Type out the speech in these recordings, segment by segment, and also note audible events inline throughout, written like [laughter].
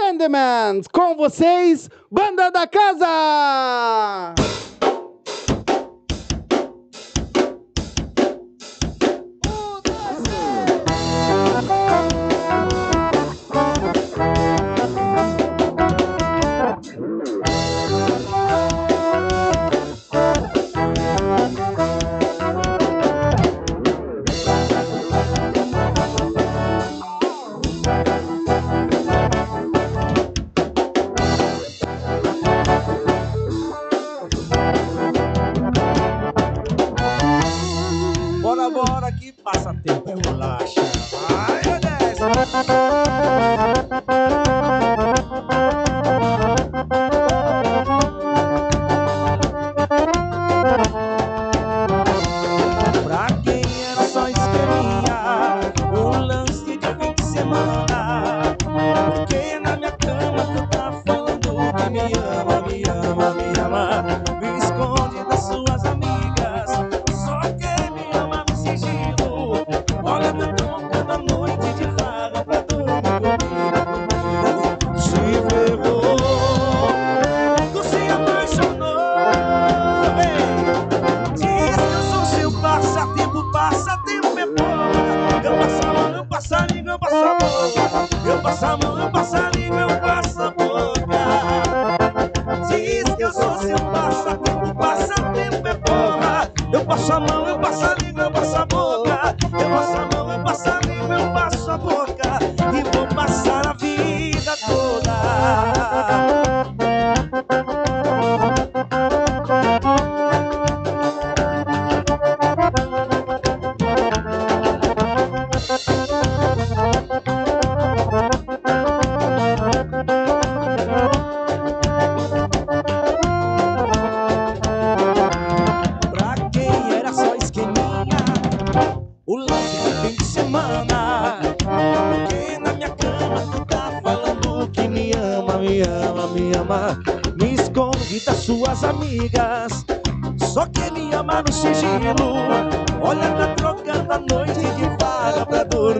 Gentlemen, com vocês, Banda da Casa!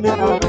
Pra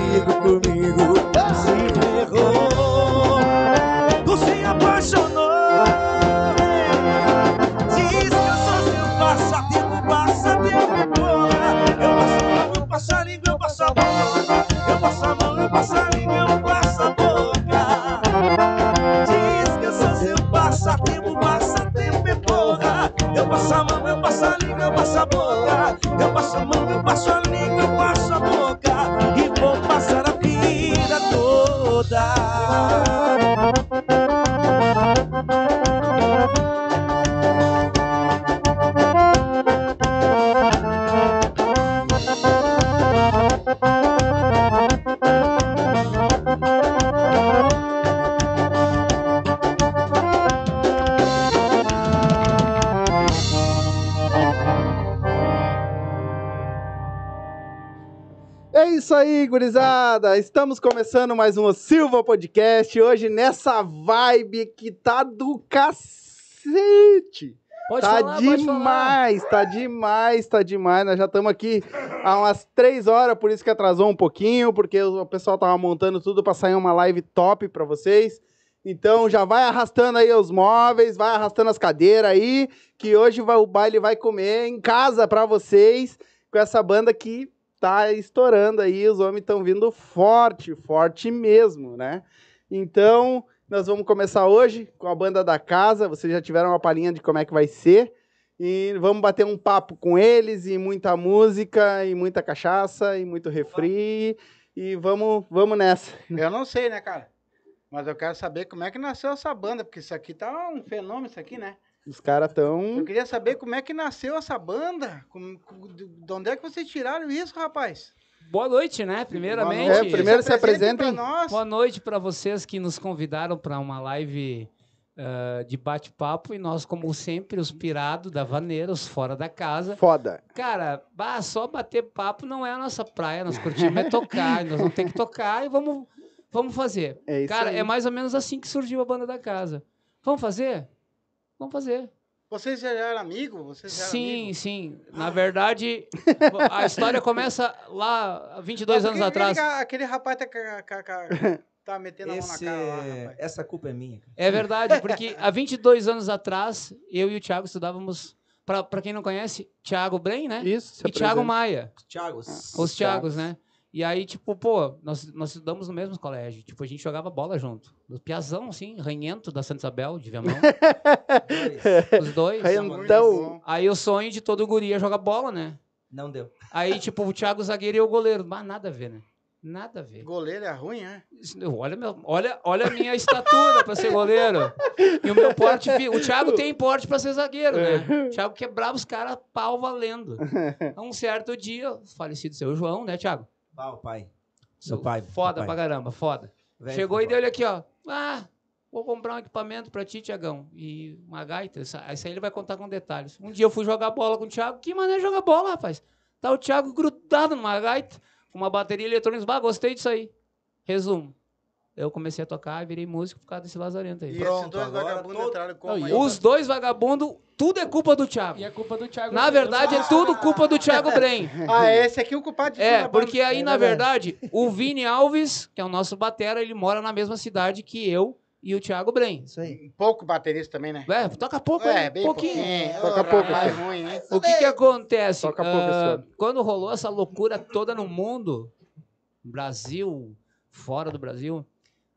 Estamos começando mais um Silva Podcast. Hoje nessa vibe que tá do cacete! Pode tá falar. demais, tá demais, tá demais. Nós já estamos aqui há umas três horas, por isso que atrasou um pouquinho, porque o pessoal tava montando tudo para sair uma live top para vocês. Então já vai arrastando aí os móveis, vai arrastando as cadeiras aí, que hoje vai- o baile vai comer em casa para vocês, com essa banda que tá estourando aí, os homens estão vindo forte, forte mesmo, né? Então, nós vamos começar hoje com a banda da casa. Vocês já tiveram uma palhinha de como é que vai ser. E vamos bater um papo com eles e muita música e muita cachaça e muito refri e vamos, vamos nessa. Eu não sei, né, cara? Mas eu quero saber como é que nasceu essa banda, porque isso aqui tá um fenômeno, isso aqui, né? Os caras Eu tão queria saber como é que nasceu essa banda. Como, de de onde é que vocês tiraram isso, rapaz? Boa noite, né? Primeiramente. É, primeiro se apresentem nós. Boa noite para vocês que nos convidaram para uma live ah, de bate-papo e nós, como sempre, os pirados da vaneira, os fora da casa. foda. Cara, bah, só bater papo não é a nossa praia, nós curtimos é [laughs] tocar, nós vamos ter que tocar e vamos, vamos fazer. É isso Cara, aí. é mais ou menos assim que surgiu a banda da casa. Vamos fazer? Vamos fazer. Vocês já eram amigos? Vocês já eram Sim, amigos? sim. Na verdade, [laughs] a história começa lá há 22 Mas por anos atrás. Aquele, rapaz tá, [laughs] tá metendo a mão na Esse, cara lá, rapaz. essa culpa é minha. É verdade, porque há [laughs] 22 anos atrás, eu e o Thiago estudávamos, pra pra quem não conhece, Thiago Bren, né? Isso, E Thiago. Maia, Thiago, os Thiagos, né? E aí, tipo, pô, nós, nós estudamos no mesmo colégio. Tipo, a gente jogava bola junto. O Piazão, assim, ranhento da Santa Isabel, de Viamão. [laughs] dois. os dois. Então-. Aí o sonho de todo guri é jogar bola, né? Não deu. Aí, tipo, o Thiago zagueiro e eu goleiro. Mas nada a ver, né? Nada a ver. Goleiro é ruim, né? Isso- Olha, meu, olha, olha a minha estatura pra ser goleiro. E o meu porte. O Thiago tem porte pra ser zagueiro, né? O Thiago quebrava os caras pau valendo. A [laughs] um certo dia, o falecido seu João, né, Thiago? Pau, pai. Meu pai. Foda meu pra pai. caramba, foda. Velho, Chegou e deu ele aqui, ó. Ah, vou comprar um equipamento pra ti, Tiagão. E uma gaita. Isso aí ele vai contar com detalhes. Um dia eu fui jogar bola com o Thiago. Que maneira jogar bola, rapaz? Tá o Thiago grudado numa gaita, com uma bateria eletrônica. Bah, gostei disso aí. Resumo. Eu comecei a tocar e virei músico por causa desse lazarento aí. E Pronto, esses dois vagabundos entraram como Não, aí? Os dois vagabundos, tudo é culpa do Thiago. E a culpa do Thiago. Na verdade, é tudo culpa do Thiago Bren. [laughs] Ah, esse aqui é o culpado de É, porque aí, na verdade, o Vini Alves, que é o nosso batera, ele mora na mesma cidade que eu e o Thiago Bren. Isso aí. Um pouco baterista também, né? É, toca pouco É, aí, bem pouquinho. pouquinho. Toca Ô, pouco, filho. ruim, hein? O que que acontece? Toca pouco Ah, quando rolou essa loucura toda no mundo, Brasil, fora do Brasil,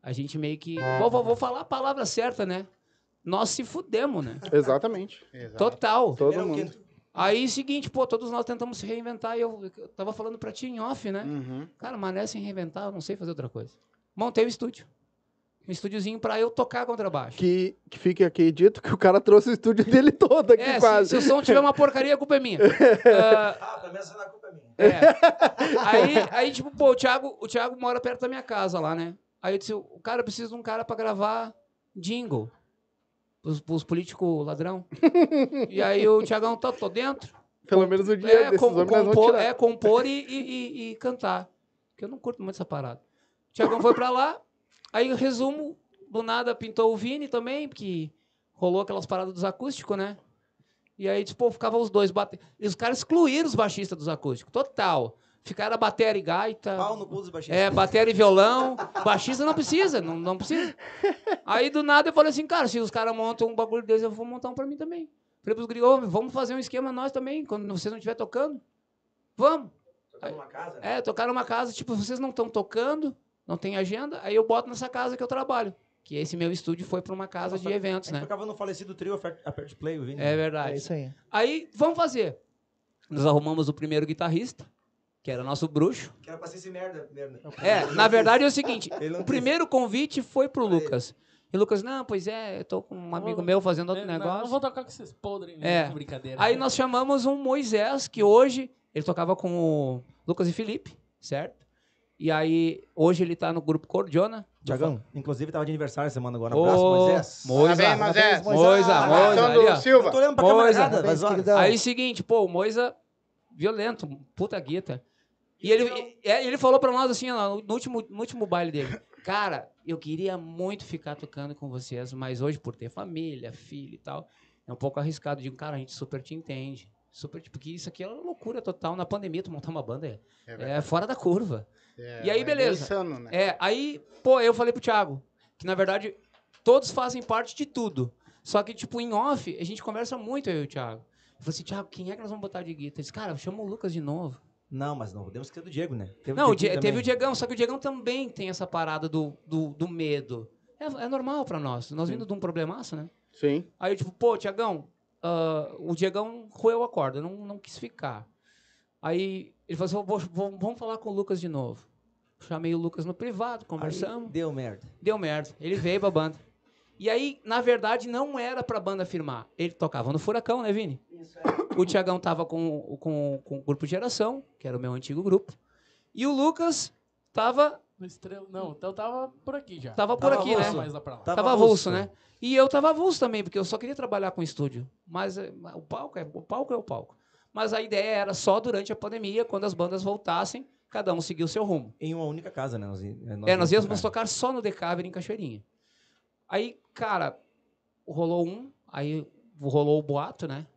a gente meio que... Vou, vou, vou falar a palavra certa, né? Nós se fudemos, né? Exatamente. Exato. Total. Todo Primeiro mundo. Aí, seguinte, pô, todos nós tentamos se reinventar e eu, eu tava falando pra ti em off, né? Uhum. Cara, mané sem reinventar, eu não sei fazer outra coisa. Montei o estúdio. Um estúdiozinho pra eu tocar contrabaixo. Que, que fique aqui dito que o cara trouxe o estúdio dele todo aqui [laughs] É, se, quase. se o som tiver uma porcaria, a culpa é minha. [laughs] Ah, Ah, pelo menos a culpa é minha. é. Aí, aí, tipo, pô, o Thiago, o Thiago mora perto da minha casa lá, né? Aí eu disse, o cara precisa de um cara pra gravar jingle. Os, os políticos ladrão. [laughs] e aí o Thiagão, tá, tô dentro. Pelo menos o dia É, desses com- compor, é, compor e, e- e- cantar. Porque eu não curto muito essa parada. O Tiagão foi pra lá, aí resumo, do nada pintou o Vini também, porque rolou aquelas paradas dos acústicos, né? E aí, tipo, ficava os dois batendo. E os caras excluíram os baixistas dos acústicos, total. Ficaram a bateria e gaita. Pau no cu dos baixistas. É, bateria e violão. Baixista não precisa, não, não precisa. Aí do nada eu falei assim, cara, se os caras montam um bagulho desse, eu vou montar um pra mim também. Falei pros gringos, "Ô, vamos fazer um esquema nós também, quando vocês não estiverem tocando. Vamos. Tá numa casa, né? É, tocar numa casa, tipo, vocês não estão tocando, não tem agenda, aí eu boto nessa casa que eu trabalho. Que esse meu estúdio foi pra uma casa de eventos, A gente né? tocava no falecido trio Apert Play, o Vini. É É verdade. isso aí. Aí, vamos fazer. Nós arrumamos o primeiro guitarrista, que era nosso bruxo. Que era pra ser esse merda né? É, na verdade é o seguinte, o primeiro convite foi pro Lucas. E o Lucas, não, pois é, eu tô com um amigo meu fazendo outro Não, negócio. Não vou tocar com esses podres. É. Brincadeira. Aí nós chamamos um Moisés, que hoje ele tocava com o Lucas e Felipe, certo? E aí, hoje ele tá no grupo Cordiona. Tiagão, inclusive tava de aniversário semana agora. Um abraço, Moisés. Moisa, Parabéns, Moisés. Moisa, Moisa, ó. Silva. Eu tô olhando pra Moisa. errada, mas queridão. Aí, seguinte, pô, o Moisa, violento, puta guita. E ele, e- é, ele falou pra nós assim, ó, no último, no último baile dele, cara, eu queria muito ficar tocando com vocês, mas hoje, por ter família, filho e tal, é um pouco arriscado. Eu Digo, cara, a gente super te entende. Super, porque isso aqui é uma loucura total. Na pandemia, tu montar uma banda é, É é fora da curva. É, E aí, é beleza. Insano, né? É, aí, pô, eu falei pro Thiago que, na verdade, todos fazem parte de tudo. Só que, tipo, em off, a gente conversa muito, eu e o Thiago. Eu falei assim, Thiago, quem é que nós vamos botar de guitarra? Ele disse, cara, chama o Lucas de novo. Não, mas não podemos esquecer do Diego, né? Teve Não, o Dieguinho Die- teve o Diegão, só que o Diegão também tem essa parada do, do, do medo. É, é normal pra nós. Nós vindo de um problemaço, né? Sim. Aí eu, tipo, pô, Tiagão, ah, o Diegão roeu a corda, não, não quis ficar. Aí ele falou assim, "Vou- vou- vamos falar com o Lucas de novo. Chamei o Lucas no privado, Aí conversamos. Deu merda. Deu merda. Ele veio pra banda. E aí, na verdade, não era pra banda firmar. Ele tocava no Furacão, né, Vini? O Tiagão tava com, com, com o grupo Geração, que era o meu antigo grupo. E o Lucas tava, No estrela... Não, então tava por aqui já. tava por Tava aqui, avulso. né? Mais lá pra lá. Tava Tava avulso, avulso. né? E eu tava avulso também, porque eu só queria trabalhar com estúdio. Mas eh, o palco é o palco é o palco. Mas a ideia era só durante a pandemia, quando as bandas voltassem, cada um seguir o seu rumo. Em uma única casa, né? Nós, É, nós íamos tocar só no Decaver em Cachoeirinha. Aí, cara, rolou um, aí rolou o boato, né?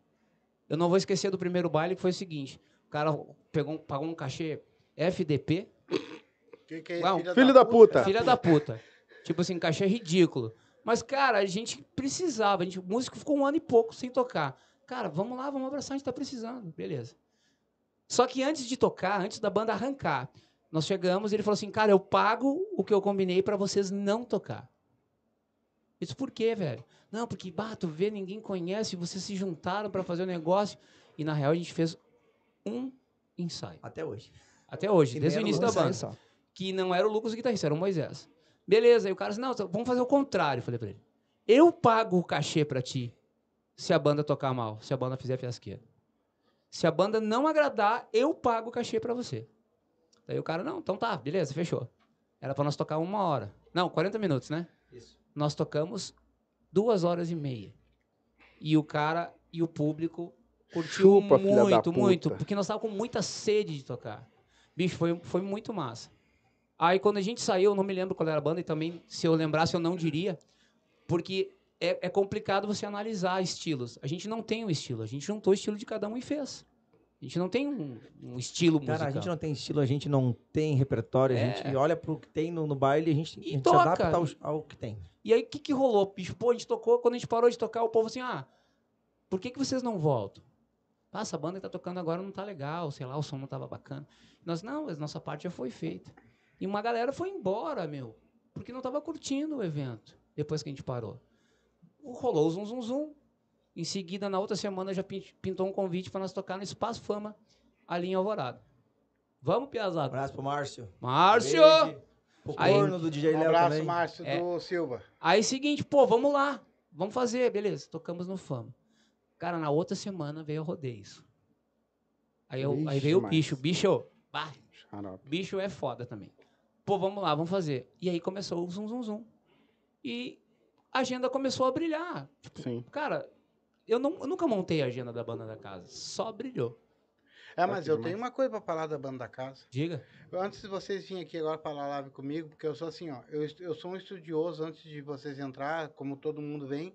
Eu não vou esquecer do primeiro baile, que foi o seguinte: o cara pegou, pagou um cachê FDP, Que que é Uau, Filho da puta. filha da puta. Tipo assim, cachê ridículo. Mas, cara, a gente precisava. A gente, o músico ficou um ano e pouco sem tocar. Cara, vamos lá, vamos abraçar, a gente tá precisando. Beleza. Só que antes de tocar, antes da banda arrancar, nós chegamos e ele falou assim, cara, eu pago o que eu combinei pra vocês não tocar. Isso por quê, velho? Não, porque, bah, tu vê, ninguém conhece, vocês se juntaram pra fazer o negócio. E, na real, a gente fez um ensaio. Até hoje. Até hoje, desde o início da banda só. que não era o Lucas o guitarrista, era o Moisés. Beleza, aí o cara disse, não, então vamos fazer o contrário, falei pra ele. Eu pago o cachê pra ti se a banda tocar mal, se a banda fizer fiasqueira. Se a banda não agradar, eu pago o cachê pra você. Daí o cara, não, então tá, beleza, fechou. Era pra nós tocar uma hora. Não, 40 minutos, né? Isso. Nós tocamos duas horas e meia. E o cara e o público curtiu Chupa, muito, muito. Porque nós tava com muita sede de tocar. Bicho, foi, foi muito massa. Aí quando a gente saiu, eu não me lembro qual era a banda, e também, se eu lembrasse, eu não diria. Porque é, é complicado você analisar estilos. A gente não tem um estilo, a gente juntou o estilo de cada um e fez. A gente não tem um, um estilo musical. Cara, a gente não tem estilo, a gente não tem repertório, a É. gente olha pro que tem no, no baile e a gente, E a gente toca. se adapta ao, ao que tem. E aí, o que, que rolou? Pô, a gente tocou, quando a gente parou de tocar, o povo assim, ah, por que, que vocês não voltam? Ah, essa banda que tá tocando agora não tá legal, sei lá, o som não tava bacana. Nós, não, mas nossa parte já foi feita. E uma galera foi embora, meu, porque não tava curtindo o evento, depois que a gente parou. Rolou o zum, zum, zum. Em seguida, na outra semana, já pin- pintou um convite para nós tocar no Espaço Fama, ali em Alvorada. Vamos, Um Piazada. abraço pro Márcio. Márcio! Pro Aí- corno do DJ Um Léo abraço, também. Márcio É. do Silva. Aí, seguinte, pô, vamos lá. Vamos fazer, beleza. Tocamos no Fama. Cara, na outra semana veio o rodeio. Aí, eu, aí veio o bicho. Bicho, bah, bicho é foda também. Pô, vamos lá, vamos fazer. E aí começou o zum, zum, zum. E a agenda começou a brilhar. Sim. Cara, eu, não, eu nunca montei a agenda da banda da casa. Só brilhou. É, mas que eu tenho uma coisa pra falar da banda da casa. Diga. Antes de vocês virem aqui agora falar live comigo, porque eu sou assim, ó, eu, eu sou um estudioso antes de vocês entrar, como todo mundo vem,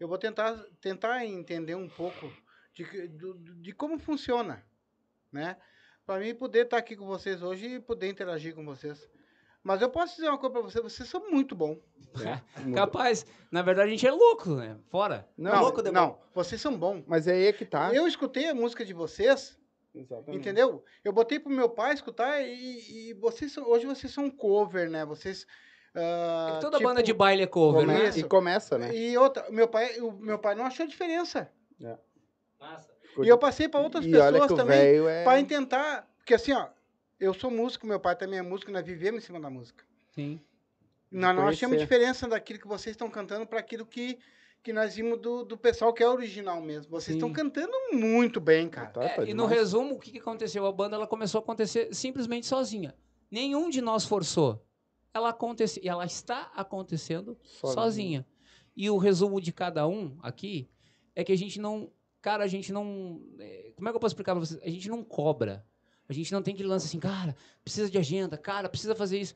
eu vou tentar, tentar entender um pouco de, do- de como funciona, né? Para mim poder estar aqui com vocês hoje e poder interagir com vocês. Mas eu posso dizer uma coisa para vocês, vocês são muito bons. Muda. Capaz, na verdade a gente é louco, né? Fora. Não, Não, louco, não, vocês são bons. mas aí é que tá. Eu escutei a música de vocês, Exatamente. Entendeu? Eu botei pro meu pai escutar e, e vocês são- hoje vocês são cover, né? Vocês. ah, É que toda tipo, banda de baile é cover, né? E começa, né? E outra, meu pai, o meu pai não achou diferença. Massa. E eu passei para outras e pessoas também é... para tentar, porque assim, ó, eu sou músico, meu pai também é músico, nós vivemos em cima da música. Sim. Nós não achamos diferença daquilo que vocês estão cantando para aquilo que que nós vimos do, do pessoal que é original mesmo. Vocês estão cantando muito bem, cara. Tá, É, tá e no resumo, o que, que aconteceu? A banda ela começou a acontecer simplesmente sozinha. Nenhum de nós forçou. Ela aconteceu, e ela está acontecendo sozinha. E o resumo de cada um aqui é que a gente não, cara, a gente não, é, como é que eu posso explicar pra vocês? A gente não cobra. A gente não tem que lançar assim, cara, precisa de agenda, cara, precisa fazer isso.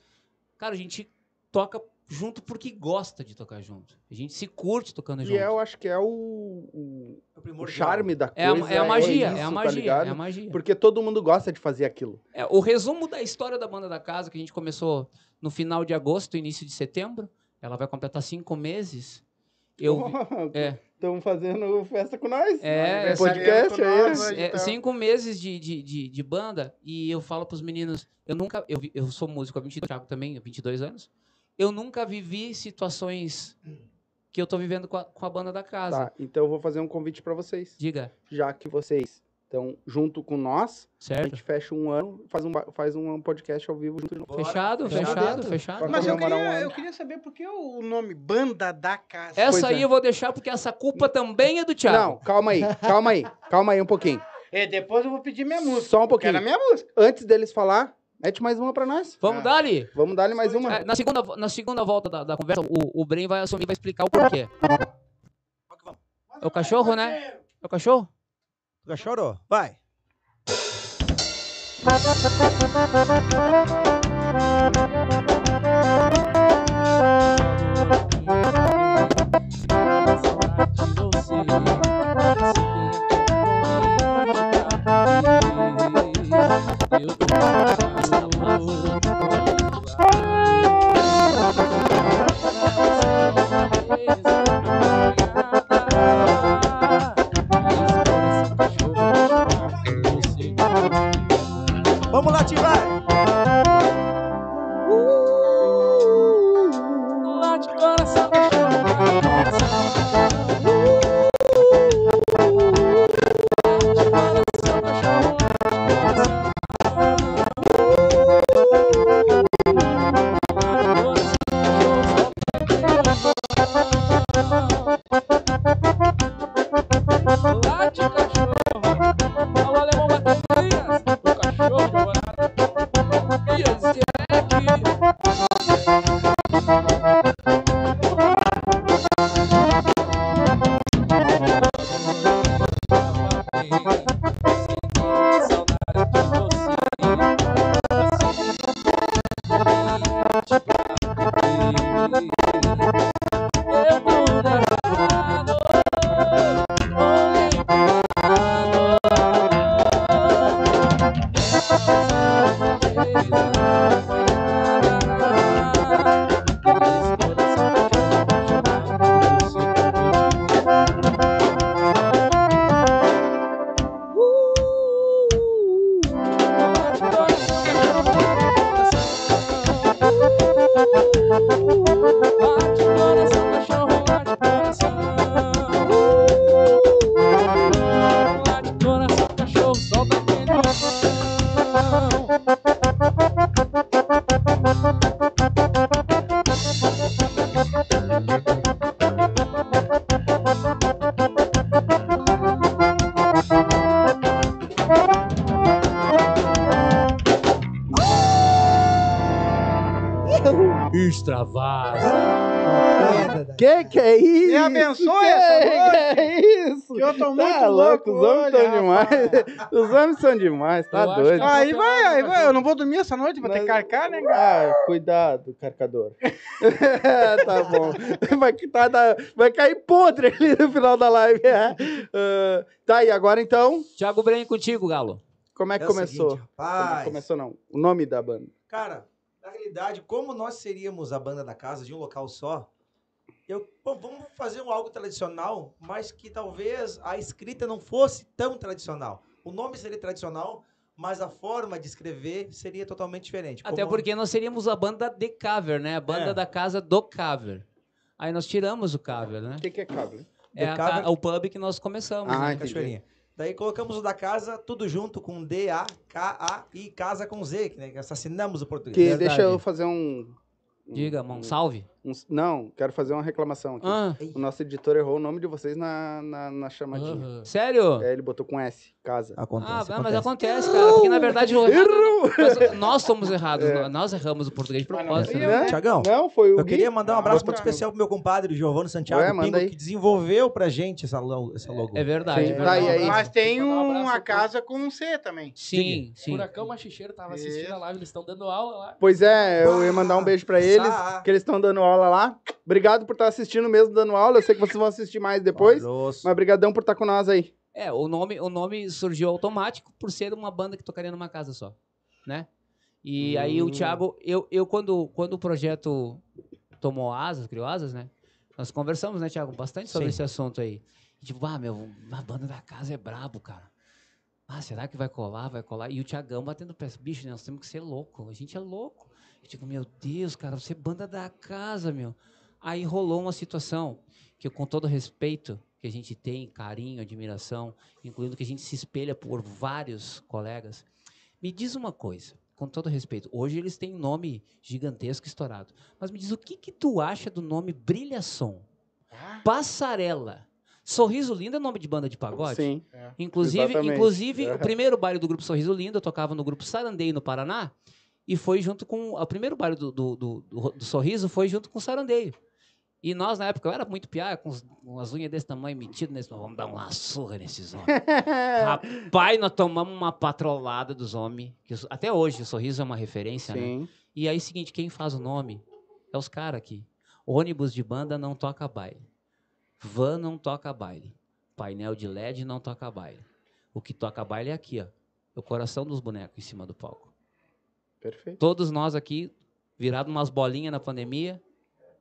Cara, a gente toca junto porque gosta de tocar junto. A gente se curte tocando E junto. eu acho que é o, o, É o charme da É a, coisa. é a magia, isso, é a tá magia, ligado? é a magia. Porque todo mundo gosta de fazer aquilo. É, o resumo da história da Banda da Casa, que a gente começou no final de agosto, início de setembro, ela vai completar cinco meses. Eu, [laughs] é. Estão fazendo festa com nós. É, Um podcast aí. nós, né? é, então. cinco meses de, de, de, de banda, e eu falo pros meninos, eu nunca, eu, eu sou músico há 22, Thiago também, há 22 anos, eu nunca vivi situações que eu tô vivendo com a, com a Banda da Casa. Tá, então eu vou fazer um convite pra vocês. Diga, Já que vocês estão junto com nós, a certo? gente fecha um ano, faz um, faz um podcast ao vivo junto de novo. Fechado, fechado fechado, fechado. Mas eu um queria, ano. eu queria saber por que o nome Banda da Casa. Essa Pois aí é. eu vou deixar, porque essa culpa também é do Thiago. Não, calma aí, calma aí, calma aí um pouquinho. É, depois eu vou pedir minha música. Só um pouquinho. Era minha música. Antes deles falar, mete mais uma pra nós. Vamos Ah. dar ali? Vamos dar-lhe mais uma. É, na, segunda, na segunda volta da, da conversa, o, o Bren vai assumir e vai explicar o porquê. É o cachorro, né? É o cachorro? Já chorou? Vai. Eu São demais, tá Eu doido. Aí vai, aí vai. Eu não vou dormir essa noite, vou ter que Mas- carcar, né, cara? Ah, cuidado, carcador. [laughs] tá bom. Vai, tá, da- vai cair podre ali no final da live. é. Ah, tá, e agora então, Thiago Brenho contigo, Galo. como é que É começou? seguinte, Como rapaz. começou não, o nome da banda. Cara, na realidade, como nós seríamos a banda da casa de um local só, eu, bom, vamos fazer um algo tradicional, mas que talvez a escrita não fosse tão tradicional. O nome seria tradicional, mas a forma de escrever seria totalmente diferente. Até Como- porque nós seríamos a banda de cover, né? A banda É. da casa do cover. Aí nós tiramos o cover, né? O que, que é cable? É a Cover- o pub que nós começamos. Ah, né? Cachoeirinha. Daí colocamos o da casa tudo junto com D-A-K-A e casa com Z, que né, assassinamos o português. Que Verdade. deixa eu fazer um, um- Diga, mão, salve. Um- não, quero fazer uma reclamação aqui. Ah, O nosso editor errou o nome de vocês na, na, na chamadinha. Sério? É, ele botou com S, casa. Acontece, Ah, acontece. mas acontece, cara. Porque na verdade o errado- Errou! mas [laughs] nós somos errados. É. Nós erramos o português de não propósito. fui né? eu, né? Tiagão, Não, foi o eu Gui. queria mandar um Ah, abraço tá. muito especial pro meu compadre Giovanni Santiago Ué, manda Pingo, que desenvolveu pra gente essa, lo- essa logo. É verdade. Sim, é tá, verdade. e aí? Mas tem um uma casa com um C também. Sim, sim. Furacão Machicheiro tava assistindo a live, eles estão dando aula lá. Pois é, eu ia mandar um beijo pra eles, Sá. que eles estão dando aula lá. Obrigado por estar assistindo mesmo, dando aula. Eu sei que vocês vão assistir mais depois, Grosso. mas brigadão por estar com nós aí. É, o nome, o nome surgiu automático por ser uma banda que tocaria numa casa só, né? E aí o Hum. Thiago, eu, eu quando, quando o projeto tomou asas, criou asas, né? Nós conversamos, né, Thiago, bastante sobre Sim. esse assunto aí. Tipo, ah, meu, a banda da casa é brabo, cara. Ah, será que vai colar, vai colar? E o Thiagão batendo pé, bicho, nós temos que ser louco, a gente é louco. Eu digo, meu Deus, cara, você é banda da casa, meu. Aí rolou uma situação que, com todo respeito que a gente tem, carinho, admiração, incluindo que a gente se espelha por vários colegas, me diz uma coisa, com todo respeito. Hoje eles têm um nome gigantesco, estourado. Mas me diz o que, que tu acha do nome Brilhação? Passarela. Sorriso Lindo é nome de banda de pagode? Sim. Inclusive, Exatamente. inclusive Aham. o primeiro baile do grupo Sorriso Lindo, eu tocava no grupo Sarandeio no Paraná, e foi junto com. O primeiro baile do, do, do, do- Sorriso foi junto com o Sarandeio. E nós, na época, eu era muito piá, com, com as unhas desse tamanho, metido nesse. Vamos dar uma surra nesses homens. [laughs] Rapaz, nós tomamos uma patrolada dos homens. que até hoje o Sorriso é uma referência, né? Sim. E aí, seguinte, quem faz o nome é os caras aqui. Ônibus de banda não toca baile. Van não toca baile. Painel de LED não toca baile. O que toca baile é aqui, ó. O coração dos bonecos em cima do palco. Perfeito. Todos nós aqui, virados umas bolinhas na pandemia,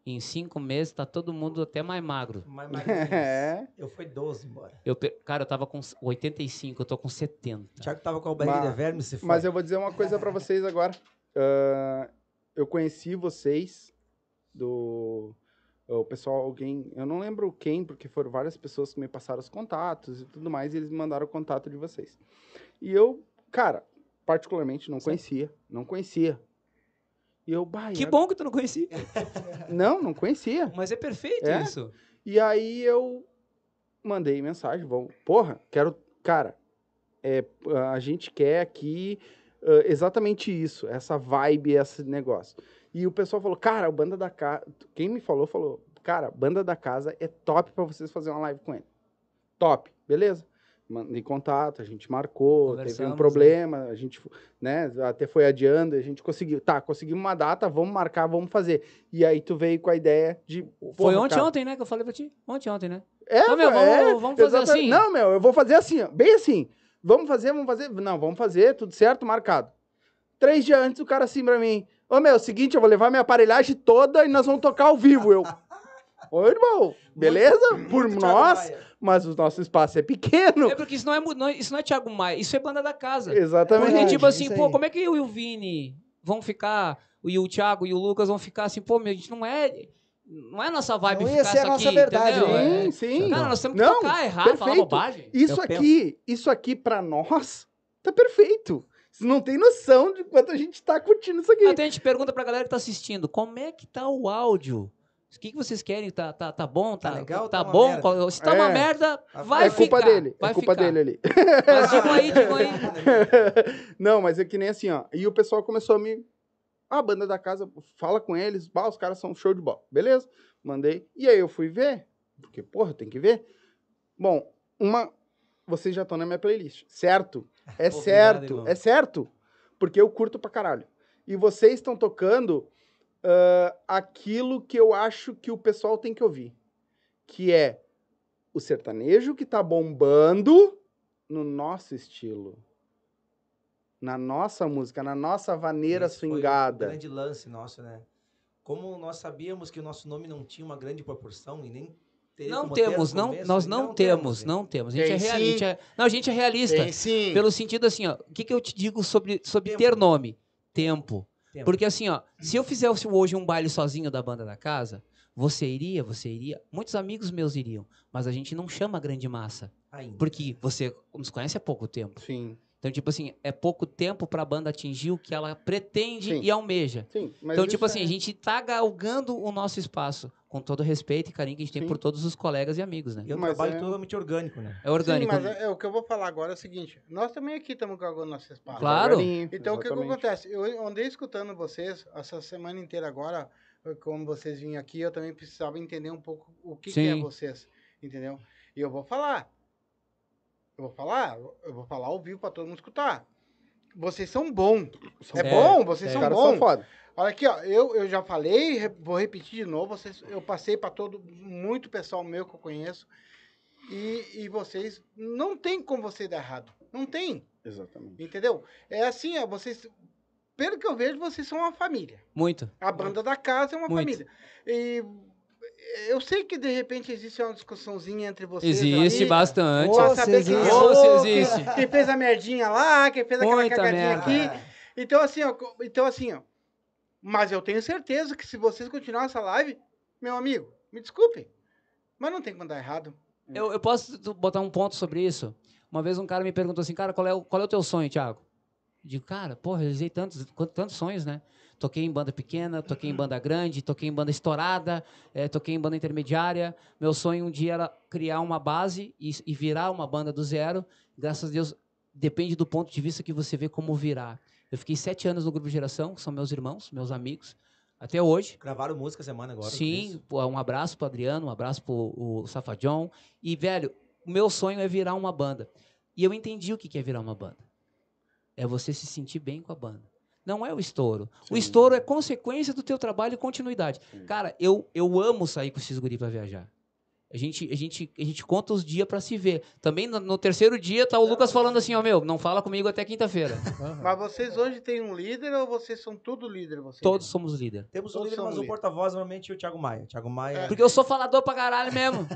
Em cinco meses tá todo mundo até mais magro. Mas, mas [laughs] É. eu fui 12 embora. Eu, cara, eu tava com 85, eu tô com 70. O Thiago tava com a barriga Mas- de verme, se foi. Mas eu vou dizer uma coisa pra vocês agora. Ah, eu conheci vocês do o pessoal, alguém, eu não lembro quem, porque foram várias pessoas que me passaram os contatos e tudo mais, e eles me mandaram o contato de vocês. E eu, cara, particularmente não conhecia, não conhecia. E eu, bah, Que a- bom que tu não conhecia. [laughs] Não, não conhecia. Mas é perfeito É? isso. E aí eu mandei mensagem, vamos, porra, quero, cara, é, a gente quer aqui ah, exatamente isso, essa vibe, esse negócio. E o pessoal falou, cara, o Banda da Casa, quem me falou, falou, cara, Banda da Casa é top pra vocês fazer uma live com ele. Top, beleza? Mandei contato, a gente marcou, teve um problema, a gente, né, até foi adiando, a gente conseguiu, tá, conseguimos uma data, vamos marcar, vamos fazer. E aí tu veio com a ideia de... Foi ontem, cara, ontem, né? Que eu falei pra ti. Ontem, ontem, né? é, Não, meu, é, vamos- vamos fazer exatamente. assim? Não, meu, eu vou fazer assim, bem assim. Vamos fazer, vamos fazer. Não, vamos fazer, tudo certo, marcado. Três dias antes, o cara assim pra mim: Ô, meu, seguinte, eu vou levar minha aparelhagem toda e nós vamos tocar ao vivo. Eu. Ô, irmão, beleza? Por Muito nós, mas o nosso espaço é pequeno. É porque isso não é, não é- isso não é Thiago Maia, isso é banda da casa. Exatamente. Porque, tipo assim, pô, como é que eu e o Vini vão ficar, e o Thiago e o Lucas vão ficar assim, pô, meu, a gente não é. Não é nossa vibe Não ia ficar ser a isso nossa aqui, verdade, entendeu? né? É. Sim, sim. Cara, nós temos que Não, tocar, errar, falar perfeito. bobagem. Isso Eu penso. aqui, isso aqui pra nós, tá perfeito. Você não tem noção de quanto a gente tá curtindo isso aqui. Até a gente pergunta pra galera que tá assistindo, como é que tá o áudio? O que, que vocês querem? Tá, tá, tá bom? Tá, Tá legal Tá tá uma bom? merda? Se tá uma É. merda, vai é culpa ficar. dele, vai é culpa ficar. dele ali. Mas digam aí, digam aí. [laughs] Não, mas é que nem assim, ó. E o pessoal começou a me. Ah, a banda da casa, fala com eles, bah, os caras são show de bola. Beleza? Mandei. E aí eu fui ver, porque, porra, tem que ver. Bom, uma. Vocês já estão na minha playlist, certo? É Obrigado, certo, irmão. é certo. Porque eu curto pra caralho. E vocês estão tocando ah, aquilo que eu acho que o pessoal tem que ouvir. Que é o sertanejo que tá bombando no nosso estilo. Na nossa música, na nossa vaneira Esse foi o swingada. grande lance nosso, né? Como nós sabíamos que o nosso nome não tinha uma grande proporção e nem teria Não temos, não, começo, nós e não, temos, né? não temos. A gente, é real- a gente é- não, a gente é realista. Tem sim. Pelo sentido assim, ó, o que, que eu te digo sobre, sobre Tempo. ter nome? Tempo. Tempo. Porque assim, ó, se eu fizesse hoje um baile sozinho da banda da casa, você iria, você iria, muitos amigos meus iriam, mas a gente não chama grande massa, Ainda. porque você nos conhece há pouco tempo. Sim, Então, tipo assim, é pouco tempo pra banda atingir o que ela pretende Sim. e almeja. sim. Mas então, tipo assim, é- a gente tá galgando o nosso espaço, com todo o respeito e carinho que a gente tem Sim. por todos os colegas e amigos, né? E é um Mas trabalho é- totalmente orgânico, né? É orgânico. Sim, mas é, é o que eu vou falar agora é o seguinte: nós também aqui estamos cagando nosso espaço. Claro. Então, o que, que exatamente. acontece? Eu andei escutando vocês essa semana inteira agora, como vocês vinham aqui, eu também precisava entender um pouco o que, que é vocês, entendeu? E eu vou falar. Eu vou falar, eu vou falar ao vivo para todo mundo escutar. Vocês são bons. São É É, bom, vocês é. São foda. Olha aqui, ó, eu, eu já falei, vou repetir de novo, vocês, eu passei para todo, muito pessoal meu que eu conheço, e, e vocês, não tem como você dar errado, não tem, Exatamente. entendeu? É assim, ó, vocês, pelo que eu vejo, vocês são uma família, Muito. a banda da casa é uma Muito. família, e eu sei que de repente existe uma discussãozinha entre vocês Existe ali, bastante. pra saber se quem existe. errou, quem- existe. quem fez a merdinha lá, quem fez aquela Muita cagadinha merda. aqui, então assim, ó, então assim, ó. Mas eu tenho certeza que se vocês continuarem essa live, meu amigo, me desculpem, mas não tem como dar errado. Eu, eu posso botar um ponto sobre isso? Uma vez um cara me perguntou assim, cara, qual é o, qual é o teu sonho, Thiago? Eu digo, cara, pô, realizei tantos, tantos sonhos, né? Toquei em banda pequena, toquei em banda grande, toquei em banda estourada, eh, toquei em banda intermediária. Meu sonho um dia era criar uma base e, e virar uma banda do zero. Graças a Deus, depende do ponto de vista que você vê como virar. Eu fiquei sete anos no Grupo Geração, que são meus irmãos, meus amigos, até hoje. Gravaram música semana agora. Sim, um abraço pro Adriano, um abraço pro o Safadion. E, velho, o meu sonho é virar uma banda. E eu entendi o que que é virar uma banda. É você se sentir bem com a banda. Não é o estouro. O Sim. estouro é consequência do teu trabalho e continuidade. Sim. Cara, eu, eu amo sair com esses guri pra viajar. A gente, a gente, a gente conta os dias pra se ver. Também no, no terceiro dia tá o Lucas falando assim, ó, meu, não fala comigo até quinta-feira. [laughs] Mas vocês hoje têm um líder ou vocês são tudo líder? Vocês? Todos somos líder. Temos um Todos líder, mas o porta-voz normalmente é o Thiago Maia. Thiago Maia. É. Porque eu sou falador pra caralho mesmo.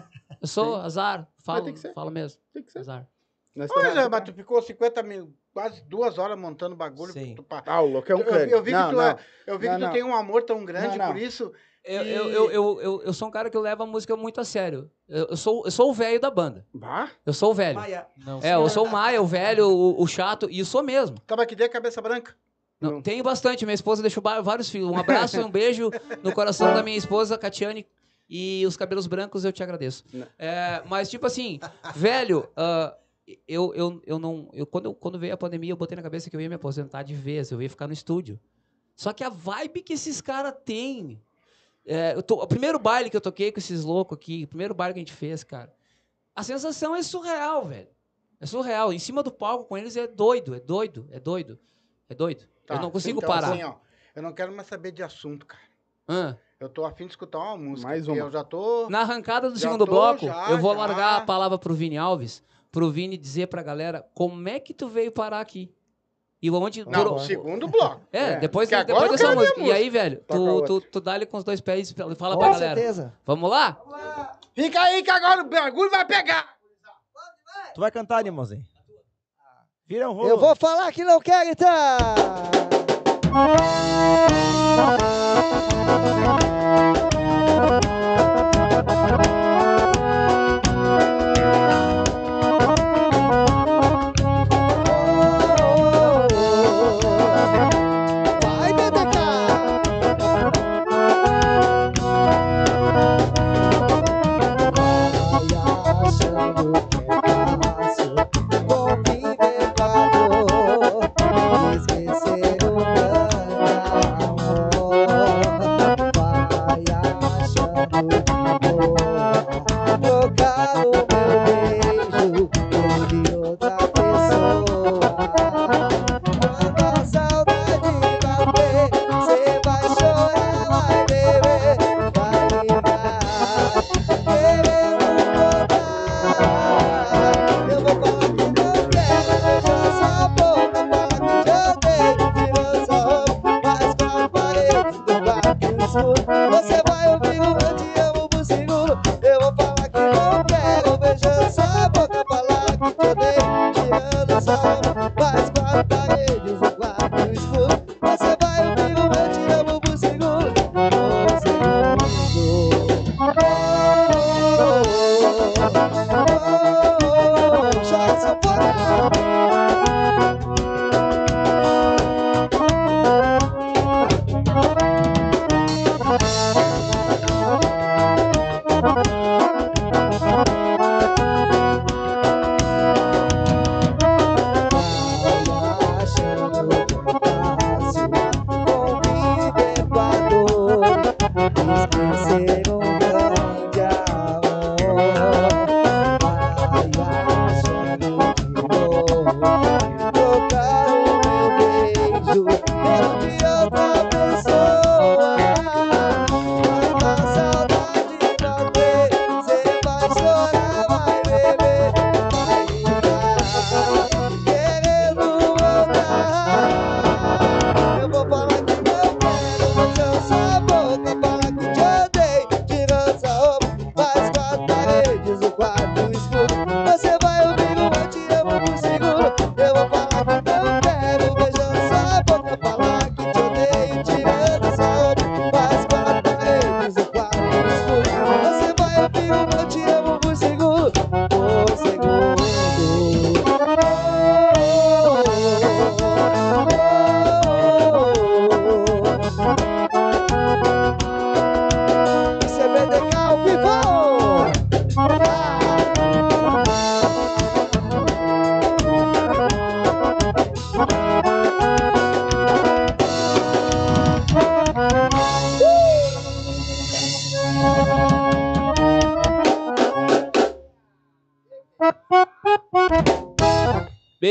Eu sou azar. Falo, tem que ser. falo mesmo. Tem que ser. Azar. Olha, estamos- mas tu ficou 50 mil, quase duas horas montando bagulho. Sim. Tu, pa- Ah, o louco é um eu, crânio. eu vi que Não, tu, não. é- eu vi Não, que tu não. tem um amor tão grande, Não, não. por isso. Eu, E- eu, eu, eu, eu, eu sou um cara que leva a música muito a sério. Eu, eu sou, eu sou o velho da banda. Bah, Eu sou o velho. Maia. Não, É, eu sou o Maia, o velho, o, o chato, e eu sou mesmo. Tava aqui dentro, cabeça branca. Não, Não. Tenho bastante. Minha esposa deixou vários filhos. Um abraço e um beijo no coração da minha esposa, Catiane. E os cabelos brancos eu te agradeço. É, mas, tipo assim, velho, ah, eu, eu, eu não. Eu, quando, eu- quando veio a pandemia, eu botei na cabeça que eu ia me aposentar de vez, eu ia ficar no estúdio. Só que a vibe que esses caras têm. é, eu tô- o primeiro baile que eu toquei com esses loucos aqui, o primeiro baile que a gente fez, cara. A sensação é surreal, velho. É surreal. Em cima do palco com eles é doido, é doido, é doido. É doido. eu Tá, não consigo então, parar. Assim, ó, eu não quero mais saber de assunto, cara. Hã? Eu tô afim de escutar uma música. Mais uma. Eu já tô. Na arrancada do segundo tô, bloco, já, eu vou já. largar a palavra pro Vini Alves, pro Vini dizer pra galera como é que tu veio parar aqui. E onde. Não, por- segundo bloco. É, É, depois, depois dessa quero ver a música. E aí, velho, Toca tu, tu, tu dá-lhe com os dois pés e fala Com pra galera. certeza. Vamos lá? Fica aí que agora o bagulho vai pegar. Tu vai cantar, irmãozinho? Vira um rolo. Eu vou falar que não quero então.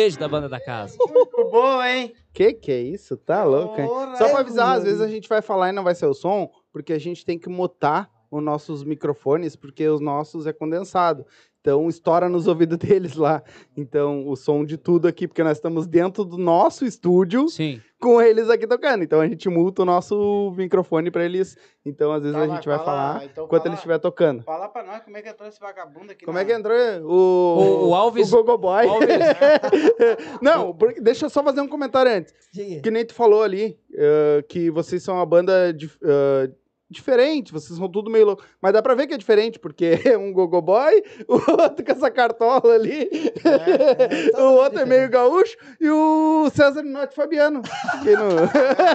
Beijo da banda da casa. [laughs] Muito bom, hein? que que é isso? Tá louco, hein? Porra, Só pra é, avisar, às vezes a gente vai falar e não vai ser o som, porque a gente tem que mutar o os nossos microfones, porque os nossos é condensado. Então estoura nos ouvidos [laughs] deles lá. Então o som de tudo aqui, porque nós estamos dentro do nosso estúdio Sim. Com eles aqui tocando. Então a gente multa o nosso microfone para eles. Então às vezes Tá, a gente vai fala- falar então enquanto fala- ele estiver tocando. Fala pra nós como é que entrou esse vagabundo aqui. Como na- é que entrou o, O- o Alves- O Gogo Boy. Alves. [laughs] Não, porque- deixa eu só fazer um comentário antes. Diga. Que nem tu falou ali, eh, que vocês são uma banda dif- eh, diferente, vocês são tudo meio louco. Mas dá pra ver que é diferente, porque [laughs] é um gogo boy, [laughs] o outro com essa cartola ali, é, todo [laughs] o outro é meio gaúcho, e o César Minotti Fabiano. que não-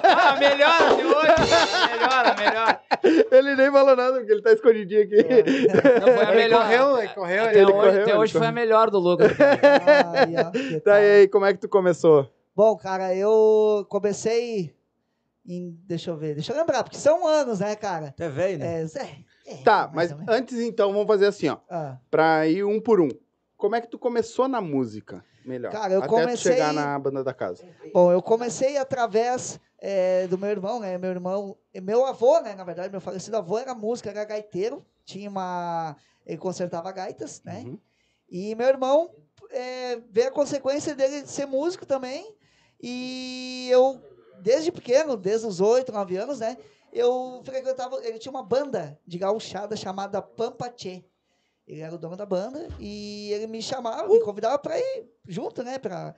Ah, melhora de hoje. Melhora, melhora. ele nem falou nada, porque ele tá escondidinho aqui. Não foi a Ele melhor. correu, ele correu. Até Ele hoje, correu, até hoje foi a melhor do Lucas. Que Tá aí, como é que tu começou? Bom, cara, eu comecei em. Deixa eu ver, deixa eu lembrar, porque são anos, né, cara? Até velho, né? É, Zé. é, Tá, mas antes então, vamos fazer assim, ó. Ah, Pra ir um por um. Como é que tu começou na música? Melhor. Cara, eu Até comecei- tu chegar na banda da casa. Bom, eu comecei através é, do meu irmão, né? Meu irmão, meu avô, né? Na verdade, meu falecido avô era músico, era gaiteiro, tinha uma. Ele consertava gaitas, né? Uhum. E meu irmão é, veio a consequência dele ser músico também. E eu, desde pequeno, desde os 8, 9 anos, né? Eu frequentava. Ele tinha uma banda de gauchada chamada Pampatê. Ele era o dono da banda e ele me chamava, me convidava para ir junto, né? Pra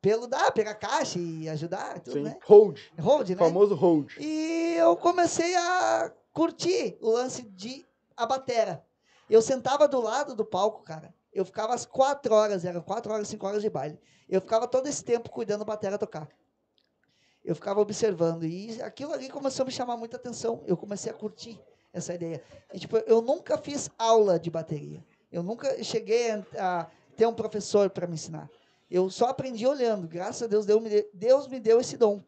peludar, pegar caixa e ajudar, tudo, Sim. né? Hold. Hold, né? Famoso hold. E eu comecei a curtir o lance de a batera. Eu sentava do lado do palco, cara. Eu ficava às quatro horas, eram quatro horas, cinco horas de baile. Eu ficava todo esse tempo cuidando da batera tocar. Eu ficava observando. E aquilo ali começou a me chamar muita atenção. Eu comecei a curtir essa ideia. E, tipo, eu nunca fiz aula de bateria. Eu nunca cheguei a, ter um professor para me ensinar. Eu só aprendi olhando. Graças a Deus, Deus me, deu, Deus me deu esse dom.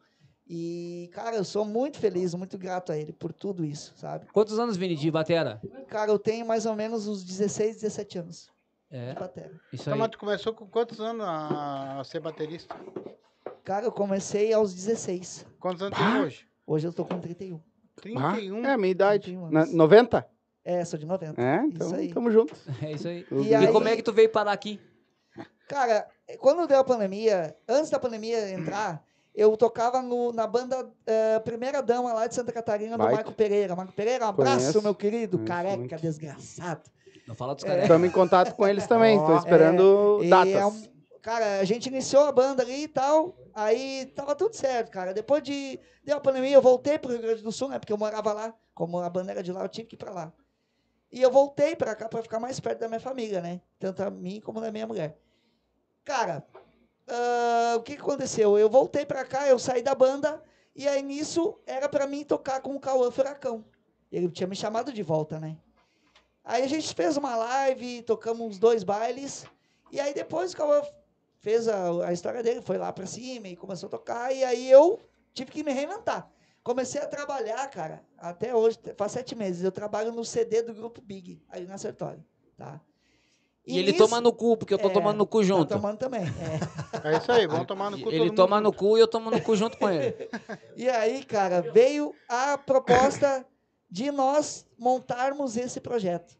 E, cara, eu sou muito feliz, muito grato a ele por tudo isso, sabe? Quantos anos, Vini, de batera? Cara, eu tenho mais ou menos uns 16, 17 anos É, de batera. isso Então, aí. mas tu começou com quantos anos a ser baterista? Cara, eu comecei aos 16. Quantos anos tem hoje? Hoje eu tô com 31. Ah, 31. é a minha idade. 31 Na, anos. 90? É, sou de 90. É, Isso então aí. tamo junto. [laughs] É isso aí. E E, aí- como é que tu veio parar aqui? Cara, quando deu a pandemia, antes da pandemia entrar, eu tocava no- na banda eh, Primeira Dama lá de Santa Catarina, do Baita. Marco Pereira. Marco Pereira, um abraço, Conheço. meu querido, Conheço careca, muito. desgraçado. Não fala dos É. caras. Estamos em contato com eles também. Estou Ó, esperando E datas. é um- cara, a gente iniciou a banda ali e tal, aí tava tudo certo, cara. Depois de deu a pandemia, eu voltei pro Rio Grande do Sul, né? Porque eu morava lá, como a banda era de lá, eu tive que ir pra lá. E eu voltei pra cá pra ficar mais perto da minha família, né? Tanto a mim como da minha mulher. Cara, ah, o que, aconteceu? Eu voltei pra cá, eu saí da banda, e aí nisso era pra mim tocar com o Cauã Furacão. Ele tinha me chamado de volta, né? Aí a gente fez uma live, tocamos uns dois bailes, e aí depois o Cauã fez a, a história dele, foi lá pra cima e começou a tocar, e aí eu tive que me reinventar. Comecei a trabalhar, cara, até hoje, faz sete meses, eu trabalho no CD do Grupo Big, ali na Sertório, tá? E, ele nisso- toma no cu, porque eu tô É, tomando no cu Tá junto. tomando também, é. É isso aí, vamos tomar no cu Ele mundo toma junto. no cu e eu tomo no cu junto com ele. [laughs] E aí, cara, veio a proposta de nós montarmos esse projeto.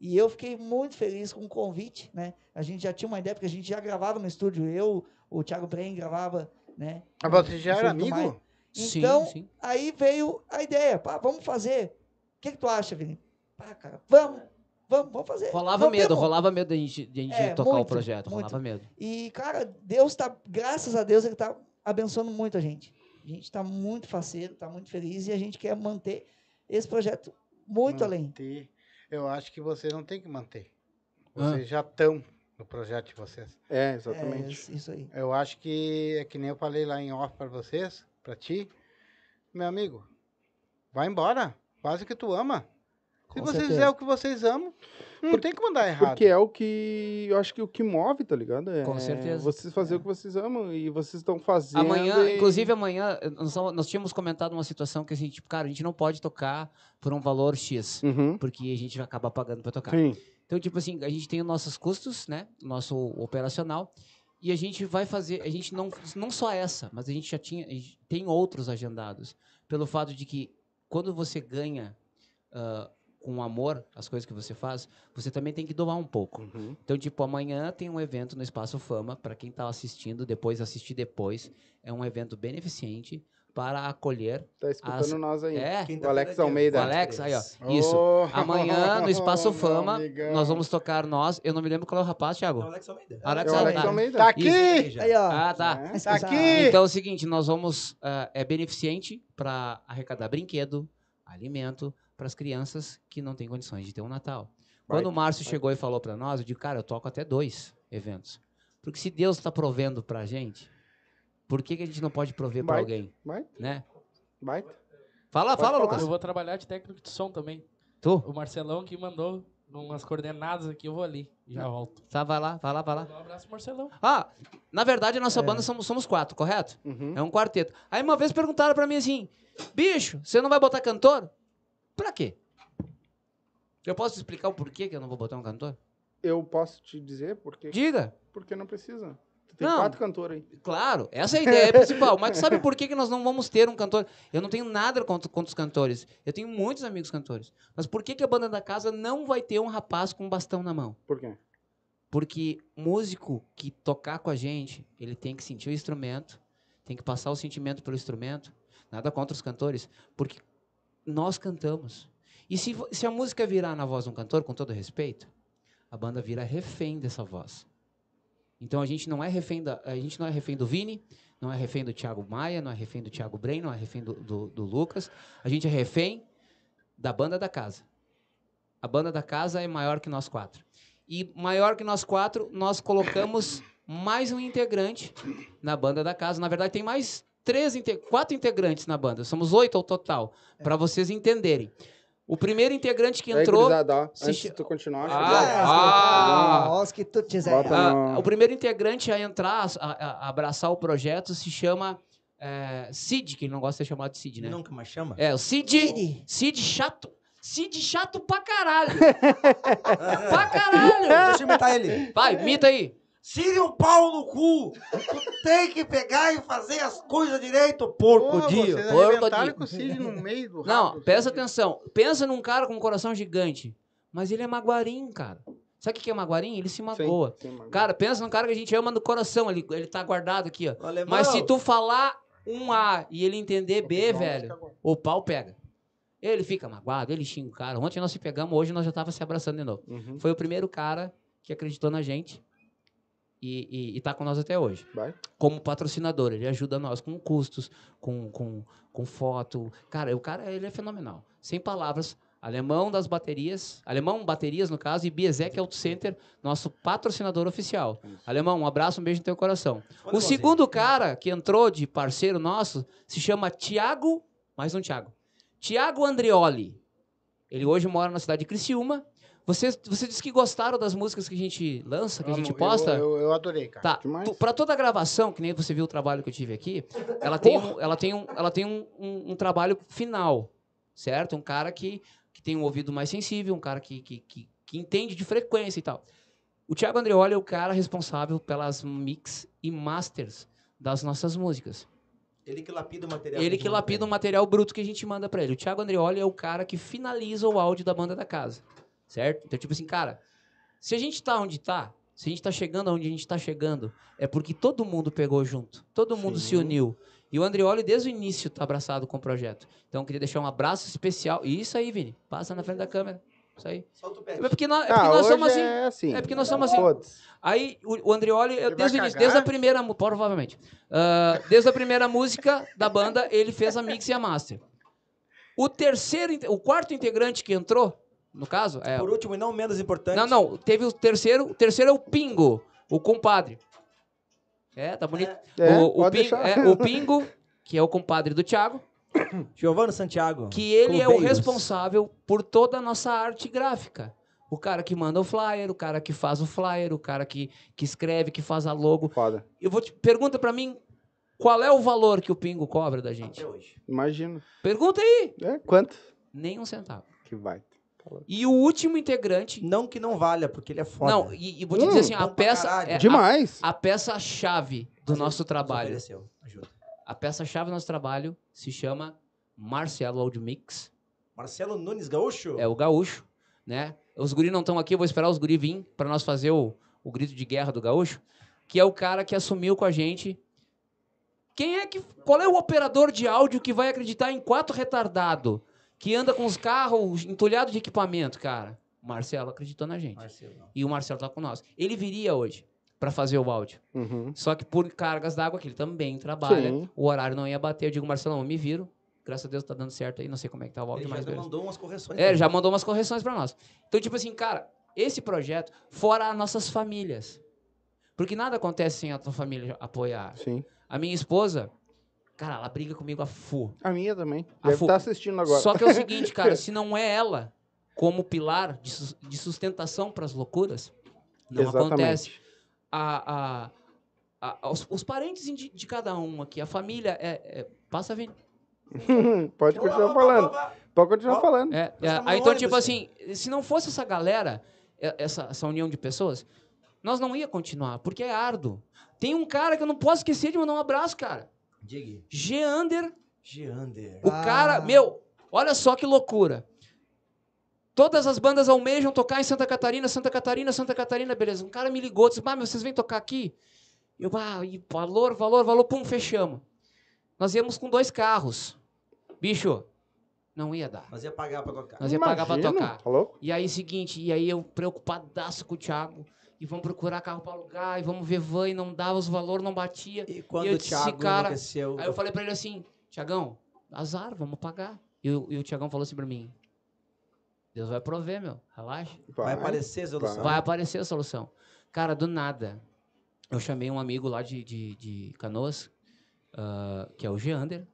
E eu fiquei muito feliz com o convite, né? A gente já tinha uma ideia, porque a gente já gravava no estúdio, eu, o Thiago Bren gravava, né? Mas você já era amigo? Maia. Então, sim, sim. aí veio a ideia, pá, vamos fazer. O que, que tu acha, Vini? Pá, cara, vamos, vamos, vamos fazer. Rolava Vamos medo, mesmo. rolava medo da gente, de a gente É, tocar o muito, projeto. muito. Rolava medo. E, cara, Deus tá, graças a Deus, ele tá abençoando muito a gente. A gente tá muito faceiro, tá muito feliz e a gente quer manter esse projeto muito além. Eu acho que vocês não têm que manter. Ah. Vocês já estão no projeto de vocês. É, É, exatamente. isso aí. Eu acho que é que nem eu falei lá em off para vocês, para ti, meu amigo, vai embora, faz o que tu ama. Se Com vocês certeza. fizer o que vocês amam, não Por- tem como dar errado. Porque é o que eu acho que o que move, tá ligado? É Com certeza. Vocês fazer o que vocês amam e vocês estão fazendo. Amanhã, e- inclusive amanhã, nós, nós tínhamos comentado uma situação que a gente, tipo, cara, a gente não pode tocar por um valor X, Uhum. porque a gente vai acabar pagando pra tocar. Sim. Então, tipo assim, a gente tem os nossos custos, né? Nosso operacional. E a gente vai fazer, a gente não, não só essa, mas a gente já tinha, a gente tem outros agendados. Pelo fato de que quando você ganha ah, com amor as coisas que você faz, você também tem que doar um pouco. Uhum. Então, tipo, amanhã tem um evento no Espaço Fama, para quem tá assistindo, depois assistir depois. É um evento beneficente para acolher. Tá escutando As- nós aí. É, O Alex Almeida. o Alex, aí, ó. Isso. Oh, [laughs] Amanhã, no Espaço meu Fama, nós vamos tocar nós. Eu não me lembro qual é o rapaz, É o Thiago. Alex Almeida. Alex É o Alex Almeida. Almeida. Tá aqui! Isso. Aí, ó. Ah, tá. É. Tá aqui! Então é o seguinte, nós vamos. ah, é beneficente para arrecadar brinquedo, alimento para as crianças que não têm condições de ter um Natal. Vai, Quando o Márcio chegou e falou para nós, eu digo, cara, eu toco até dois eventos. Porque se Deus está provendo pra gente, por que, que a gente não pode prover para Vai. alguém? Vai, Né? vai. Fala, Pode fala, falar. Lucas. Eu vou trabalhar de técnico de som também. Tu? O Marcelão que mandou umas coordenadas aqui, eu vou ali. Já volto. Tá, vai lá, vai lá, vai lá. Um abraço, Marcelão. Ah, na verdade, a nossa banda somos, somos quatro, correto? Uhum. É um quarteto. Aí uma vez perguntaram pra mim assim: bicho, você não vai botar cantor? Pra quê? Eu posso te explicar o porquê que eu não vou botar um cantor? Eu posso te dizer porque, Diga. porque não precisa. Tu tem Não. quatro cantores aí. Claro, essa é a ideia [laughs] principal. Mas tu sabe por que, que nós não vamos ter um cantor? Eu não tenho nada contra, contra os cantores. Eu tenho muitos amigos cantores. Mas por que, que a banda da casa não vai ter um rapaz com um bastão na mão? Por quê? Porque músico que tocar com a gente, ele tem que sentir o instrumento, tem que passar o sentimento pelo instrumento. Nada contra os cantores, porque nós cantamos. E se, se a música virar na voz de um cantor, com todo respeito, a banda vira refém dessa voz. Então a gente não é refém da, a gente não é refém do Vini, não é refém do Thiago Maia, não é refém do Thiago Bren, não é refém do, do, do Lucas. A gente é refém da banda da casa. A banda da casa é maior que nós quatro. E maior que nós quatro, nós colocamos mais um integrante na banda da casa. Na verdade, tem mais três, quatro integrantes na banda. Somos oito ao total, para vocês entenderem. O primeiro integrante que Aí, entrou. ó, se antes de tu continuar, Ah, ah. Que tu quiser. Ah, o primeiro integrante a entrar, a, a- a abraçar o projeto, se chama é, Cid, que ele não gosta de ser chamado de Cid, né? Nunca mais chama? É, o Cid. Cid. Cid chato. Cid chato pra caralho. [laughs] pra caralho. Deixa eu imitar ele. Vai, imita aí. Cire um pau no cu! Tu tem que pegar e fazer as coisas direito, porco Pô, dia. vocês porco dia. com o Cid no meio do [laughs] Não, rabo, presta atenção. Pensa num cara com um coração gigante. Mas ele é maguarim, cara. Sabe o que é maguarim? Ele se magoa. Sim, sim. Cara, pensa num cara que a gente ama no coração. Ele, ele tá guardado aqui, ó. Alemão. Mas se tu falar um A e ele entender B, velho, o pau pega. Ele fica magoado, ele xinga o cara. Ontem nós se pegamos, hoje nós já tava se abraçando de novo. Uhum. Foi o primeiro cara que acreditou na gente e, e, e tá com nós até hoje. Vai. Como patrocinador, ele ajuda nós com custos, com, com, com foto. Cara, o cara ele é fenomenal. Sem palavras. Alemão das baterias, Alemão Baterias, no caso, e Biesec Auto Center, nosso patrocinador oficial. Alemão, um abraço, um beijo no teu coração. Olha O segundo cara que entrou de parceiro nosso se chama Tiago, mais um Tiago. Tiago Andreoli. Ele hoje mora na cidade de Criciúma. Vocês, vocês disse que gostaram das músicas que a gente lança, que a gente Amo, posta? Eu, eu, eu adorei, cara. Tá, Demais. tu- pra toda a gravação, que nem você viu o trabalho que eu tive aqui, ela tem, um, ela tem, um, ela tem um, um- um trabalho final, certo? Um cara que, que tem um ouvido mais sensível, um cara que, que, que, que entende de frequência e tal. O Thiago Andreoli é o cara responsável pelas mix e masters das nossas músicas. Ele que lapida o material. Ele que lapida o material bruto que a gente manda pra ele. O Thiago Andreoli é o cara que finaliza o áudio da banda da casa. Certo? Então, tipo assim, cara, se a gente tá onde tá, se a gente tá chegando onde a gente tá chegando, é porque todo mundo pegou junto. Todo mundo se uniu. E o Andreoli, desde o início, tá abraçado com o projeto. Então, eu queria deixar um abraço especial. E isso aí, Vini. Passa na frente da câmera. Isso aí. Solta o É pé. porque nós, é Ah, porque nós somos assim. é assim. É porque nós somos assim. Foda-se. Aí o, o vai desde o início, desde a primeira, provavelmente, Ah, desde a primeira música da banda, ele fez a mix e a master. O terceiro, o quarto integrante que entrou, no caso, é, Por último e não menos importante. não, não, teve o terceiro, o terceiro é o Pingo, o compadre. É, tá bonito. É, o, o, deixar. é, o Pingo, que é o compadre do Thiago, [coughs] Giovanni Santiago. que ele é o Clubeiros. responsável por toda a nossa arte gráfica. O cara que manda o flyer, o cara que faz o flyer, o cara que, que escreve, que faz a logo. Foda. Eu vou te pergunta pra mim qual é o valor que o Pingo cobra da gente. Até hoje. Imagino. Pergunta aí. É, quanto? Nem um centavo. Que vai. E o último integrante. Não que não valha, porque ele é foda. Não, e, e vou te Hum, dizer assim, a peça é a, Demais. a peça chave do Mas nosso Nos trabalho. A peça chave do nosso trabalho se chama Marcelo Audio Mix Marcelo Nunes Gaúcho? É o gaúcho, né? Os guri não estão aqui, eu vou esperar os guri vir para nós fazer o, o grito de guerra do gaúcho, que é o cara que assumiu com a gente. Quem é que. Qual é o operador de áudio que vai acreditar em quatro retardado que anda com os carros entulhados de equipamento, cara? O Marcelo acreditou na gente. Marcelo. E o Marcelo tá com nós. Ele viria hoje para fazer o áudio. Uhum. Só que por cargas d'água, que ele também trabalha, Sim. o horário não ia bater. Eu digo, Marcelão, eu me viro. Graças a Deus tá dando certo aí. Não sei como é que tá o áudio, Ele mas já beleza. mandou umas correções. É, ele já mandou umas correções pra nós. Então, tipo assim, cara, esse projeto, fora as nossas famílias. Porque nada acontece sem a tua família apoiar. Sim. A minha esposa, cara, ela briga comigo a fu. A minha também. A Deve fu- estar assistindo agora. Só que é o seguinte, cara, [laughs] se não é ela como pilar de, sus- de sustentação pras loucuras, não Exatamente. acontece. A, a- a- os, os parentes de, de cada um aqui, a família, é, é- passa a vir. [laughs] Pode continuar falando. Pode continuar falando. É, é, aí, no então, tipo assim, se não fosse essa galera, é- essa, essa união de pessoas, nós não ia continuar, porque é árduo. Tem um cara que eu não posso esquecer de mandar um abraço, cara. Diga. Geander, Geander. o Ah. cara, meu, olha só que loucura. Todas as bandas almejam tocar em Santa Catarina, Santa Catarina, Santa Catarina, beleza. Um cara me ligou, disse, ah, meu, vocês vêm tocar aqui? Eu, ah, e valor, valor, valor, pum, fechamos. Nós íamos com dois carros. Bicho, não ia dar. Nós ia pagar pra tocar. Nós ia pagar pra Imagina, tocar. Tá louco? E aí, seguinte, e aí eu preocupadaço com o Thiago. E vamos procurar carro pra alugar, e vamos ver van, e não dava, os valores não batia. E quando E eu o disse, Thiago cara, enlouqueceu... Aí eu falei pra ele assim, Tiagão, azar, vamos pagar. E, o- e o Tiagão falou assim pra mim, Deus vai prover, meu, relaxa. Vai aparecer a solução. Vai aparecer a solução. Cara, do nada, eu chamei um amigo lá de, de, de Canoas, ah, que é o Geander,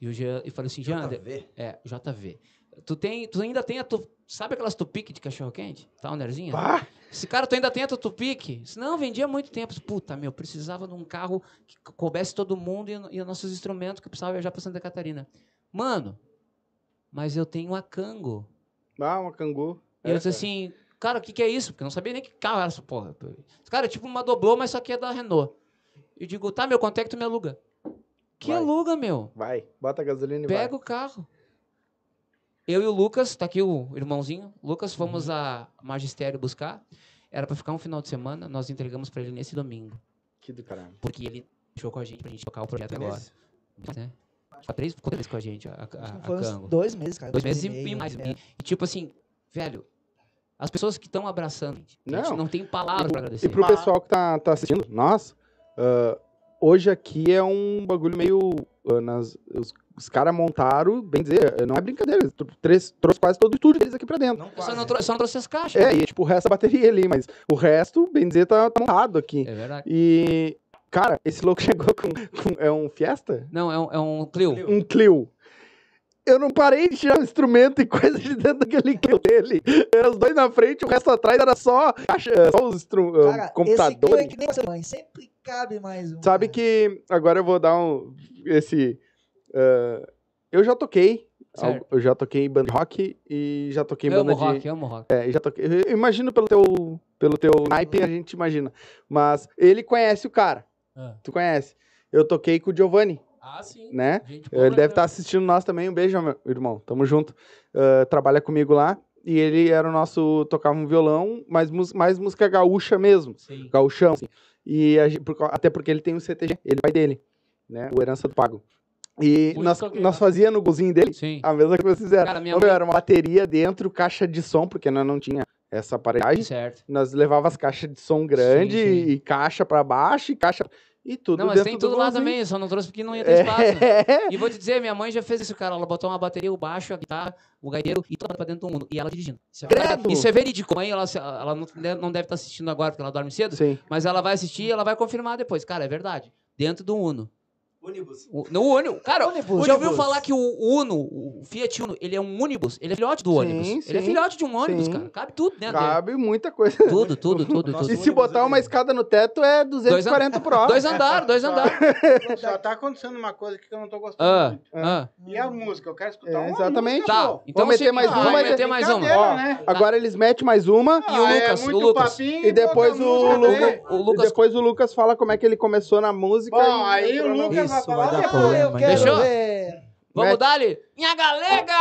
e, o Jean, e falei assim, Geander, JV. é, JV, tu, tem, tu ainda tem a tu, sabe aquelas tupique de cachorro-quente? Tá, Nerzinha? Pá, Esse cara, tu ainda tem a tua tupique? Não, vendia há muito tempo. Puta, meu, precisava de um carro que coubesse todo mundo e, e os nossos instrumentos que eu precisava viajar pra Santa Catarina. Mano, mas eu tenho a Kango. ah, uma cangu. E eu disse assim, cara, o que, que é isso? Porque eu não sabia nem que carro era essa porra. Cara, é tipo uma doblô, mas só que é da Renault. Eu digo, tá, meu, quanto é que tu me aluga? Que Vai. aluga, meu? Vai, bota a gasolina e Pega o carro. Eu e o Lucas, tá aqui o irmãozinho. Lucas, fomos a Magistério buscar. Era pra ficar um final de semana, nós entregamos pra ele nesse domingo. Que do caralho. Porque ele fechou com a gente pra gente tocar o projeto Que agora. Né? Ficou três, ficou três com a gente, a, a, a Foi uns Kango. dois meses, cara. Dois meses e, meio, e mais. é. E, tipo assim, velho, as pessoas que estão abraçando, a gente, a gente Não. não tem palavras pra agradecer. E pro pessoal que tá, tá assistindo, nós, ah, hoje aqui é um bagulho meio. ah, nas, os os caras montaram, bem dizer, não é brincadeira, três, trouxe quase todo o estúdio deles aqui pra dentro. Não só não, trou- só não trouxe as caixas. É, e tipo, o resto da bateria ali, mas o resto, bem dizer, tá, tá montado aqui. É verdade. E, cara, esse louco [laughs] chegou com, com- É um Fiesta? Não, é um, é um Clio. Um Clio. Eu não parei de tirar o instrumento e coisa de dentro daquele Clio dele. Era os dois na frente, o resto atrás era só, caixa, só os Cara, esse Clio é computadores. que nem você, mãe. Sempre cabe mais um. Sabe cara. que agora eu vou dar um. Esse. Eu já toquei. Certo. Eu já toquei em banda de rock e já toquei em Eu amo banda de. rock, eu amo rock. É, já toquei. Eu imagino pelo teu, pelo teu naipe, a gente imagina. Mas ele conhece o cara. Ah. Tu conhece. Eu toquei com o Giovanni, Ah, sim. né? Gente Ele deve estar caramba. assistindo nós também. Um beijo, meu irmão. Tamo junto. Ah, trabalha comigo lá. E ele era o nosso. Tocava um violão, mas mais música gaúcha mesmo. Sim. Gauchão. Assim. E gente- até porque ele tem o CTG, ele vai dele, né? O Herança do Pago. E Muito nós, nós fazia no golzinho dele Sim. a mesma que vocês fizeram. Cara, minha mãe- Era uma bateria dentro, caixa de som, porque nós não tinha essa aparelhagem. Certo. Nós levava as caixas de som grande Sim, sim. e caixa pra baixo e caixa. E tudo Não, mas tem do tudo lá também, só não trouxe porque não ia ter espaço. É. [laughs] E vou te dizer, minha mãe já fez isso, cara. Ela botou uma bateria, o baixo, a guitarra, o gaiteiro e tudo pra dentro do mundo. E ela dirigindo. Isso é, Credo! isso é verídico. Mãe, ela, ela não, não deve estar assistindo agora porque ela dorme cedo, Sim. mas ela vai assistir e ela vai confirmar depois. Cara, é verdade. Dentro do Uno. Ônibus. O- no Uno. Cara, Ônibus. já ouviu Ônibus. falar que o Uno, o Fiat Uno, ele é um ônibus? Ele é filhote do Sim, ônibus. Ele é sim, filhote de um ônibus, sim. cara. Cabe tudo dentro Cabe muita coisa. dele. Tudo, tudo, tudo, Nossa, tudo. E se botar uma escada no teto é 240 por hora. Dois andares, dois andares. [laughs] Só tá acontecendo uma coisa que eu não tô gostando Ah, muito. ah. E a música? Eu quero escutar É, uma exatamente. música, Tá, pô. então Vamos meter você- mais ah, uma, vai mas- meter mais uma. Né? Agora eles metem mais uma. E o Ah, Lucas, é o muito Lucas. E depois o Lucas, e depois o Lucas fala como é que ele começou na música. Bom, e aí o Lucas vai Isso falar. vai dar "Ah, problema, eu hein? quero Fechou? ver. Vamos dar-lhe. Minha galega!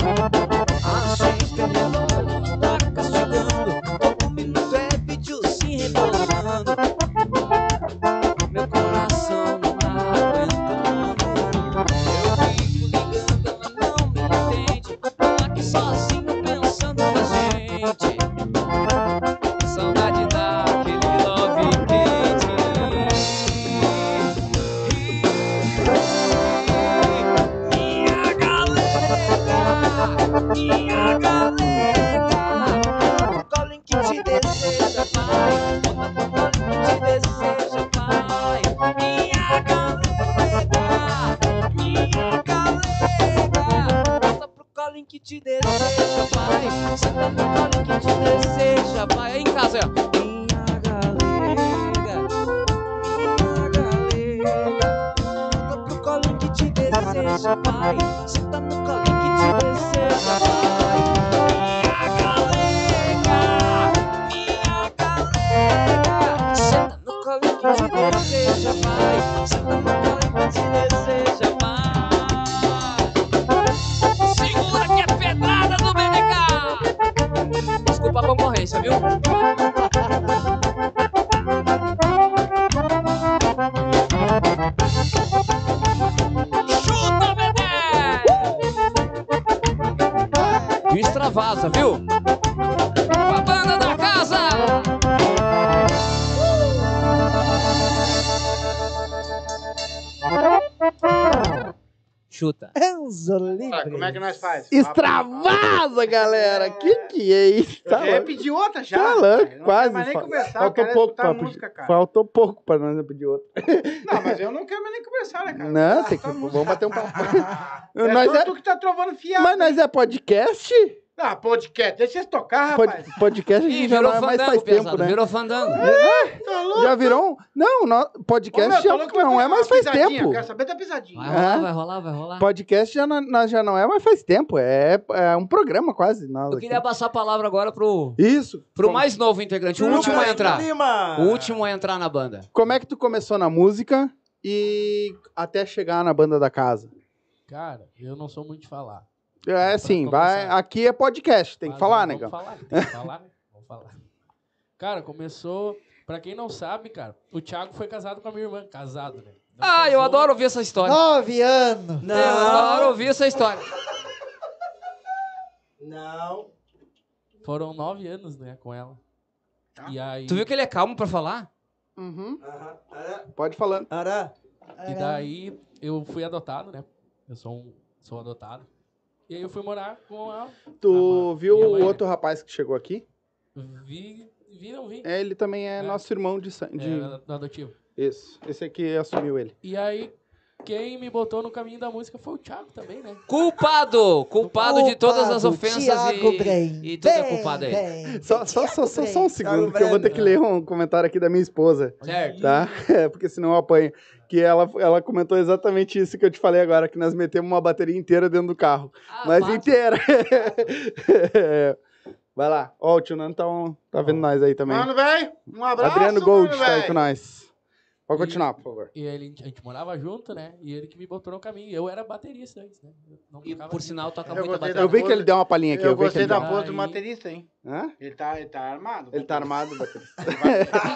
A é que nós faz? Extravasa, galera! Que que é isso? Eu Tá já ia pedir outra já. Tá louco, quase. mais nem eu Faltou pouco pra música, cara. Faltou pouco pra nós pedir outro. Não, mas eu não quero mais nem conversar, né, cara? Não, Ah, tem que. tá. Vamos bater um papo. [laughs] É nós é, tu que tá trovando fiado. mas nós é podcast? Ah, podcast. Deixa eles tocar, Pod- rapaz. podcast a Ih, gente já virou não é mais faz tempo, pesado, né? virou fandango. Tá louco? Já virou um. Não, no- Ô, podcast meu, já tá louco não é mais faz tempo. Eu quero saber da pisadinha. Vai rolar, É. vai rolar, vai rolar. Podcast já não, já não é mais faz tempo. É, é um programa quase. Nós Eu aqui. queria passar a palavra agora pro, Isso. pro Como- mais novo integrante, o último a entrar. Lima. O último a entrar na banda. Como é que tu começou na música e até chegar na banda da casa? Cara, eu não sou muito de falar. É assim, vai. Aqui é podcast, tem que falar, negão. Vamos falar, tem que [laughs] falar, né? Vamos falar. Cara, começou. Pra quem não sabe, cara, o Thiago foi casado com a minha irmã. Casado, né? Não Ah, eu casou. adoro ouvir essa história. Nove anos. Eu adoro ouvir essa história. Não. Foram nove anos, né, com ela. Tá. E aí. Tu viu que ele é calmo pra falar? Uhum. Aham. Ará. Pode falando. Ará. E daí eu fui adotado, né? Eu sou um, sou adotado. E aí eu fui morar com a. Tu Ah, viu o mãe, outro rapaz que chegou aqui? Vi vi, não vi. É, ele também é, É. nosso irmão de sangue. É, do adotivo. Isso. Esse aqui assumiu ele. E aí, quem me botou no caminho da música foi o Thiago também, né? Culpado! Culpado de todas as ofensas Thiago e, e tudo é Bem, culpado aí. bem. Só, só, só, só, só um segundo, Thiago que eu vou ter que ler um comentário aqui da minha esposa. Certo. tá? [laughs] É, porque senão eu apanho. Que ela, ela comentou exatamente isso que eu te falei agora, que nós metemos uma bateria inteira dentro do carro. Ah, Mas inteira. É. [laughs] Vai lá. Ó, o tio Nando tá, um- tá vendo nós aí também. Mano, velho, um abraço, Adriano Gold mano, tá aí com nós. Pode continuar, por favor. E ele, a gente morava junto, né? E ele que me botou no caminho. Eu era baterista antes, né? E por sinal toca Eu muita bateria. Eu vi que ele deu uma palhinha aqui. Eu, Eu vi que gostei da pose do baterista, hein? Hã? Ele tá, ele tá armado. Ele tá armado.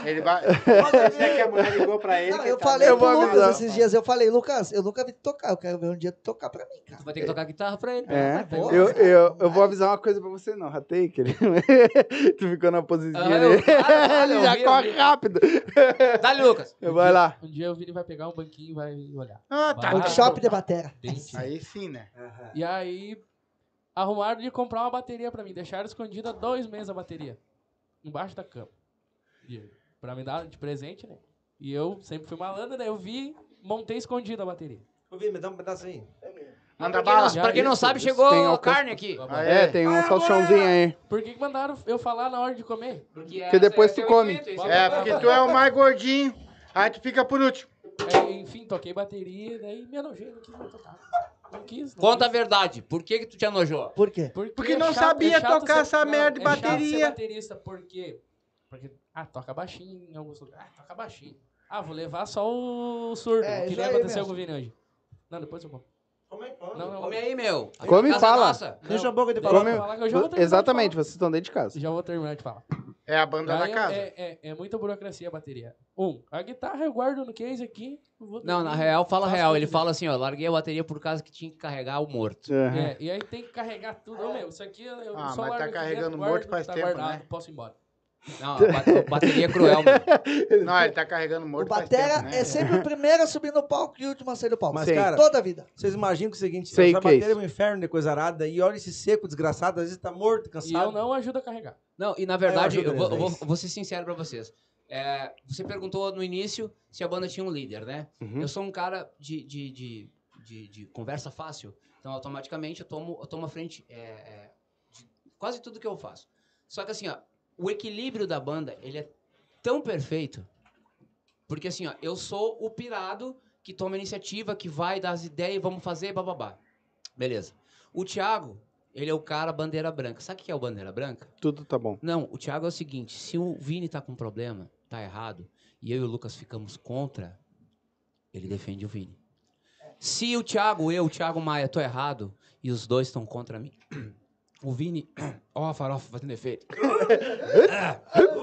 Ele vai. Pode ser que a mulher ligou pra ele. Não, eu ele tá falei Eu pro Lucas avisar. esses dias, eu falei, Lucas, eu nunca vi tu tocar, eu quero ver um dia tu tocar pra mim, cara. Tu vai ter que tocar guitarra pra ele. É. Eu, cara, eu, eu vai. vou avisar uma coisa pra você, não. Ratei que ele. tu ficou na posizinha Ah, eu- dele. ele eu já vi, eu corre rápido. Dá-lhe, Lucas. [laughs] Vai lá. Um dia o Vini vai pegar um banquinho e vai olhar. Ah, tá. Vai. Workshop de batera. Aí sim, né? E aí, arrumaram de comprar uma bateria pra mim. Deixaram escondida dois meses a bateria. Embaixo da cama. E, pra me dar de presente, né? E eu sempre fui malandro, né? Eu vi, montei escondida a bateria. Ô, Vini, me dá um pedaço aí. Manda pra quem não, bala. pra quem não Isso, sabe, chegou Tem carne aqui. Ah, É, tem um salchãozinho aí. Por que, que mandaram eu falar na hora de comer? Porque Que depois tu é o come. esse É, o- porque tu é o mais gordinho. Aí tu fica por último. É, enfim, toquei bateria, daí me enojei, não quis mais tocar. Não quis. Não Conta a verdade. Por que, que tu te enojou? Por quê? Porque não sabia tocar essa merda de é chato ser bateria. baterista, por quê? Porque, ah, toca baixinho em alguns lugares. Ah, toca baixinho. Ah, vou levar só o surdo, É, que nem aconteceu com o Vini hoje. Não, depois eu vou. É come? Não, não. Come aí, meu. Come e é fala. nossa. Deixa a boca de falar. Come- falar que eu já vou terminar de Exatamente, falar. vocês estão dentro de casa. Já vou terminar de falar. É a banda da Aí casa. É, é, é muita burocracia a bateria. Um, a guitarra eu guardo no case aqui. vou Não, na real, fala faço real. o Ele fala assim, ó, larguei a bateria por causa que tinha que carregar o morto. Aham. É, e aí tem que carregar tudo. Ô, meu, isso aqui eu eu Ah, só mas tá largo aqui carregando dentro, morto guardo, faz tá tempo, guardado, né? Posso ir embora. Não, a ba- bateria é cruel, mano. [laughs] Não, ele tá carregando O morto faz batera tempo, né? é sempre o primeiro a subir no palco e o último a sair do palco. Mas, Sim. cara, Toda a vida. vocês imaginam que é o seguinte, Sei que é bateria é um inferno de coisa arada e olha esse seco desgraçado, às vezes tá morto, E cansado. eu não ajudo a carregar. Não, e na verdade, ajuda eu vou, eu vou- é vou ser sincero pra vocês. É, você perguntou no início se a banda tinha um líder, né? Uhum. Eu sou um cara de, de, de, de, de conversa fácil, então automaticamente eu tomo, eu tomo a frente é, é, de quase tudo que eu faço. Só que assim, ó, o equilíbrio da banda, ele é tão perfeito, porque assim, ó, eu sou o pirado que toma iniciativa, que vai dar as ideias, vamos fazer, bababá. Beleza. O Thiago, ele é o cara bandeira branca. Sabe o que é o bandeira branca? Tudo tá bom. Não, o Thiago é o seguinte: se o Vini tá com problema, tá errado, e eu e o Lucas ficamos contra, ele defende o Vini. Se o Thiago, eu, o Thiago Maia, tô errado e os dois estão contra mim, o Vini. [clears throat] Ó, a farofa fazendo efeito. [laughs]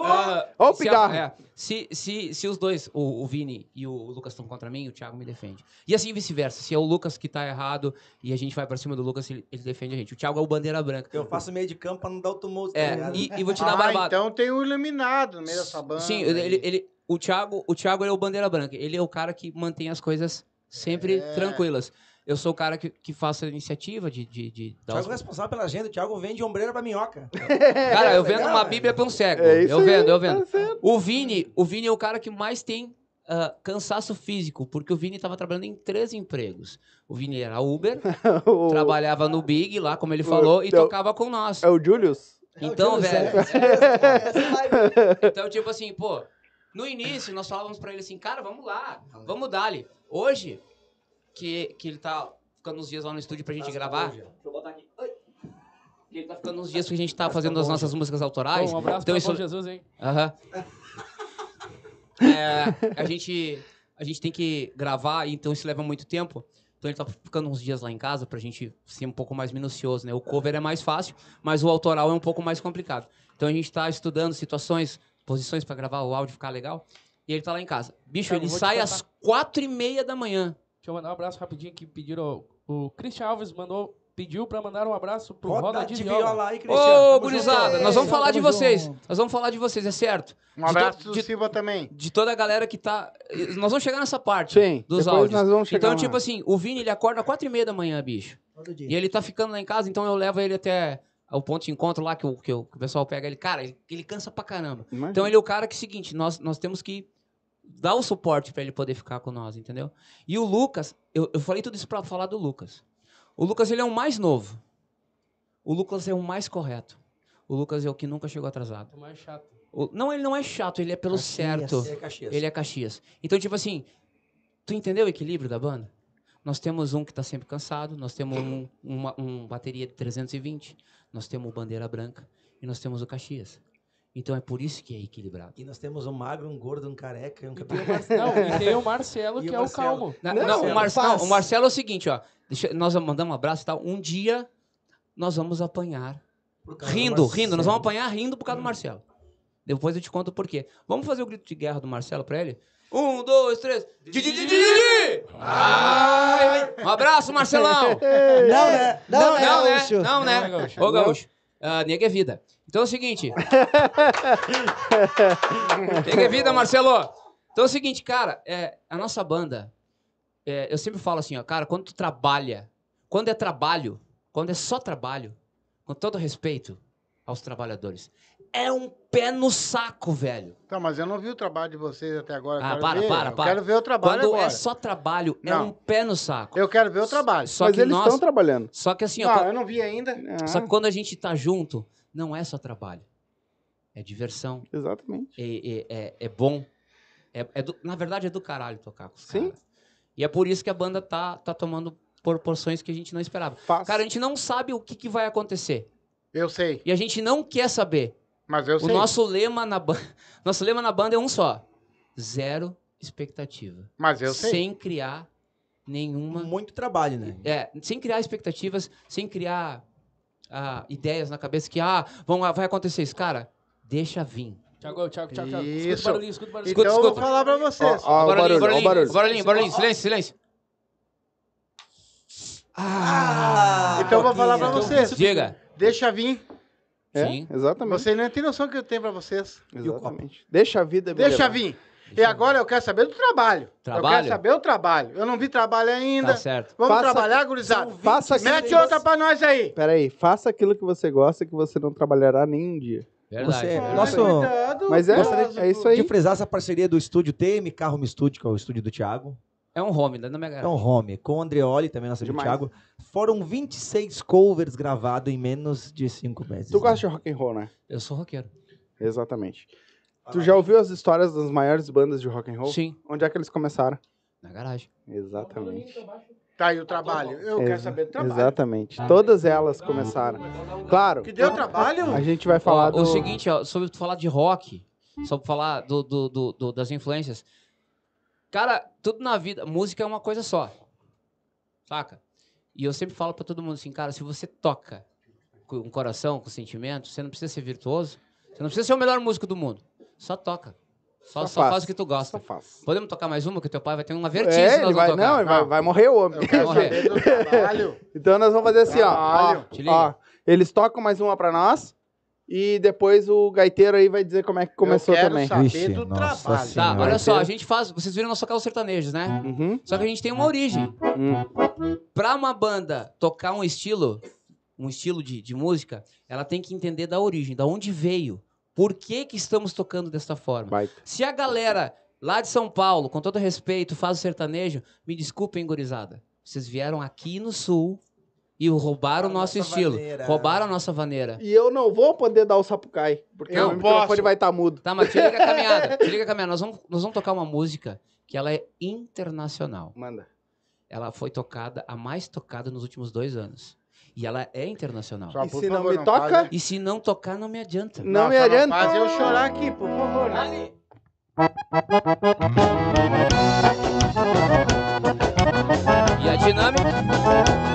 Ah, Ó o pigarro. é, se, se, se os dois, o, o Vini e o Lucas estão contra mim, o Thiago me defende. E assim vice-versa. Se é o Lucas que tá errado e a gente vai pra cima do Lucas, ele, ele defende a gente. O Thiago é o bandeira branca. Eu faço meio de campo pra não dar o tumulto, tá É, ligado? e, e vou te dar Ah, barbada. então tem um iluminado no meio dessa banda. Sim, aí. ele, ele, o Thiago, o Thiago ele é o bandeira branca. Ele é o cara que mantém as coisas sempre É. tranquilas. Eu sou o cara que, que faço a iniciativa de, de, de dar Thiago é os... responsável pela agenda, o Thiago vende ombreira pra minhoca. [laughs] Cara, eu vendo uma bíblia pra um cego. É isso eu aí, vendo, eu vendo. tá. O Vini, o Vini é o cara que mais tem ah, cansaço físico, porque o Vini tava trabalhando em três empregos. O Vini era Uber, [laughs] O- trabalhava no Big, lá como ele falou, e é o- tocava com nós. É o Julius? Então, Júlio, velho, é, essa- essa live. [laughs] Então, tipo assim, pô, no início nós falávamos pra ele assim, cara, vamos lá, vamos dar-lhe. Hoje, que, que ele tá ficando uns dias lá no estúdio pra gente gravar. Deixa eu botar aqui. Oi. Que ele tá ficando uns dias que a gente tá fazendo as nossas músicas autorais. Pô, um abraço então pra isso. Bom Jesus, hein? Aham. [laughs] É, a gente. A gente tem que gravar, então isso leva muito tempo. Então ele tá ficando uns dias lá em casa pra gente ser um pouco mais minucioso, né? O cover é mais fácil, mas o autoral é um pouco mais complicado. Então a gente tá estudando situações, posições pra gravar o áudio ficar legal. E ele tá lá em casa. Bicho, ele sai às quatro e meia da manhã. Deixa eu mandar um abraço rapidinho que pediram. O Christian Alves mandou, pediu pra mandar um abraço pro Roda, de, Viola. aí, Cristiano. Ô, gurizada, junto. nós vamos Ei, falar de vocês. junto. Nós vamos falar de vocês, é certo. Um abraço de, do de, Silva também. de toda a galera que tá. Nós vamos chegar nessa parte Sim, dos depois áudios. nós vamos chegar Então, lá. tipo assim, o Vini ele acorda às quatro e meia da manhã, bicho. Todo dia. E ele tá ficando lá em casa, então eu levo ele até o ponto de encontro lá que o, que o, que o pessoal pega ele, cara, ele, ele cansa pra caramba. Imagina. Então ele é o cara que é o seguinte, nós, nós temos que dar o suporte pra ele poder ficar com nós, entendeu? E o Lucas, eu, eu falei tudo isso pra falar do Lucas. O Lucas, ele é o mais novo. O Lucas é o mais correto. O Lucas é o que nunca chegou atrasado. O mais chato. O- não, ele não é chato, ele é pelo Caxias. certo. É Caxias. Ele é Caxias. Então, tipo assim, tu entendeu o equilíbrio da banda? Nós temos um que tá sempre cansado, nós temos um, uma um bateria de 320, nós temos o Bandeira Branca e nós temos o Caxias. Então é por isso que é equilibrado. E nós temos um magro, um gordo, um careca, um Não, capitão. e tem o [laughs] Marcelo, E que o é o Marcelo. calmo. Na- Não, não, o, Mar- faz. não, o Marcelo é o seguinte, ó. deixa- nós mandamos um abraço e tal. Um dia nós vamos apanhar. Por Rindo, rindo. Nós Marcelo. vamos apanhar rindo por causa do Marcelo. Depois eu te conto o porquê. Vamos fazer o grito de guerra do Marcelo pra ele? Um, dois, três. Di, di, di, di, di, di! Ai! Um abraço, Marcelão! [laughs] Não, né? Não, Não, né, não, né? Não, Não, né? Gaúcho? Ô, Gaúcho. Ah, nega é vida. Então é o seguinte. é vida, Marcelo. Então é o seguinte, cara. é, a nossa banda, é, eu sempre falo assim, ó, cara, quando tu trabalha, quando é trabalho, quando é só trabalho, com todo respeito aos trabalhadores, é um pé no saco, velho. Tá, mas eu não vi o trabalho de vocês até agora. eu Ah, quero para, ver. para, eu para. quero ver o trabalho Quando agora. é só trabalho, é Não. um pé no saco. Eu quero ver o trabalho. Só Mas que eles nós, estão trabalhando. só que assim, ó, Não, eu não vi ainda. Ah, Só que quando a gente tá junto, não é só trabalho. É diversão, Exatamente. é, é, é, é bom. É, é do- na verdade, é do caralho tocar com os Sim. caras. E é por isso que a banda tá, tá tomando proporções que a gente não esperava. Fácil. Cara, a gente não sabe o que, que vai acontecer. Eu sei, E a gente não quer saber. mas eu o sei. nosso lema, na ba- [laughs] nosso lema na banda é um só. Zero expectativa. Mas eu sei. Sem criar nenhuma Muito trabalho, né? é, sem criar expectativas, sem criar ah, ideias na cabeça que, ah, vão, vai acontecer isso. Cara, deixa vir. Thiago, Thiago, Thiago, Thiago. Escuta o barulhinho, escuta o barulhinho. Então eu vou escuta. falar pra vocês. Ó, ó, o barulho, ó, o barulho. barulhinho, barulhinho, silêncio, silêncio. Ah, Então eu vou falar pra Então, vocês. Diga. Deixa vir. É, Sim. exatamente. Vocês não têm noção que eu tenho pra vocês. Exatamente. Deixa a vida me Deixa levar. vir. E agora eu quero saber do trabalho. Eu Trabalho? quero saber o trabalho. Eu não vi trabalho ainda. Tá certo. Vamos Faça- trabalhar, gurizada. Faça aquilo Mete que outra pra nós aí. Peraí, faça aquilo que você gosta que você não trabalhará nenhum dia. Verdade. Você- verdade. Nosso- Cuidado, Mas é, gostoso. é isso aí. De frisar essa parceria do estúdio TM Carro Studio, que é o estúdio do Thiago. É um home, da minha É garagem. um home. Com o Andreoli, também nosso amigo. Thiago. Foram 26 covers gravados em menos de 5 meses. Tu gosta de rock and roll, né? Eu sou roqueiro. Exatamente. Tu já ouviu as histórias das maiores bandas de rock and roll? Sim, Onde é que eles começaram? na garagem. Exatamente. Tá aí o trabalho. Eu quero Exa- saber do trabalho. Exatamente. Todas elas começaram. Claro, Que deu trabalho? a gente vai falar Ó, do... O seguinte, ó, sobre tu falar de rock, sobre falar do, do- do- do- das influências. Cara, tudo na vida, música é uma coisa só. Saca? E eu sempre falo pra todo mundo assim, cara, se você toca com o coração, com sentimento, você não precisa ser virtuoso, você não precisa ser o melhor músico do mundo. Só toca. Só, Só só faz. faz o que tu gosta. Só faz. Podemos tocar mais uma, que teu pai vai ter uma vertigem É, ele vai, não, ele vai, vai morrer o homem. Morrer. Então nós vamos fazer assim, ó. ó, ó. Eles tocam mais uma pra nós e depois o gaiteiro aí vai dizer como é que começou eu quero também. saber Vixe, do trabalho. Tá, Senhora. olha só, a gente faz. Vocês viram nós tocar os sertanejos, né? Uhum. Só que a gente tem uma origem. Hum. Pra uma banda tocar um estilo, um estilo de, de música, ela tem que entender da origem, da onde veio. Por que que estamos tocando desta forma? Baita. Se a galera lá de São Paulo, com todo respeito, faz o sertanejo, me desculpem, gurizada. Vocês vieram aqui no sul e roubaram o nosso estilo. vaneira. Roubaram a nossa vaneira. E eu não vou poder dar o sapucai, porque Eu o microfone vai estar mudo. Tá, mas te liga a caminhada. [laughs] Te liga a caminhada. Nós vamos, nós vamos tocar uma música que ela é internacional. Manda. Ela foi tocada, a mais tocada nos últimos dois anos. E ela é internacional. Só, E se não favor, me toca? faz- E se não tocar, não me adianta. Não, me só adianta. Faz eu chorar aqui, por favor. né? E a dinâmica?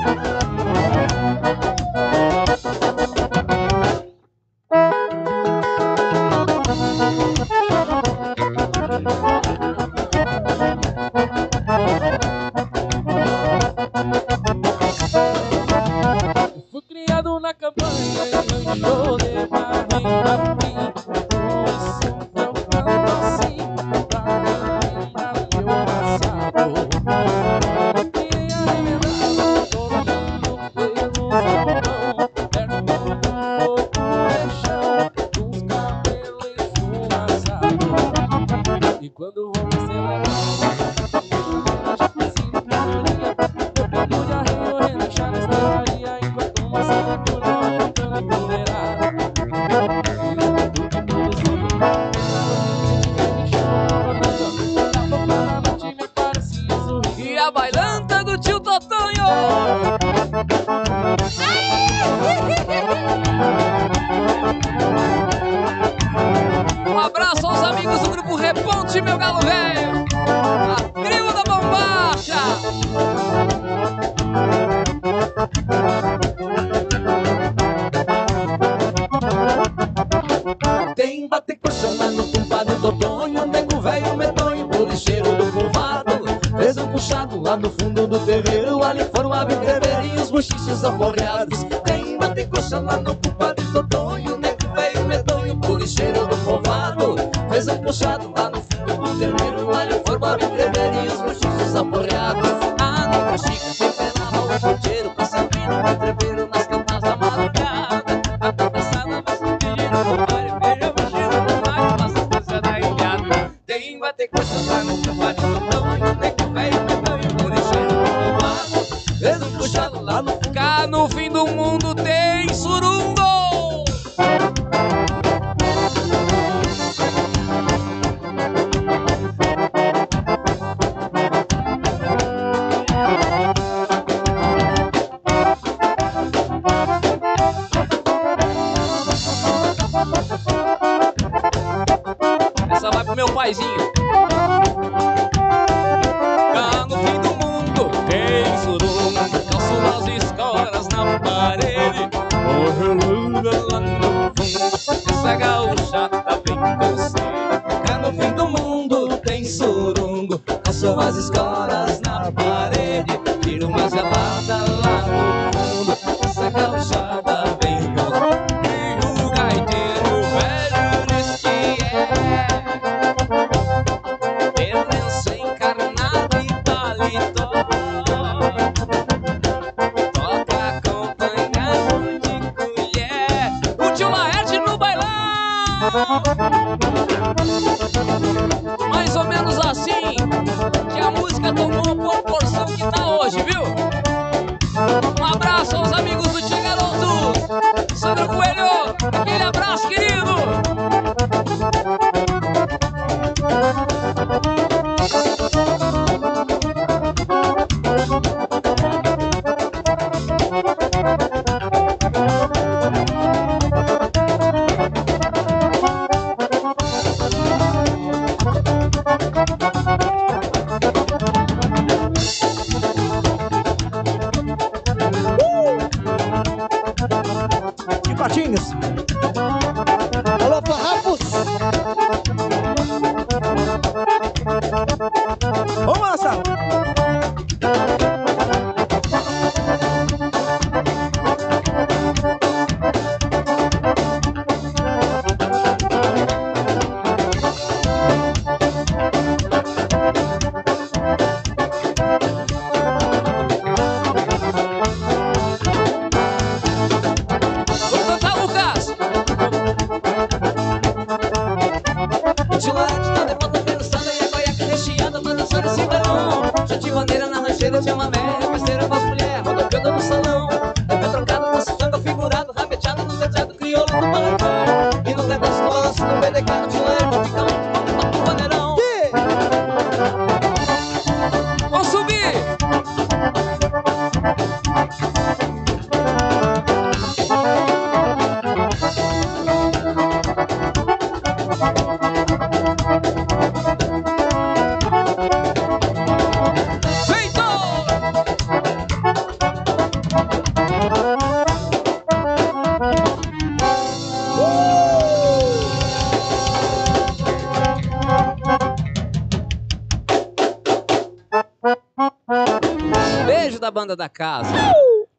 Da casa.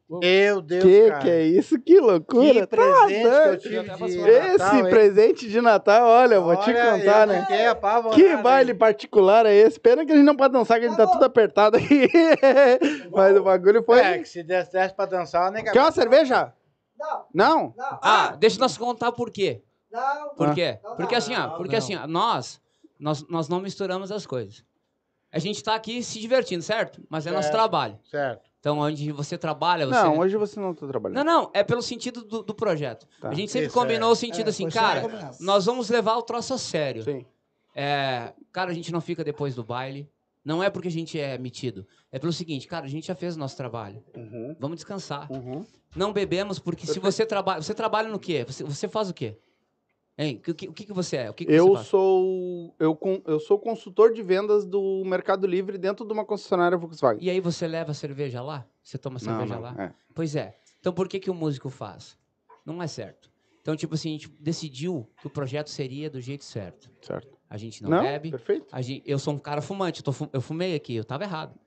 Meu Deus, Que cara. que é isso? Que loucura! Que Tá presente que eu tive de Esse Natal, hein? presente de Natal, olha, vou te Olha, contar, né? fiquei apavorado, Que hein? baile particular é esse? Pena que a gente não pode dançar, que a gente tá tudo apertado aqui. [laughs] Mas o bagulho foi. É, que se desse desse pra dançar, nem Quer uma cerveja? Não, Não? não. Ah, deixa nós contar por quê. Não. Por quê? Não, Porque não, assim, ó, não, porque não. assim, ó, nós, nós, nós não misturamos as coisas. A gente tá aqui se divertindo, certo? Mas é nosso Certo. trabalho. Certo. Então, onde você trabalha, você... Não, hoje você não tá trabalhando. Não, não, é pelo sentido do, do projeto. Tá. A gente sempre Isso, combinou é. o sentido É, assim, aí cara, nós vamos levar o troço a sério. Sim. É, cara, a gente não fica depois do baile. Não é porque a gente é metido. É pelo seguinte, cara, a gente já fez o nosso trabalho. Uhum. Vamos descansar. Uhum. Não bebemos, porque se você trabalha. Você trabalha no quê? Você, você faz o quê? Hein? O que, o que, que você é? O que, que Eu sou eu, eu sou consultor de vendas do Mercado Livre dentro de uma concessionária Volkswagen. E aí você leva cerveja lá? Você toma Não, cerveja não, lá? é. Pois é. Então por que, que o músico faz? Não é certo. Então, tipo assim, a gente decidiu que o projeto seria do jeito certo. Certo. A gente não, Não, bebe. perfeito. gente- eu sou um cara fumante, eu, tô eu fumei aqui, eu tava errado.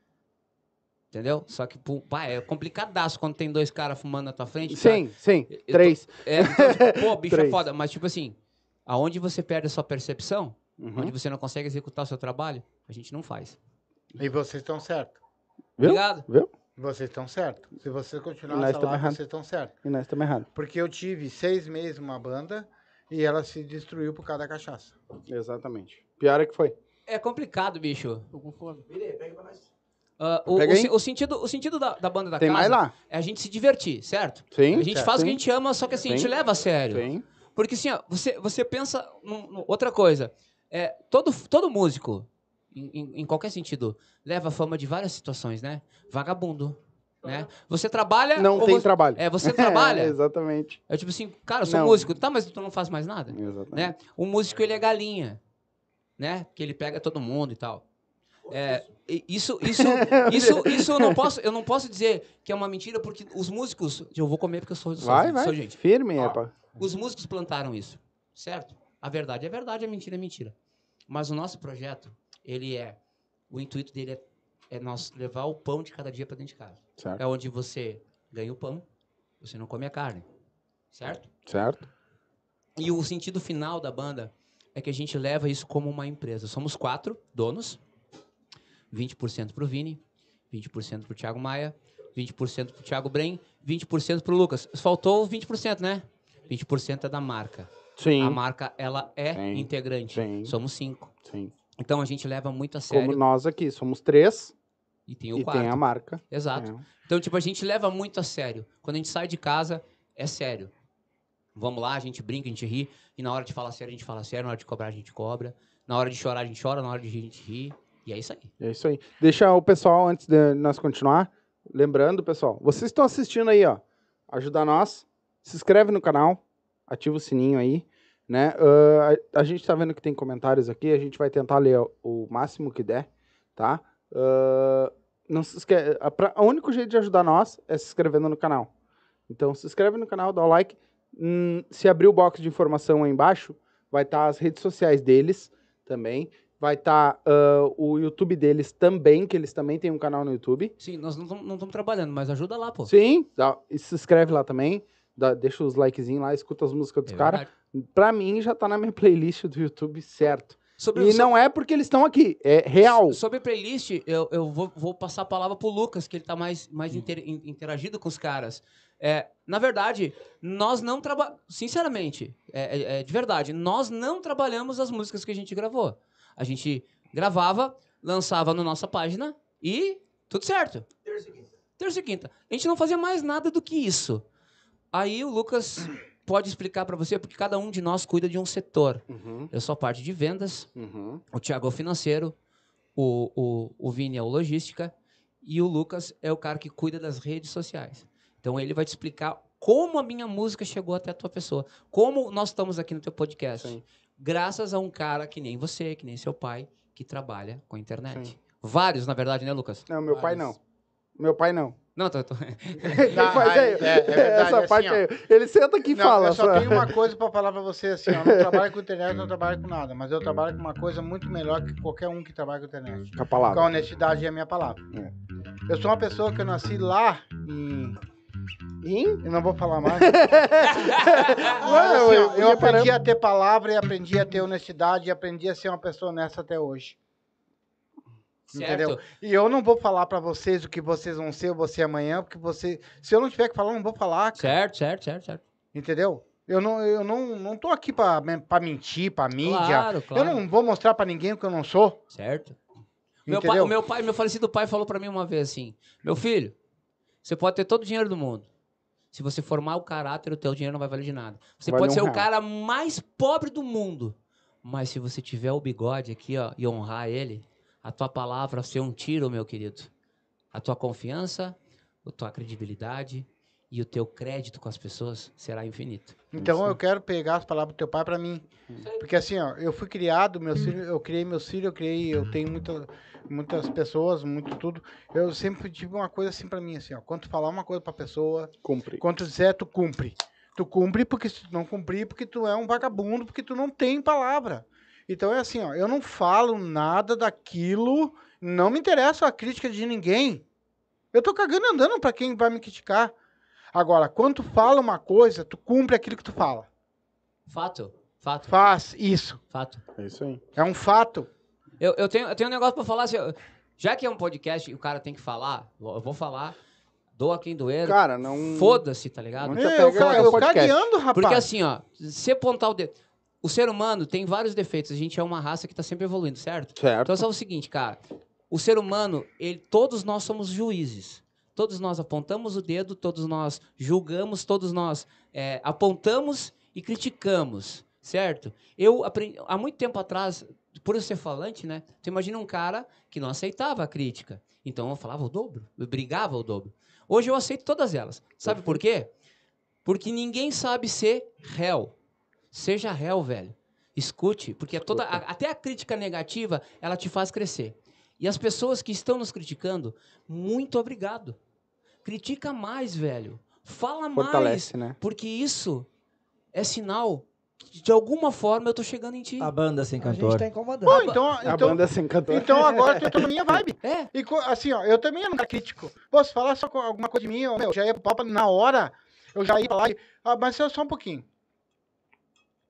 Entendeu? Só que, pô, pá, é complicadaço quando tem dois caras fumando na tua frente. cara. Sim, sim. Eu tô- Três. É, então, tipo, [laughs] pô, bicho é Três. foda. Mas, tipo assim, aonde você perde a sua percepção, Uhum. onde você não consegue executar o seu trabalho, a gente não faz. E vocês estão certos. Viu? Obrigado. Viu? Vocês estão certos. Se vocês continuarem Nós essa tamo live, errado. vocês estão certos. E nós estamos errados. Porque eu tive seis meses uma banda e ela se destruiu por causa da cachaça. Exatamente. Pior é que foi. É complicado, bicho. Tô com fome. O, Pega o aí. Se- o sentido, o sentido da, da banda da Tem casa mais lá. é a gente se divertir, certo? Sim. a gente certo. faz o que a Sim. gente ama, só que assim, a gente Sim. leva a sério. Sim. Porque assim, ó, você, você pensa num- num- outra coisa. É, todo, todo músico, em, em- em qualquer sentido, leva a fama de várias situações, né? Vagabundo. Né? Você trabalha. Não ou tem você, trabalho. É, você trabalha. [laughs] É, exatamente. É tipo assim, cara, eu sou Não. músico, tá, mas tu não faz mais nada. Exatamente. Né? O músico, ele é galinha, né? Que ele pega todo mundo e tal. É, isso, [laughs] isso, isso, isso eu não posso, eu não posso dizer que é uma mentira porque os músicos, eu vou comer porque eu sou, sou, Vai, vai. sou gente. Firme, Ó. é pá. Os músicos plantaram isso, certo? A verdade é verdade, a mentira é mentira. Mas o nosso projeto, ele é, o intuito dele é, é nós levar o pão de cada dia para dentro de casa. Certo. É onde você ganha o pão, você não come a carne, certo? Certo. E o sentido final da banda é que a gente leva isso como uma empresa. Somos quatro donos, 20% pro Vini, 20% pro Thiago Maia, 20% pro Thiago Brem, 20% pro Lucas. Faltou 20%, né? 20% é da marca. Sim. A marca, ela é Sim. integrante. Sim. Somos cinco. Sim. Então a gente leva muito a Como sério. nós aqui, somos três E tem o e quarto. tem a marca. Exato. É. Então, tipo, a gente leva muito a sério. Quando a gente sai de casa, é sério. Vamos lá, a gente brinca, a gente ri. E na hora de falar sério, a gente fala sério. Na hora de cobrar, a gente cobra. Na hora de chorar, a gente chora. Na hora de rir, a gente ri. E é isso aí. É isso aí. Deixa o pessoal, antes de nós continuar, lembrando, pessoal, vocês estão assistindo aí, ó, ajuda nós, se inscreve no canal, ativa o sininho aí, né? Ah, a, a gente tá vendo que tem comentários aqui, a gente vai tentar ler o, o máximo que der, tá? Ah, não se esquece, a, o único jeito de ajudar nós é se inscrevendo no canal. Então, se inscreve no canal, dá o like. Hum, se abrir o box de informação aí embaixo, vai estar as redes sociais deles também. Vai estar o YouTube deles também, que eles também têm um canal no YouTube. Sim, nós não estamos trabalhando, mas ajuda lá, pô. Sim, dá- e se inscreve lá também. dá- deixa os likezinhos lá, escuta as músicas dos É caras. Pra mim, já tá na minha playlist do YouTube, certo. Sobre, E so- não é porque eles estão aqui, é real. Sobre playlist, eu, eu vou, vou passar a palavra pro Lucas, que ele tá mais, mais Hum. inter- in- interagido com os caras. É, na verdade, nós não trabalhamos. Sinceramente, é, é- é de verdade, nós não trabalhamos as músicas que a gente gravou. A gente gravava, lançava na nossa página e tudo certo. Terça e quinta. A gente não fazia mais nada do que isso. Aí o Lucas pode explicar pra você, porque cada um de nós cuida de um setor. Uhum, Eu sou a parte de vendas, uhum. o Thiago é o financeiro, o, o, o Vini é o logística e o Lucas é o cara que cuida das redes sociais. Então ele vai te explicar como a minha música chegou até a tua pessoa, como nós estamos aqui no teu podcast. Sim. Graças a um cara que nem você, que nem seu pai, que trabalha com a internet. Sim. Vários, na verdade, né, Lucas? Não, meu pai Vários. não. Meu pai não. Não, tô, tô... [laughs] Tá, Mas aí, é, é, é verdade, essa assim, parte ó. aí. Ele senta aqui e Não, fala. eu só só. tenho uma coisa pra falar pra você assim, ó, eu não [laughs] trabalho com internet, não trabalho com nada, mas eu trabalho com uma coisa muito melhor que qualquer um que trabalha com internet. Com a Com a palavra. honestidade é a minha palavra. É. Eu sou uma pessoa que eu nasci lá em. Em? Eu não vou falar mais. [laughs] Mas, assim, eu eu ia aprendi a ter palavra e aprendi a ter honestidade e aprendi a ser uma pessoa honesta até hoje. Entendeu? certo. E eu não vou falar pra vocês o que vocês vão ser ou você amanhã, porque você. Se eu não tiver que falar, eu não vou falar. cara. Certo, certo, certo, certo. Entendeu? Eu não, eu não, não tô aqui pra, pra mentir, pra mídia. Claro, claro. Eu não vou mostrar pra ninguém o que eu não sou. Certo. Meu pai, Entendeu? meu pai, meu falecido pai falou pra mim uma vez assim: Meu filho, você pode ter todo o dinheiro do mundo. Se você formar o caráter, o teu dinheiro não vai valer de nada. Você pode um ser o cara mais pobre do mundo. Mas se você tiver o bigode aqui, ó, e honrar ele, a tua palavra vai ser um tiro, meu querido. A tua confiança, a tua credibilidade e o teu crédito com as pessoas será infinito. Então eu quero pegar as palavras do teu pai pra mim. Porque assim, ó, eu fui criado, meus filhos, eu criei meus filhos, eu criei, eu tenho muita, muitas pessoas, muito tudo. Eu sempre tive uma coisa assim pra mim, assim, ó. Quando tu falar uma coisa pra pessoa, Cumpri. quando tu disser, tu cumpre. Tu cumpre porque se tu não cumprir, porque tu é um vagabundo, porque tu não tem palavra. Então é assim, ó, eu não falo nada daquilo, não me interessa a crítica de ninguém. Eu tô cagando e andando pra quem vai me criticar. Agora, quando tu fala uma coisa, tu cumpre aquilo que tu fala. Fato, fato, Faz isso. fato. É isso aí. É um fato. Eu, eu, tenho, eu tenho um negócio pra falar, assim, eu- já que é um podcast e o cara tem que falar, eu vou falar, doa quem doer, Cara, não. foda-se, tá ligado? Não É, eu, eu podcast. cagueando, rapaz. Porque assim, ó, se apontar o dedo. O ser humano tem vários defeitos. A gente é uma raça que tá sempre evoluindo, certo? Certo. Então só o seguinte, cara. O ser humano, ele, todos nós somos juízes. Todos nós apontamos o dedo, todos nós julgamos, todos nós é, apontamos e criticamos, certo? Eu aprendi, há muito tempo atrás, por eu ser falante, né? Tu imagina um cara que não aceitava a crítica. Então eu falava o dobro, eu brigava o dobro. Hoje eu aceito todas elas. Sabe por quê? Porque ninguém sabe ser réu. Seja réu, velho. Escute, porque é toda, a- até a crítica negativa, ela te faz crescer. E as pessoas que estão nos criticando, muito obrigado. Critica mais, velho. Fala mais, Fortalece, né? porque isso é sinal que de alguma forma eu tô chegando em ti. A banda sem A gente cantor. tá incomodando. Pô, então, A então, banda sem cantor. então agora tu tá na minha vibe. [laughs] É, E assim, ó, eu também era um cara crítico. Pô, se falar só com alguma coisa de mim, eu, meu, já ia pro papo na hora, eu já ia lá e. Ah, mas só um pouquinho.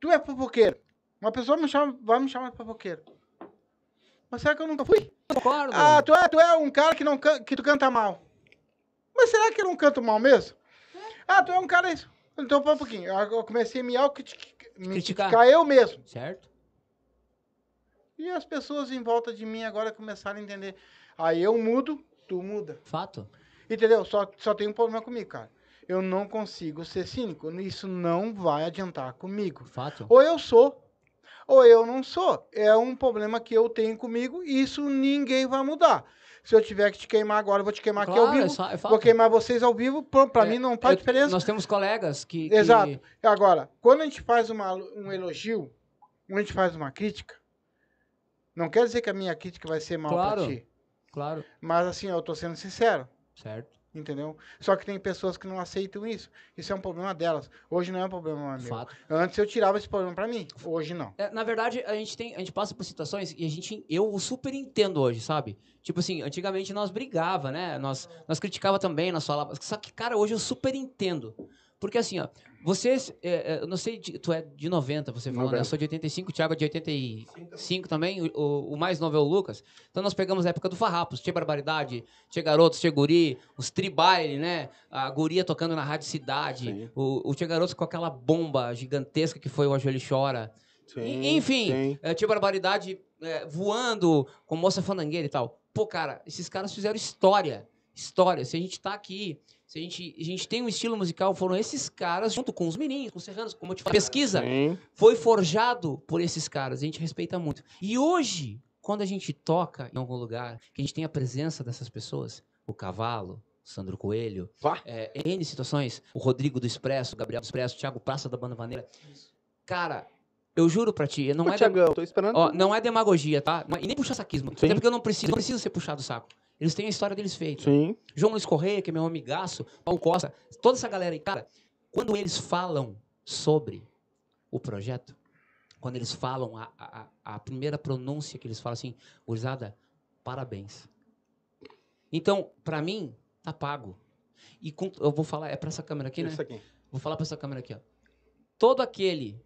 Tu é fofoqueiro. Uma pessoa me chama, vai me chamar de fofoqueiro. Mas será que eu nunca fui? concordo. Ah, tu é, tu é um cara que, não que tu canta mal. Mas será que eu não canto mal mesmo? Ah, tu é um cara isso. Então, um pouquinho. Eu comecei a me, me Criticar. criticar eu mesmo. Certo? E as pessoas em volta de mim agora começaram a entender. Aí eu mudo, tu muda. Fato. Entendeu? Só, só tem um problema comigo, cara. Eu não consigo ser cínico. Isso não vai adiantar comigo. Fato. Ou eu sou, ou eu não sou. É um problema que eu tenho comigo e isso ninguém vai mudar. Se eu tiver que te queimar agora, eu vou te queimar aqui ao Claro, é vivo. só- é vou queimar vocês ao vivo. Pra, pra É, mim não faz Eu- diferença. Nós temos colegas que. que- Exato. Agora, quando a gente faz uma, um elogio, quando a gente faz uma crítica, não quer dizer que a minha crítica vai ser mal Claro. pra ti. Claro. Mas assim, eu tô sendo sincero. Certo. Entendeu? Só que tem pessoas que não aceitam isso. Isso é um problema delas. Hoje não é um problema meu. Fato. Antes eu tirava esse problema pra mim. Hoje não. É, na verdade, a gente tem, a gente passa por situações e a gente, eu super entendo hoje, sabe? Tipo assim, antigamente nós brigava, né? Nós, nós criticava também, nós falava. Só que, cara, hoje eu super entendo. Porque assim, ó, vocês, é, é, eu não sei, de- tu é de 90, você falou, né? Eu 90. sou de 85, o Thiago é de 85 também, o- o, o mais novo é o Lucas. Então nós pegamos a época do Farrapos, tinha Barbaridade, tinha Garotos, tinha Guri, os tribaile, né? A guria tocando na Rádio Cidade, Sim. o, o Tinha Garotos com aquela bomba gigantesca que foi o Ajoelho Chora. Sim, Enfim, sim. é, tinha barbaridade é, voando com moça fandangueira e tal. Pô, cara, esses caras fizeram história. História. Se a gente tá aqui, se a gente, a gente tem um estilo musical, foram esses caras, junto com os meninos, com os serranos, como eu te falei. Pesquisa Sim. foi forjado por esses caras. A gente respeita muito. E hoje, quando a gente toca em algum lugar, que a gente tem a presença dessas pessoas, o Cavalo, o Sandro Coelho, Vá. é, N situações, o Rodrigo do Expresso, o Gabriel do Expresso, o Thiago Praça da Banda Vaneira. Cara, eu juro pra ti, não é... Tiagão, tô esperando. Ó, não é demagogia, tá? E nem puxa saquismo. Sim. Até porque eu não preciso, não preciso ser puxado o saco. Eles têm a história deles feita. Sim. João Luiz Correia, que é meu amigaço, Paulo Costa, toda essa galera aí, cara, quando eles falam sobre o projeto, quando eles falam a, a, a- primeira pronúncia que eles falam assim, gurizada, parabéns. Então, pra mim, tá pago. E com- eu vou falar, é pra essa câmera aqui, né? Isso aqui. Vou falar pra essa câmera aqui, ó. Todo aquele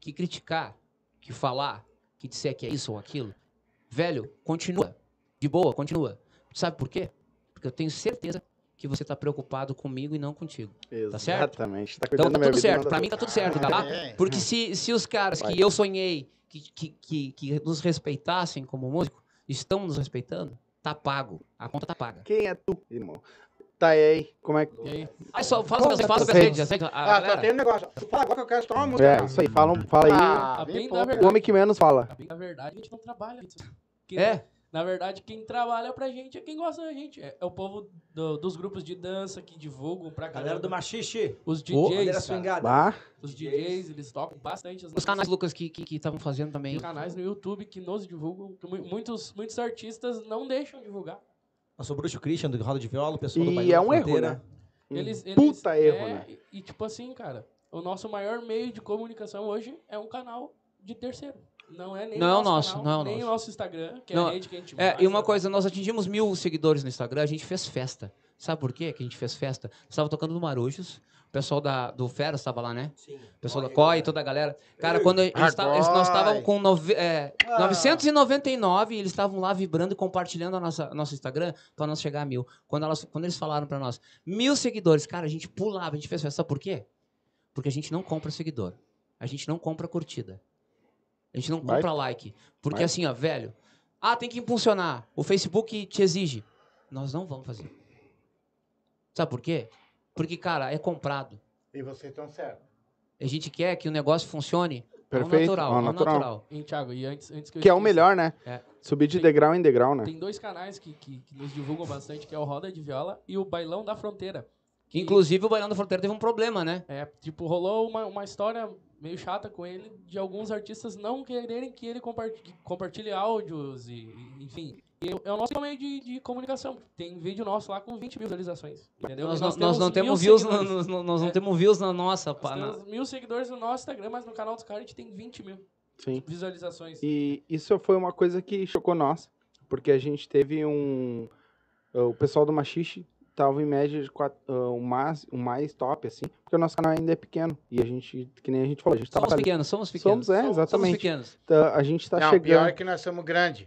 que criticar, que falar, que disser que é isso ou aquilo, velho, continua. De boa, continua. Sabe por quê? Porque eu tenho certeza que você tá preocupado comigo e não contigo. certo? Exatamente. Tá Então cuidando tá da minha tudo certo. Pra tua. mim tá tudo certo, tá? É. Porque se, se os caras Vai. que eu sonhei que, que, que, que nos respeitassem como músico, estão nos respeitando, tá pago. A conta tá paga. Quem é tu, irmão? Tá aí, como é que... Aí? Aí só fala Como sobre tá fala sobre as redes, Ah, galera? só tem um negócio. Fala agora que eu quero escutar uma música. É, isso aí, fala, fala aí. Ah, A bem bem o homem que menos fala. A bem da verdade, a gente não trabalha. É. Na verdade, quem trabalha pra gente é quem gosta da gente. É, é o povo do- dos grupos de dança que divulgam pra Galera galera do machixe. Os DJs, swingada. Bah, os DJs, eles tocam bastante as Os canais, Lucas, que estavam que, estavam fazendo também. Tem canais no YouTube que nos divulgam. que mu- Muitos, muitos artistas não deixam divulgar. Nosso bruxo Christian do Roda de Viola, o pessoal do e Bailão é um erro, né? Eles, eles, Puta erro, é, né? E, e, tipo assim, cara, o nosso maior meio de comunicação hoje é um canal de terceiro. Não é nem Não é o nosso, nosso, canal, não é o nem nosso. o nosso Instagram, que Não, é a rede que a gente É, mais e uma trabalha. coisa, nós atingimos mil seguidores no Instagram, a gente fez festa. Sabe por quê que a gente fez festa? Estava tocando no Marujos, o pessoal da, do Fera estava lá, né? Sim. O pessoal da COI, toda a galera. Cara, quando eles, nós estávamos com nove, é, Ah. 999 e eles estavam lá vibrando e compartilhando a nossa, nosso Instagram para nós chegar a mil. Quando, elas, quando eles falaram para nós, mil seguidores, cara, a gente pulava, a gente fez festa. Sabe por quê? Porque a gente não compra seguidor. A gente não compra curtida. A gente não Vai. compra like. Porque Vai. assim, ó, velho, ah, tem que impulsionar. O Facebook te exige. Nós não vamos fazer. Sabe por quê? Porque, cara, é comprado. E vocês estão certos. A gente quer que o negócio funcione Perfeito, ao natural. ao ao natural. natural. Hein, Thiago, e antes, antes que eu Que é o melhor, né? É. Subir de Tem- degrau em degrau, né? Tem dois canais que, que, que nos divulgam bastante, que é o Roda de Viola e o Bailão da Fronteira. Que, inclusive, o Bailão da Fronteira teve um problema, né? É, tipo, rolou uma, uma história meio chata com ele de alguns artistas não quererem que ele compartilhe, compartilhe áudios e, e- enfim. É o nosso meio de, de comunicação. Tem vídeo nosso lá com 20 mil visualizações. Entendeu? Nós, não- nós não temos views, no- nós não É. temos views na nossa. Nós pá, na- temos mil seguidores no nosso Instagram, mas no canal dos caras a gente tem 20 mil Sim. visualizações. E isso foi uma coisa que chocou nós, porque a gente teve um. O pessoal do Machixe tava em média de quatro, ah, o, mais, o mais top, assim, porque o nosso canal ainda é pequeno. E a gente, que nem a gente falou, a gente tá Somos batalhando. pequenos, somos pequenos. Somos, é, Somos exatamente. pequenos. Tá- a gente tá não, chegando. pior é que nós somos grandes.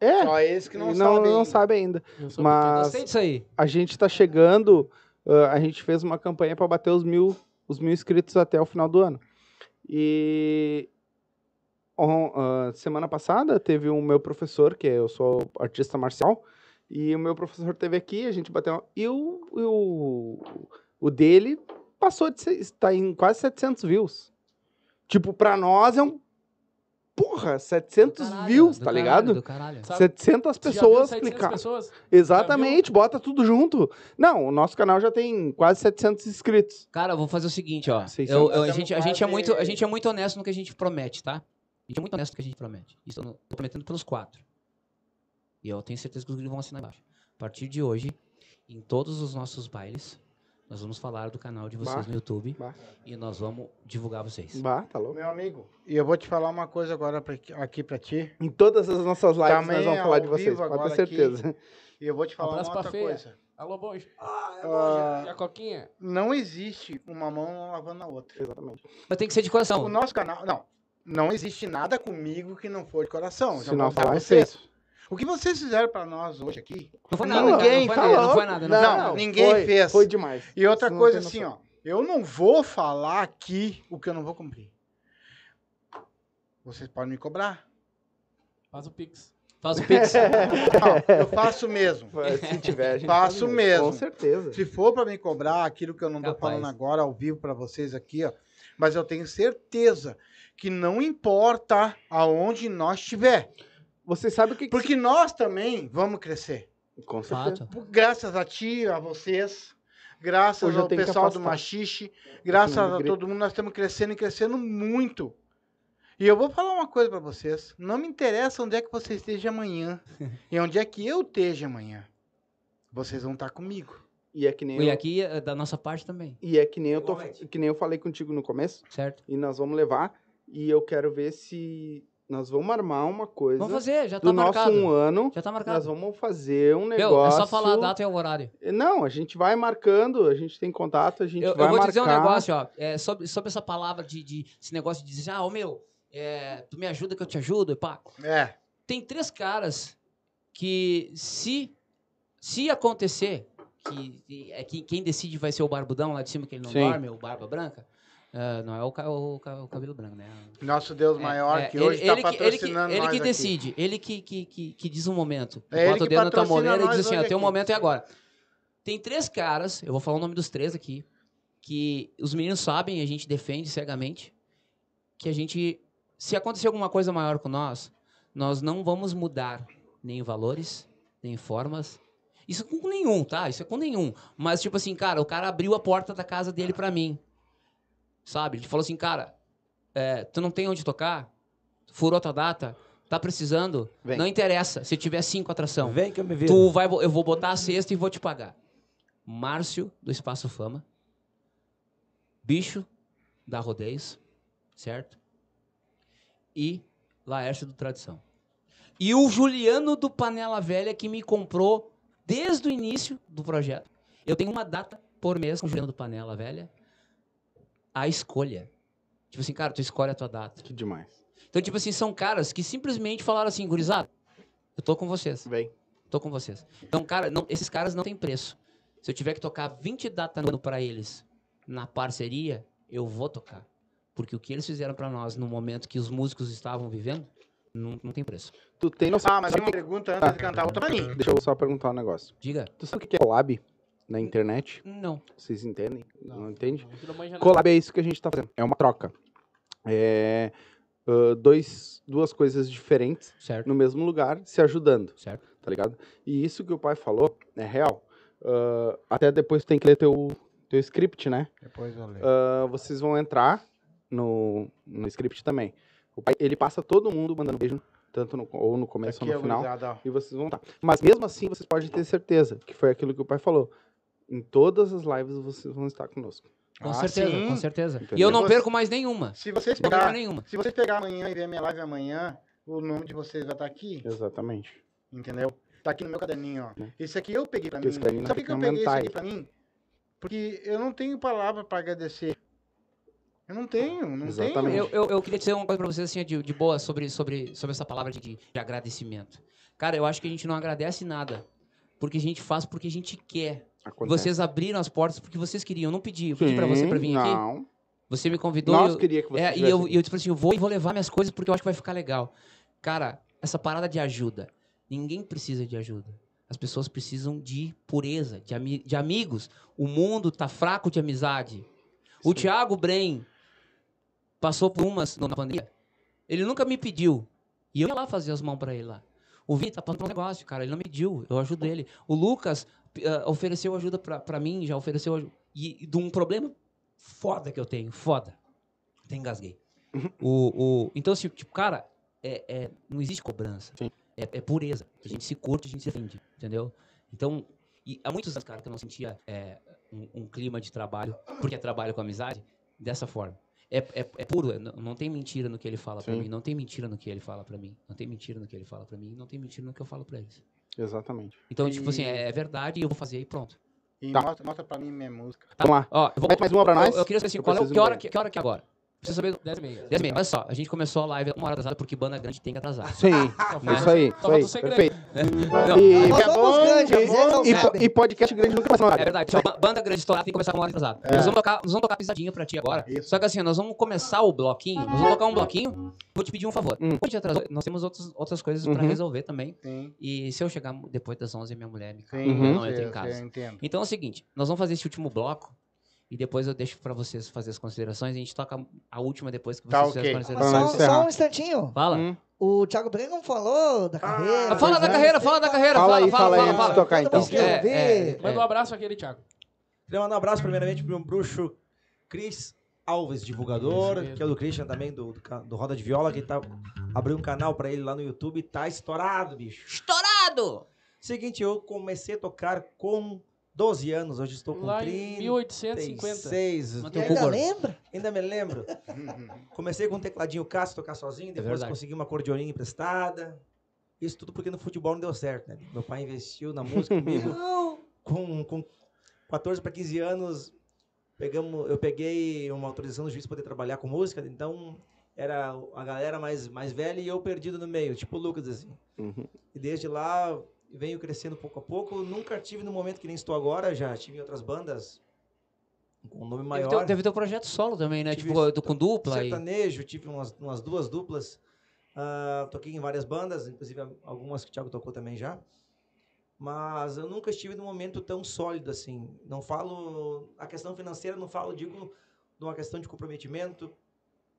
É, Só eles que não, não, sabem. não sabe ainda. Mas disso aí. a gente tá chegando. ah, a gente fez uma campanha para bater os mil, os mil inscritos até o final do ano. E on- ah, semana passada teve o meu professor, que eu sou artista marcial, e o meu professor teve aqui, a gente bateu. E o, e o, o dele passou de. ser- está em quase 700 views. Tipo, pra nós é um. Porra, 700 Do views, tá caralho, ligado? Do caralho. Sabe, 700 Você já viu pessoas 700 clicaram. pessoas? Exatamente, bota tudo junto. Não, o nosso canal já tem quase 700 inscritos. Cara, eu vou fazer o seguinte, ó. Eu- eu- a, gente, a, gente é muito, a gente é muito honesto no que a gente promete, tá? A gente é muito honesto no que a gente promete. Isso eu tô prometendo pelos quatro. E eu tenho certeza que os gringos vão assinar embaixo. A partir de hoje, em todos os nossos bailes, nós vamos falar do canal de vocês Bah. no YouTube Bah. e nós vamos divulgar vocês. Bah, tá louco. Meu amigo, e eu vou te falar uma coisa agora pra, aqui pra ti. Em todas as nossas lives Também nós vamos falar de vocês, pode agora ter certeza. E eu vou te falar abraço uma pra outra Feia. coisa. Alô, bom. Ah, é longe. E a Coquinha? não existe uma mão lavando a outra. Exatamente. Mas tem que ser de coração. O nosso canal, não. Não existe nada comigo que não for de coração. Já Se não falar é vocês. O que vocês fizeram pra nós hoje aqui? Não foi Não, nada, ninguém não foi nada, não foi nada. Não, Não, nada. ninguém foi, fez. Foi demais. E outra não coisa assim, ó. Eu não vou falar aqui o que eu não vou cumprir. Vocês podem me cobrar. Faz o Pix. Faz o pix. [laughs] Não, eu faço mesmo. Se tiver, a gente Faço faz mesmo. Com certeza. Se for pra me cobrar aquilo que eu não tô Capaz. falando agora ao vivo pra vocês aqui, ó. Mas eu tenho certeza que não importa aonde nós estiver. Você sabe o que, que Porque nós também vamos crescer. Com certeza. Fato. Graças a ti, a vocês, graças ao pessoal do. Machixe, graças a todo mundo, nós estamos crescendo e crescendo muito. E eu vou falar uma coisa pra vocês. Não me interessa onde é que você esteja amanhã [laughs] e onde é que eu esteja amanhã. Vocês vão estar comigo. E é que nem E eu, aqui, eh, da nossa parte também, e é que nem eu tô, que nem eu falei contigo no começo, certo? e nós vamos levar e eu quero ver se nós vamos armar uma coisa Vamos fazer, já tá do nosso marcado. um ano. Já tá Nós marcado. vamos fazer um Meu, negócio. é só falar a data e o horário. Não, a gente vai marcando, a gente tem contato, a gente Eu, vai eu vou marcar. dizer um negócio, ó. é, sobre, sobre essa palavra de, de. Esse negócio de dizer, ah, ô meu, é, tu me ajuda que eu te ajudo, pá. É. Tem três caras que, se. Se acontecer, que, é que quem decide vai ser o barbudão lá de cima, que ele não Sim. dorme, o barba branca. Ah, não é o, o o cabelo branco, né? Nosso Deus É, maior, é, que ele- hoje está ele que- ele que- patrocinando Ele que aqui. decide, ele que, que, que, diz um momento. É ele Bota o que dedo na tua moleira e diz assim, hoje teu aqui. momento é agora. Tem três caras, eu vou falar o nome dos três aqui, que os meninos sabem, a gente defende cegamente, que a gente, se acontecer alguma coisa maior com nós, nós não vamos mudar nem em valores, nem em formas. Isso com nenhum, tá? Isso é com nenhum. Mas, tipo assim, cara, o cara abriu a porta da casa dele pra mim. Sabe? Ele falou assim, cara, é, tu não tem onde tocar? Furou tua data? Tá precisando? Vem. Não interessa. Se tiver cinco atração. Vem que eu me viro. Tu vai, eu vou botar a cesta e vou te pagar. Márcio, do Espaço Fama. Bicho, da Rodeios, certo? E Laércio, do Tradição. E o Juliano, do Panela Velha, que me comprou desde o início do projeto. Eu tenho uma data por mês com o Juliano do Panela Velha. A escolha. Tipo assim, cara, tu escolhe a tua data. Que demais. Então, tipo assim, são caras que simplesmente falaram assim, gurizada, eu tô com vocês. Vem. Tô com vocês. Então, cara, não- esses caras não têm preço. Se eu tiver que tocar 20 datas no ano pra eles na parceria, eu vou tocar. Porque o que eles fizeram pra nós no momento que os músicos estavam vivendo, não, não tem preço. Tu tem noção? Ah, mas uma pergunta antes de cantar outra pra mim. Deixa eu só perguntar um negócio. Diga. Tu sabe o que é collab na internet? Não. Vocês entendem? Não, entende? Não manja nada. Collab é isso que a gente tá fazendo. É uma troca. É ah, dois, duas coisas diferentes Certo. no mesmo lugar se ajudando, Certo. tá ligado? E isso que o pai falou é real. Ah, até depois tem que ler teu, teu script, né? Depois eu leio. Ah, vocês vão entrar no, no script também. O pai, ele passa todo mundo mandando beijo, tanto no, ou no começo Aqui ou é no final. gurizada, ó. E vocês vão estar. Mas mesmo assim, vocês podem ter certeza que foi aquilo que o pai falou. Em todas as lives vocês vão estar conosco. Com Ah, certeza, sim. com certeza. E Entendeu? eu não perco mais nenhuma. Se vocês pegar, nenhuma. se vocês pegar amanhã e ver a minha live amanhã, o nome de vocês vai estar aqui, Exatamente. entendeu? Tá aqui no meu caderninho, ó. Né? Esse aqui eu peguei pra Porque mim. Sabe por que eu peguei esse aqui pra mim? Porque eu não tenho palavra pra agradecer. Eu não tenho, não Exatamente. tenho. Eu, eu, eu queria dizer uma coisa pra vocês assim, de, de boa sobre, sobre, sobre essa palavra de, de agradecimento. Cara, eu acho que a gente não agradece nada. Porque a gente faz porque a gente quer. Acontece. Vocês abriram as portas porque vocês queriam. Eu não pedi. Eu pedi pra você pra vir aqui. Não. Você me convidou. Nós eu- queria que você É, e tivesse eu, e eu disse assim, eu vou e vou levar minhas coisas porque eu acho que vai ficar legal. Cara, essa parada de ajuda. Ninguém precisa de ajuda. As pessoas precisam de pureza, de, ami- de amigos. O mundo tá fraco de amizade. O Thiago Bren passou por umas na pandemia. Ele nunca me pediu. E eu ia lá fazer as mãos pra ele lá. O Vitor tá passando um negócio, cara. Ele não me pediu. Eu ajudo ele. O Lucas ah, ofereceu ajuda pra, pra mim, já ofereceu ajuda. E, e de um problema foda que eu tenho. Foda. Até engasguei. o, o, então, assim, tipo, cara, é, é- não existe cobrança. É, é pureza. A gente se curte, a gente se defende. Entendeu? Então, e há muitos anos, cara, que eu não sentia é, um, um clima de trabalho, porque é trabalho com amizade, dessa forma. É, é, é puro, é- não, não tem mentira no que ele fala Sim. mim, não tem mentira no que ele fala pra mim, não tem mentira no que ele fala pra mim, não tem mentira no que eu falo pra eles. Exatamente. Então, tipo assim, E- é, é verdade e eu vou fazer e pronto. E Tá. mostra, mostra pra mim minha música. Vamos lá. Ó, eu vou, Mete mais uma pra nós. eu, eu queria saber assim, Eu qual é, que, hora, que, que hora que é agora? Preciso saber. 10 e meia. 10 meia. Olha só, a gente começou a live uma hora atrasada porque banda grande tem que atrasar. Sim. Então, Isso aí. Isso aí. segredo. Perfeito. Não, E, Nós é, e, e podcast grande nunca passa É verdade. Ba- banda grande estourada tem que começar com uma hora atrasada. Nós, vamos tocar, nós vamos tocar pisadinha pra ti agora. Isso. Só que assim, nós vamos começar o bloquinho. Nós vamos tocar um bloquinho. Vou te pedir um favor. Hum. Como a gente atrasou, nós temos outras, outras coisas pra Uhum. resolver também. Sim, E se eu chegar depois das 11, minha mulher me sim, Uhum. Eu não eu entro sei, em casa. eu entendo. Então é o seguinte, nós vamos fazer esse último bloco e depois eu deixo pra vocês fazer as considerações. A gente toca a última depois que vocês Tá, fizerem ok. as considerações. só, só um instantinho. Fala. Hum. O Thiago não falou da carreira. Ah, fala da carreira, fala da carreira. Fala Fala, aí, fala, fala aí fala. fala. tocar então. É, ouvir. é, Manda um abraço aquele, Thiago. Queria mandar um abraço primeiramente pro meu bruxo Cris Alves, divulgador, que é o do Christian também, do, do, do Roda de Viola, que tá, abriu um canal pra ele lá no YouTube, tá estourado, bicho. Estourado! Seguinte, eu comecei a tocar com 12 anos, hoje estou com Lá em 1850. 36. Mas E teu ainda cu gordo. lembra? Ainda me lembro. [laughs] Comecei com um tecladinho Cássio, tocar sozinho, depois verdade. consegui uma acordeoninha emprestada. Isso tudo porque no futebol não deu certo, né? Meu pai investiu na música [laughs] comigo. com, com 14 para 15 anos, pegamos, eu peguei uma autorização do juiz para poder trabalhar com música, então era a galera mais, mais velha e eu perdido no meio, tipo o Lucas, assim. Uhum. E desde lá venho crescendo pouco a pouco. Nunca tive no momento que nem estou agora, já tive em outras bandas com um nome Teve maior. teu, teve teu projeto solo também, né? Tive tipo, do- com dupla. E... sertanejo, tive umas, umas duas duplas. Ah, toquei em várias bandas, inclusive algumas que o Thiago tocou também já. Mas eu nunca estive num momento tão sólido assim. Não falo. A questão financeira, não falo, digo, de uma questão de comprometimento,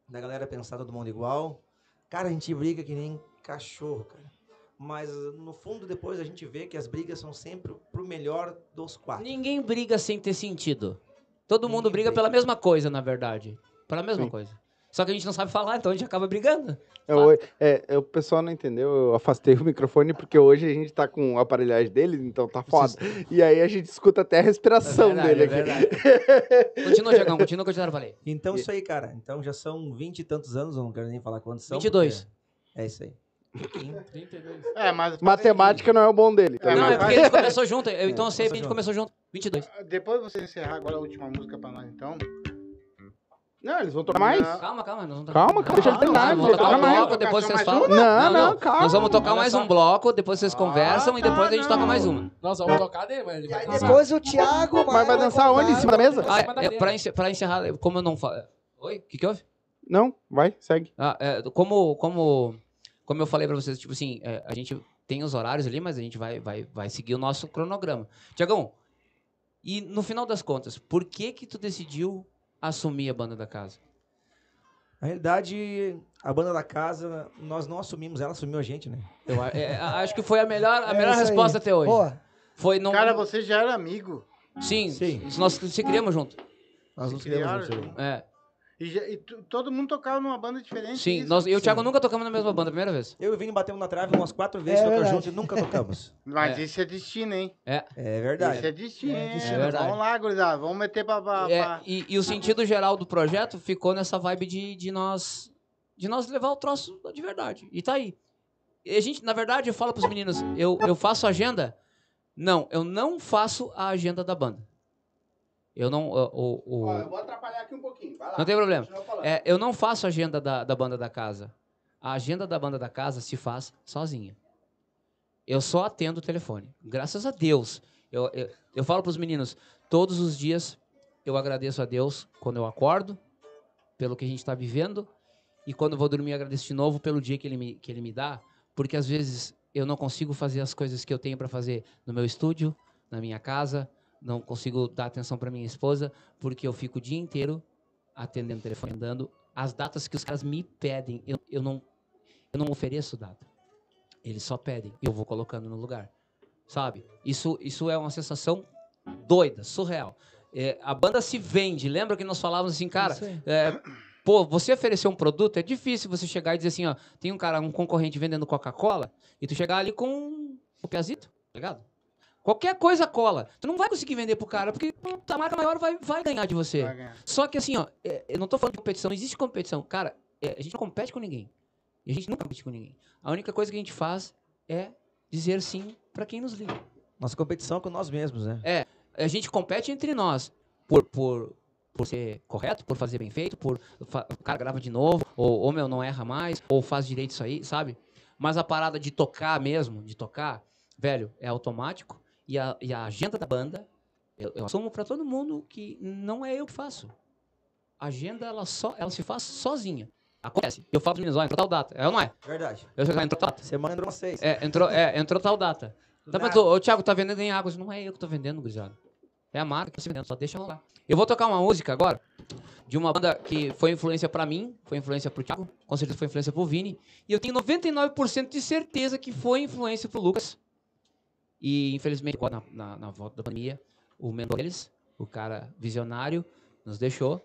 da galera pensar todo mundo igual. Cara, a gente briga que nem cachorro, cara. Mas no fundo depois a gente vê que as brigas são sempre pro melhor dos quatro. Ninguém briga sem ter sentido. Todo Ninguém mundo briga briga. pela mesma coisa, na verdade. Pela mesma Sim. coisa. Só que a gente não sabe falar, então a gente acaba brigando. Eu- é, é, o pessoal não entendeu, eu afastei o microfone porque hoje a gente tá com a aparelhagem dele, então tá foda. E aí a gente escuta até a respiração É verdade, dele é aqui. Continua, Diagão, continua que eu já falei. Então isso aí, cara. Então já são vinte e tantos anos, eu não quero nem falar quantos são. 22. porque É isso aí. 32. É, mas. Matemática não é o bom dele. É, não, mas é porque a gente começou junto. Eu, então eu sei a gente junto. começou junto. 22. Depois de você encerrar agora a última música pra nós, então. Não, eles vão tocar mais? Calma, calma. Nós vamos Calma, calma, deixa ele terminar, Vamos tocar um bloco, depois vocês Mais falam. Não, não, calma. Nós vamos tocar mais um bloco, depois vocês conversam e tá, depois a gente toca mais uma. Nós vamos tocar dele, mas ele vai dançar. Depois o Thiago Mas vai dançar onde? Em cima da mesa? Ah, é, encer- pra encerrar, como eu não falo. Oi? O que, que houve? Não, vai, segue. Ah, é, como, como, como eu falei pra vocês, tipo assim, é, a gente tem os horários ali, mas a gente vai, vai, vai seguir o nosso cronograma. Tiagão, e no final das contas, por que que tu decidiu assumir a banda da casa? Na realidade, a banda da casa, nós não assumimos, ela assumiu a gente, né? Eu é, acho que foi a melhor, a É melhor isso aí. resposta até hoje. Pô, Foi não. Cara, você já era amigo. Sim, Sim. nós se criamos junto. Nós nos Se criamos criaram juntos. É, E, já- e todo mundo tocava numa banda diferente. sim, isso? nós, eu e o. Thiago nunca tocamos na mesma banda, a primeira vez. Eu e o Vini batemos na trave umas quatro vezes, É juntos e nunca tocamos. [laughs] Mas É. isso é destino, hein? É Isso verdade. é destino. É destino. É verdade. Vamos lá, gurizada. Vamos meter pra. pra- É, pra- e, e o sentido geral do projeto ficou nessa vibe de, de nós de nós levar o troço de verdade. E tá aí. E a gente, na verdade, eu falo pros meninos, eu, eu faço agenda? Não, eu não faço a agenda da banda. Eu não. O, o- o- Ó, eu vou atrapalhar aqui um pouquinho. Vai lá. não tem problema. É, eu não faço a agenda da, da banda da casa. A agenda da banda da casa se faz sozinha. Eu só atendo o telefone. Graças a Deus. Eu, eu, eu falo para os meninos, todos os dias eu agradeço a Deus quando eu acordo, pelo que a gente está vivendo, e quando vou dormir agradeço de novo pelo dia que ele me, que ele me dá, porque às vezes eu não consigo fazer as coisas que eu tenho para fazer no meu estúdio, na minha casa, não consigo dar atenção para minha esposa, porque eu fico o dia inteiro atendendo o telefone, andando. As datas que os caras me pedem, eu, eu, não, eu não ofereço data. Eles só pedem eu vou colocando no lugar. Sabe? Isso, isso é uma sensação doida, surreal. É, a banda se vende. Lembra que nós falávamos assim, cara, é, pô, você oferecer um produto, é difícil você chegar e dizer assim, ó, tem um cara, um concorrente vendendo Coca-Cola, e tu chegar ali com o piazito, tá ligado? Qualquer coisa cola. Tu não vai conseguir vender pro cara, porque a marca maior vai, vai ganhar de você. Vai ganhar. Só que assim, ó, é, eu não tô falando de competição, não existe competição. Cara, é, a gente não compete com ninguém. E a gente nunca compete com ninguém. A única coisa que a gente faz é dizer sim pra quem nos liga. Nossa competição é com nós mesmos, né? A gente compete entre nós por, por, por ser correto, por fazer bem feito, por o cara grava de novo, ou, ou meu, não erra mais, ou faz direito isso aí, sabe? Mas a parada de tocar mesmo, de tocar, velho, é automático. E a, e a agenda da banda, eu, eu assumo pra todo mundo que não é eu que faço. A agenda, ela, só, ela se faz sozinha. Acontece. Eu falo pros meninos, ó, entrou tal data. É ou não é? Verdade. Eu sei entrou tal data. Semana entrou seis. É, entrou, é, entrou tal data. Tá, mas, ô, ô, Thiago, tá vendendo em águas. Não é eu que tô vendendo, gurizada. É a marca que tá vendendo, só deixa rolar. Eu vou tocar uma música agora de uma banda que foi influência pra mim, foi influência pro Thiago, com certeza foi influência pro Vini. E eu tenho 99% de certeza que foi influência pro Lucas. E infelizmente, na, na, na volta da pandemia, o mentor deles, o cara visionário, nos deixou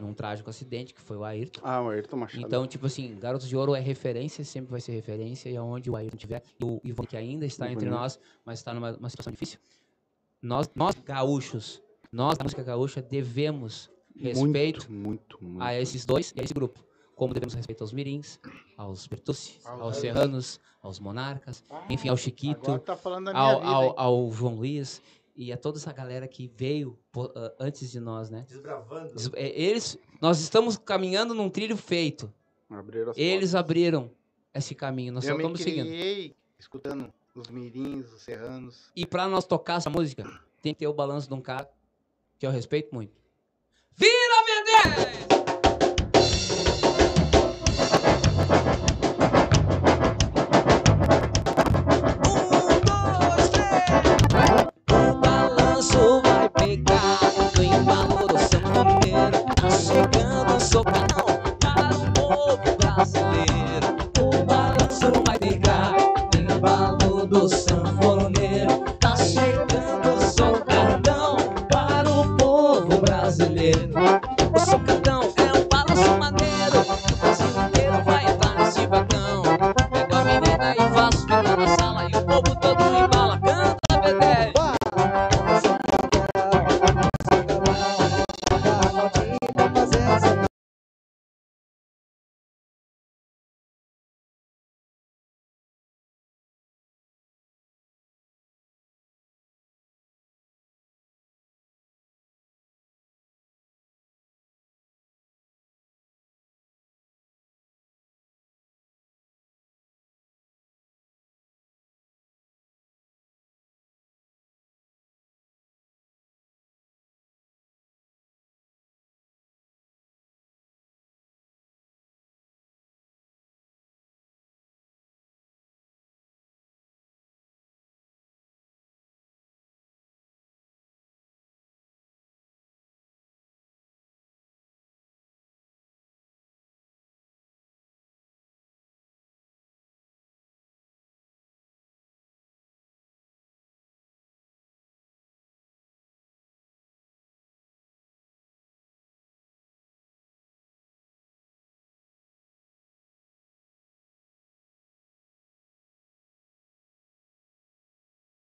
num trágico acidente, que foi o Ayrton. Ah, o Ayrton Machado. Então, tipo assim, Garotos de Ouro é referência, sempre vai ser referência, e aonde o Ayrton tiver, e o Ivan, que ainda está entre nós, mas está numa uma situação difícil, nós, nós gaúchos, nós da música gaúcha, devemos respeito Muito, muito, muito. a esses dois e a esse grupo. Como devemos respeito aos mirins, aos Bertucci, Aos serranos, aos monarcas, enfim, ao Chiquito, tá ao, vida. ao, ao João Luiz, e a toda essa galera que veio ah, antes de nós, né? Desbravando. Des- é, Eles, nós estamos caminhando num trilho feito. Abriram as Eles abriram esse caminho, nós Eu só me estamos seguindo. criei escutando os mirins, os serranos. E pra nós tocar essa música, tem que ter o balanço de um cara que eu respeito muito. Vira Mendes!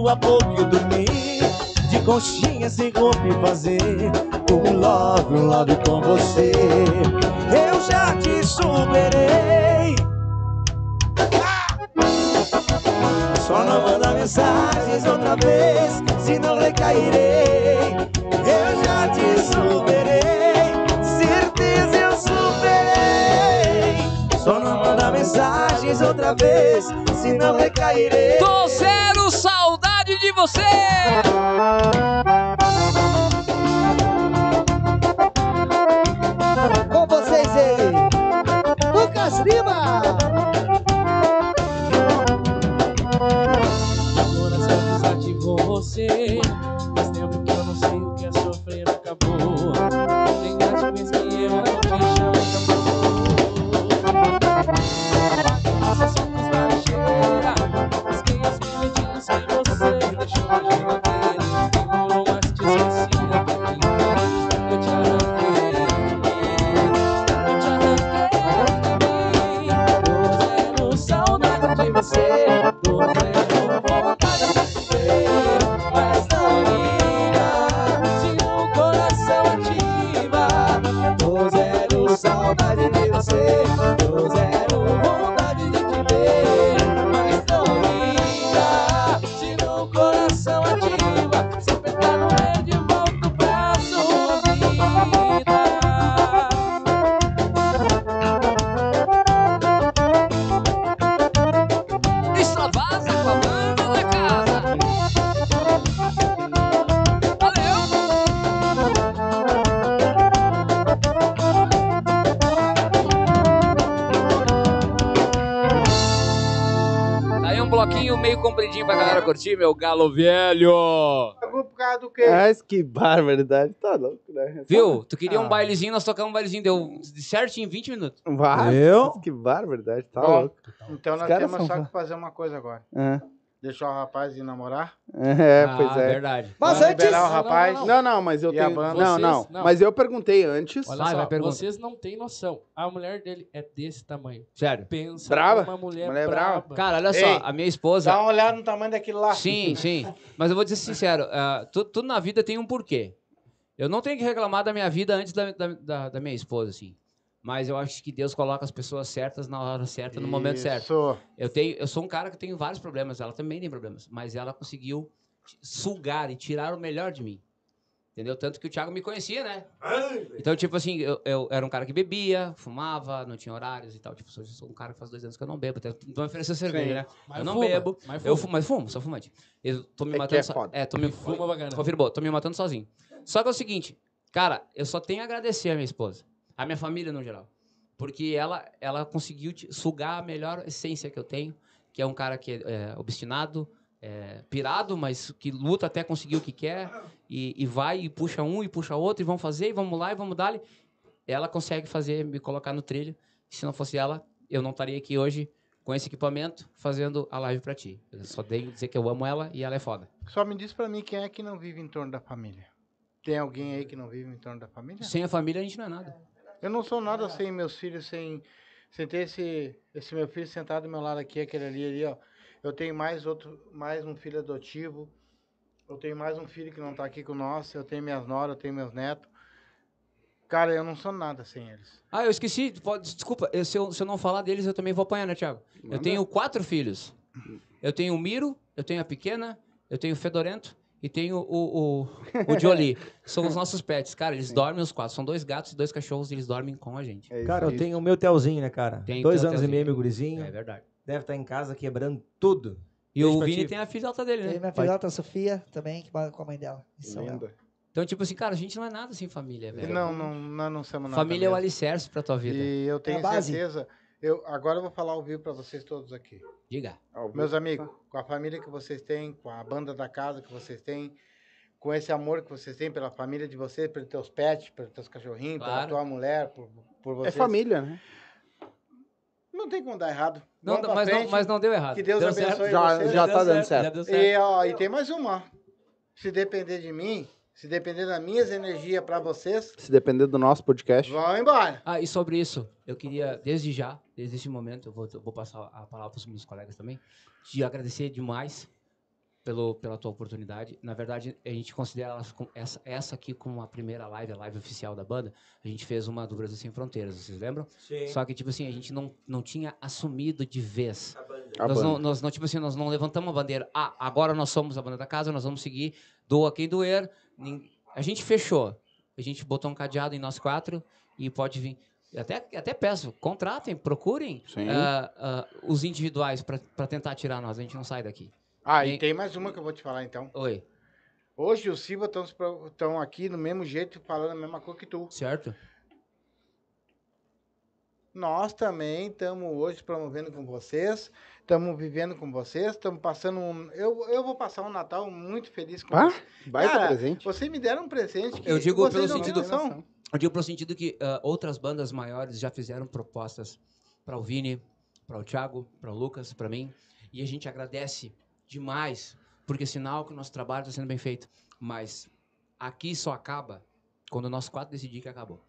sua boca eu dormi De conchinha sem roupa fazer. Curtir, meu galo velho. Por causa do quê? Mas que barbaridade. Tá louco, né? Viu? Tu queria um Ah. bailezinho, nós tocamos um bailezinho, deu certinho em 20 minutos. Vai. Eu? Que barbaridade. Tá Ó, louco. Então nós Os caras temos são só que fazer uma coisa agora. É, Deixar o rapaz ir namorar. [laughs] É, ah, pois é. verdade. Mas Vamos antes. liberar o Não, rapaz. não, Não, não, mas eu E a tenho. banda? Não, Vocês- não, não. Mas eu perguntei antes. Olha Vai, só, vai, pergunta. vocês não têm noção. A mulher dele é desse tamanho. Sério. Pensa Brava? uma mulher, Mulher brava. brava. Cara, olha só, Ei, a minha esposa. Dá uma olhada no tamanho daquilo lá. Sim, sim. Mas eu vou dizer sincero, ah, tu- tudo na vida tem um porquê. Eu não tenho que reclamar da minha vida antes da, da, da- da minha esposa, assim. Mas eu acho que Deus coloca as pessoas certas na hora certa, no momento certo. Isso. Eu, tenho, eu sou um cara que tem vários problemas, ela também tem problemas. Mas ela conseguiu sugar e tirar o melhor de mim. Entendeu? Tanto que o Thiago me conhecia, né? Então, tipo assim, eu, eu era um cara que bebia, fumava, não tinha horários e tal. Tipo, eu sou um cara que faz dois anos que eu não bebo. Me ofereceu cerveja, Sim. né? Mas eu não fuma, bebo. mas Eu fumo, mas fumo, sou fumante. Eu tô me É que matando. é so-. É, tô me. Fuma bacana. Confirmou, tô me matando sozinho. Só que é o seguinte, cara, eu só tenho a agradecer a minha esposa, a minha família no geral. Porque ela, ela conseguiu sugar a melhor essência que eu tenho, que é um cara que é, é, obstinado, é, pirado, mas que luta até conseguir o que quer, e, e vai e puxa um e puxa outro, e vamos fazer, e vamos lá, e vamos dar. Ela consegue fazer, me colocar no trilho. Se não fosse ela, eu não estaria aqui hoje com esse equipamento fazendo a live pra ti. Eu só tenho dizer que eu amo ela e ela é foda. Só me diz pra mim quem é que não vive em torno da família. Tem alguém aí que não vive em torno da família? Sem a família a gente não é nada. Eu não sou nada sem meus filhos, sem, sem ter esse, esse meu filho sentado do meu lado aqui, aquele ali, ali, ó. Eu tenho mais outro, mais um filho adotivo. Eu tenho mais um filho que não tá aqui com nós. Eu tenho minhas noras, eu tenho meus netos. Cara, eu não sou nada sem eles. Ah, eu esqueci. pode- desculpa, eu- se, eu, se eu não falar deles, eu também vou apanhar, né, Thiago? Eu tenho quatro filhos. Eu tenho o Miro, eu tenho a Pequena, eu tenho o Fedorento e tenho o, o, o Jolie. São os nossos pets. Cara, eles dormem os quatro. São dois gatos e dois cachorros e eles dormem com a gente. É isso Cara, eu tenho o meu Telzinho, né, cara? Tem o Dois anos e Telzinho. meio, meu gurizinho. É verdade. Deve estar em casa quebrando tudo. E Beijo o Vini ti. tem a filhota dele, Tem né? minha filhota Sofia também, que mora com a mãe dela. Léo. Linda. Então, tipo assim, cara, a gente não é nada sem família, velho. Não, não, nós não somos nada. Família é o mesmo. alicerce pra tua vida. E eu tenho É a base. Eu, agora eu vou falar ao vivo pra vocês todos aqui. Diga. Meus amigos, com a família que vocês têm, com a banda da casa que vocês têm, com esse amor que vocês têm pela família de vocês, pelos teus pets, pelos teus cachorrinhos, pela Claro. tua mulher, por, por vocês. É família, né? Não tem como dar errado. Não, Vamos mas, não, frente. mas não deu errado. Que Deus Deu abençoe certo. Já- vocês. já Deu tá dando certo, certo. Já deu certo. E, ó, e tem mais uma. Se depender de mim, se depender das minhas energias pra vocês, Se depender do nosso podcast. vão embora. Ah, e sobre isso, eu queria, desde já, desde este momento, eu vou, eu vou passar a palavra para os meus colegas também, te agradecer demais pelo, pela tua oportunidade. Na verdade, a gente considera essa, essa aqui como a primeira live, a live oficial da banda. A gente fez uma do Brasil Sem Fronteiras, vocês lembram? Sim. Só que, tipo assim, a gente não, não tinha assumido de vez. A nós, banda. não, nós não, tipo assim, nós não levantamos a bandeira. Ah, agora nós somos a banda da casa, nós vamos seguir, doa quem doer. A gente fechou. A gente botou um cadeado em nós quatro e pode vir. Até, até peço, contratem, procurem ah, ah, os individuais para tentar tirar nós. A gente não sai daqui. Ah, E- e tem mais uma que eu vou te falar então. Oi, Hoje os Silva estão aqui do mesmo jeito, falando a mesma coisa que tu. certo? Nós também estamos hoje promovendo com vocês, estamos vivendo com vocês, estamos passando um. Eu, eu vou passar um Natal muito feliz com Ah, vocês. baita Cara, presente. Vocês me deram um presente que Eu digo vocês pelo não sentido- noção. Eu digo pro sentido que ah, outras bandas maiores já fizeram propostas para o Vini, para o Thiago, para o Lucas, para mim. E a gente agradece demais, porque é sinal que o nosso trabalho está sendo bem feito. Mas aqui só acaba quando nós quatro decidir que acabou.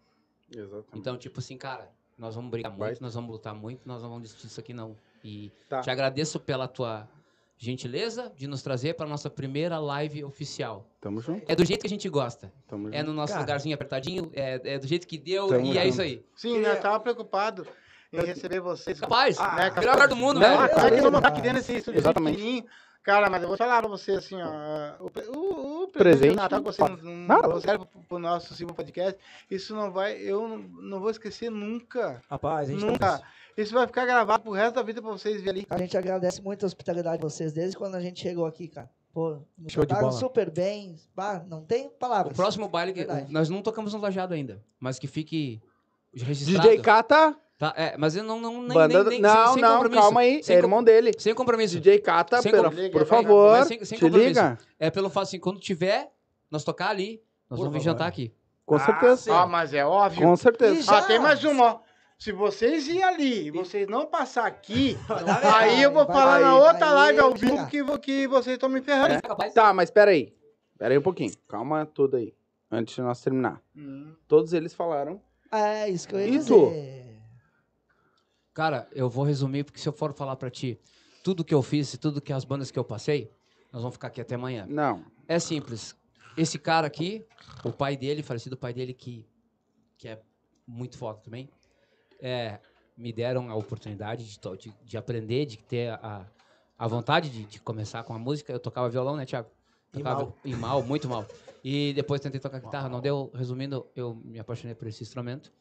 Exatamente. Então, tipo assim, cara, nós vamos brigar muito, nós vamos lutar muito, nós não vamos desistir disso aqui não. E Tá. te agradeço pela tua gentileza de nos trazer para nossa primeira live oficial. Tamo junto. É do jeito que a gente gosta. Tamo junto. É no nosso Cara. lugarzinho apertadinho, é, é do jeito que deu Tamo e é junto. isso aí. Sim, nós estávamos preocupados em receber vocês. Capaz, né, melhor lugar do mundo, né? Ah, é que Beleza, vamos estar mas- aqui dentro desse estúdio Exatamente. Cara, mas eu vou falar pra você assim, ó. O, o, o presente de Natal que você não, não trouxeram pro, pro nosso Silva Podcast, isso não vai. Eu não, não vou esquecer nunca. Rapaz, a gente Nunca. tá... Isso vai ficar gravado pro resto da vida pra vocês verem ali. A gente agradece muito a hospitalidade de vocês desde quando a gente chegou aqui, cara. Pô, nos Show de trataram bola. super bem. Bah, não tem O palavras. próximo baile, que, nós não tocamos no Lajado ainda, mas que fique registrado. DJ K tá, é, mas eu não. não nem, Banda... nem, nem, não, sem, sem não, compromisso. calma aí. Sem é irmão dele. Sem compromisso. DJ Cata, Sem pela- compro- por Liga, favor, Mas sem- sem te compromisso. liga. É pelo fato assim, quando tiver, nós tocar ali, nós Por vamos vir jantar aqui. Com certeza. Ah, mas é óbvio. Com certeza. Já- Ah, tem mais uma, ó. Se vocês ir ali e vocês não passar aqui, [laughs] aí eu vou vai, falar vai, na outra vai, live ao vivo que, que vocês estão me ferrando. Capaz? Tá, mas peraí. Pera aí um pouquinho. Calma tudo aí. Antes de nós terminar. Hum. Todos eles falaram. É, isso que eu ia E dizer. tu? Cara, eu vou resumir, porque se eu for falar pra ti tudo que eu fiz e tudo que as bandas que eu passei, nós vamos ficar aqui até amanhã. Não. É simples. Esse cara aqui, o pai dele, falecido pai dele, que, que é muito foda também, é, me deram a oportunidade de, to- de, de aprender, de ter a, a vontade de, de começar com a música. Eu tocava violão, né, Thiago? E Tocava, mal. E mal, muito mal. E depois tentei tocar guitarra, não deu. Resumindo, eu me apaixonei por esse instrumento.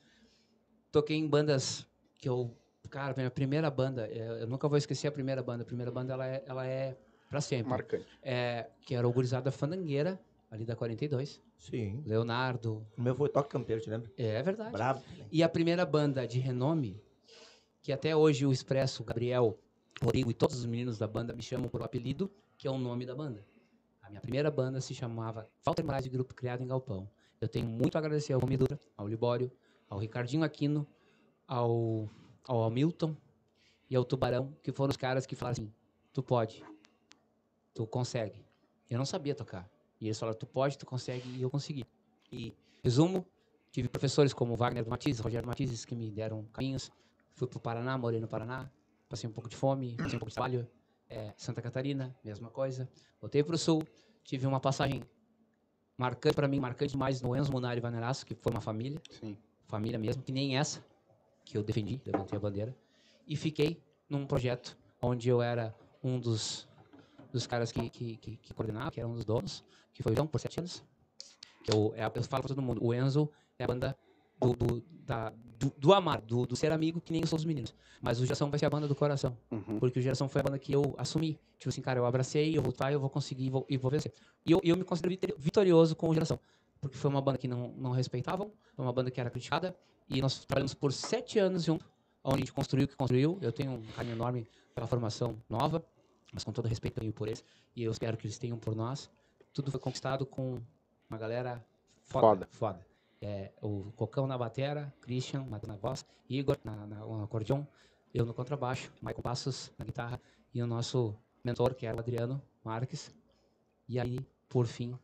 Toquei em bandas que eu... Cara, minha primeira banda, é, eu nunca vou esquecer a primeira banda. A primeira banda, ela é, ela é pra sempre Marcante. é, que era o Gurizada Fandangueira, ali da 42. Sim. Leonardo. O meu foi Toque Campeiro, te lembra? É verdade. Bravo. E a primeira banda de renome, que até hoje o Expresso, o Gabriel, o Rodrigo e todos os meninos da banda me chamam por um apelido, que é o nome da banda. A minha primeira banda se chamava Walter Moraes de Grupo Criado em Galpão. Eu tenho muito a agradecer ao Romi Dutra, ao Libório, ao Ricardinho Aquino, ao, ao Hamilton e ao Tubarão, que foram os caras que falaram assim, tu pode, tu consegue. Eu não sabia tocar. E eles falaram, tu pode, tu consegue, e eu consegui. E, resumo, tive professores como Wagner Matizes, Rogério Matizes, que me deram caminhos. Fui pro Paraná, morei no Paraná, passei um pouco de fome, passei um pouco de trabalho. É, Santa Catarina, mesma coisa. Voltei pro Sul, tive uma passagem marcante para mim, marcante demais no Enzo Munari Vaneraço, que foi uma família, Sim. família mesmo, que nem essa, que eu defendi, levantei a bandeira. E fiquei num projeto onde eu era um dos, dos caras que, que, que, que coordenava, que era um dos donos, que foi o João, por sete anos. Que eu, é, eu falo pra todo mundo, o Enzo é a banda do, do, da, do, do amar, do, do ser amigo, que nem são os meninos. Mas o Geração vai ser a banda do coração. Uhum. Porque o Geração foi a banda que eu assumi. Tipo assim, cara, eu abracei, eu vou lutar, eu vou conseguir e vou, e vou vencer. E eu, eu me considero vitorioso com o Geração. Porque foi uma banda que não, não respeitavam, foi uma banda que era criticada. E nós trabalhamos por sete anos junto, onde a gente construiu o que construiu. Eu tenho um carinho enorme pela formação nova, mas com todo respeito eu tenho por eles. E eu espero que eles tenham por nós. Tudo foi conquistado com uma galera foda. Foda. foda. É, o Cocão na batera, Christian na, voz, Igor na, na, no acordeon, eu no contrabaixo, Michael Passos na guitarra e o nosso mentor, que era o Adriano Marques. E aí, por fim,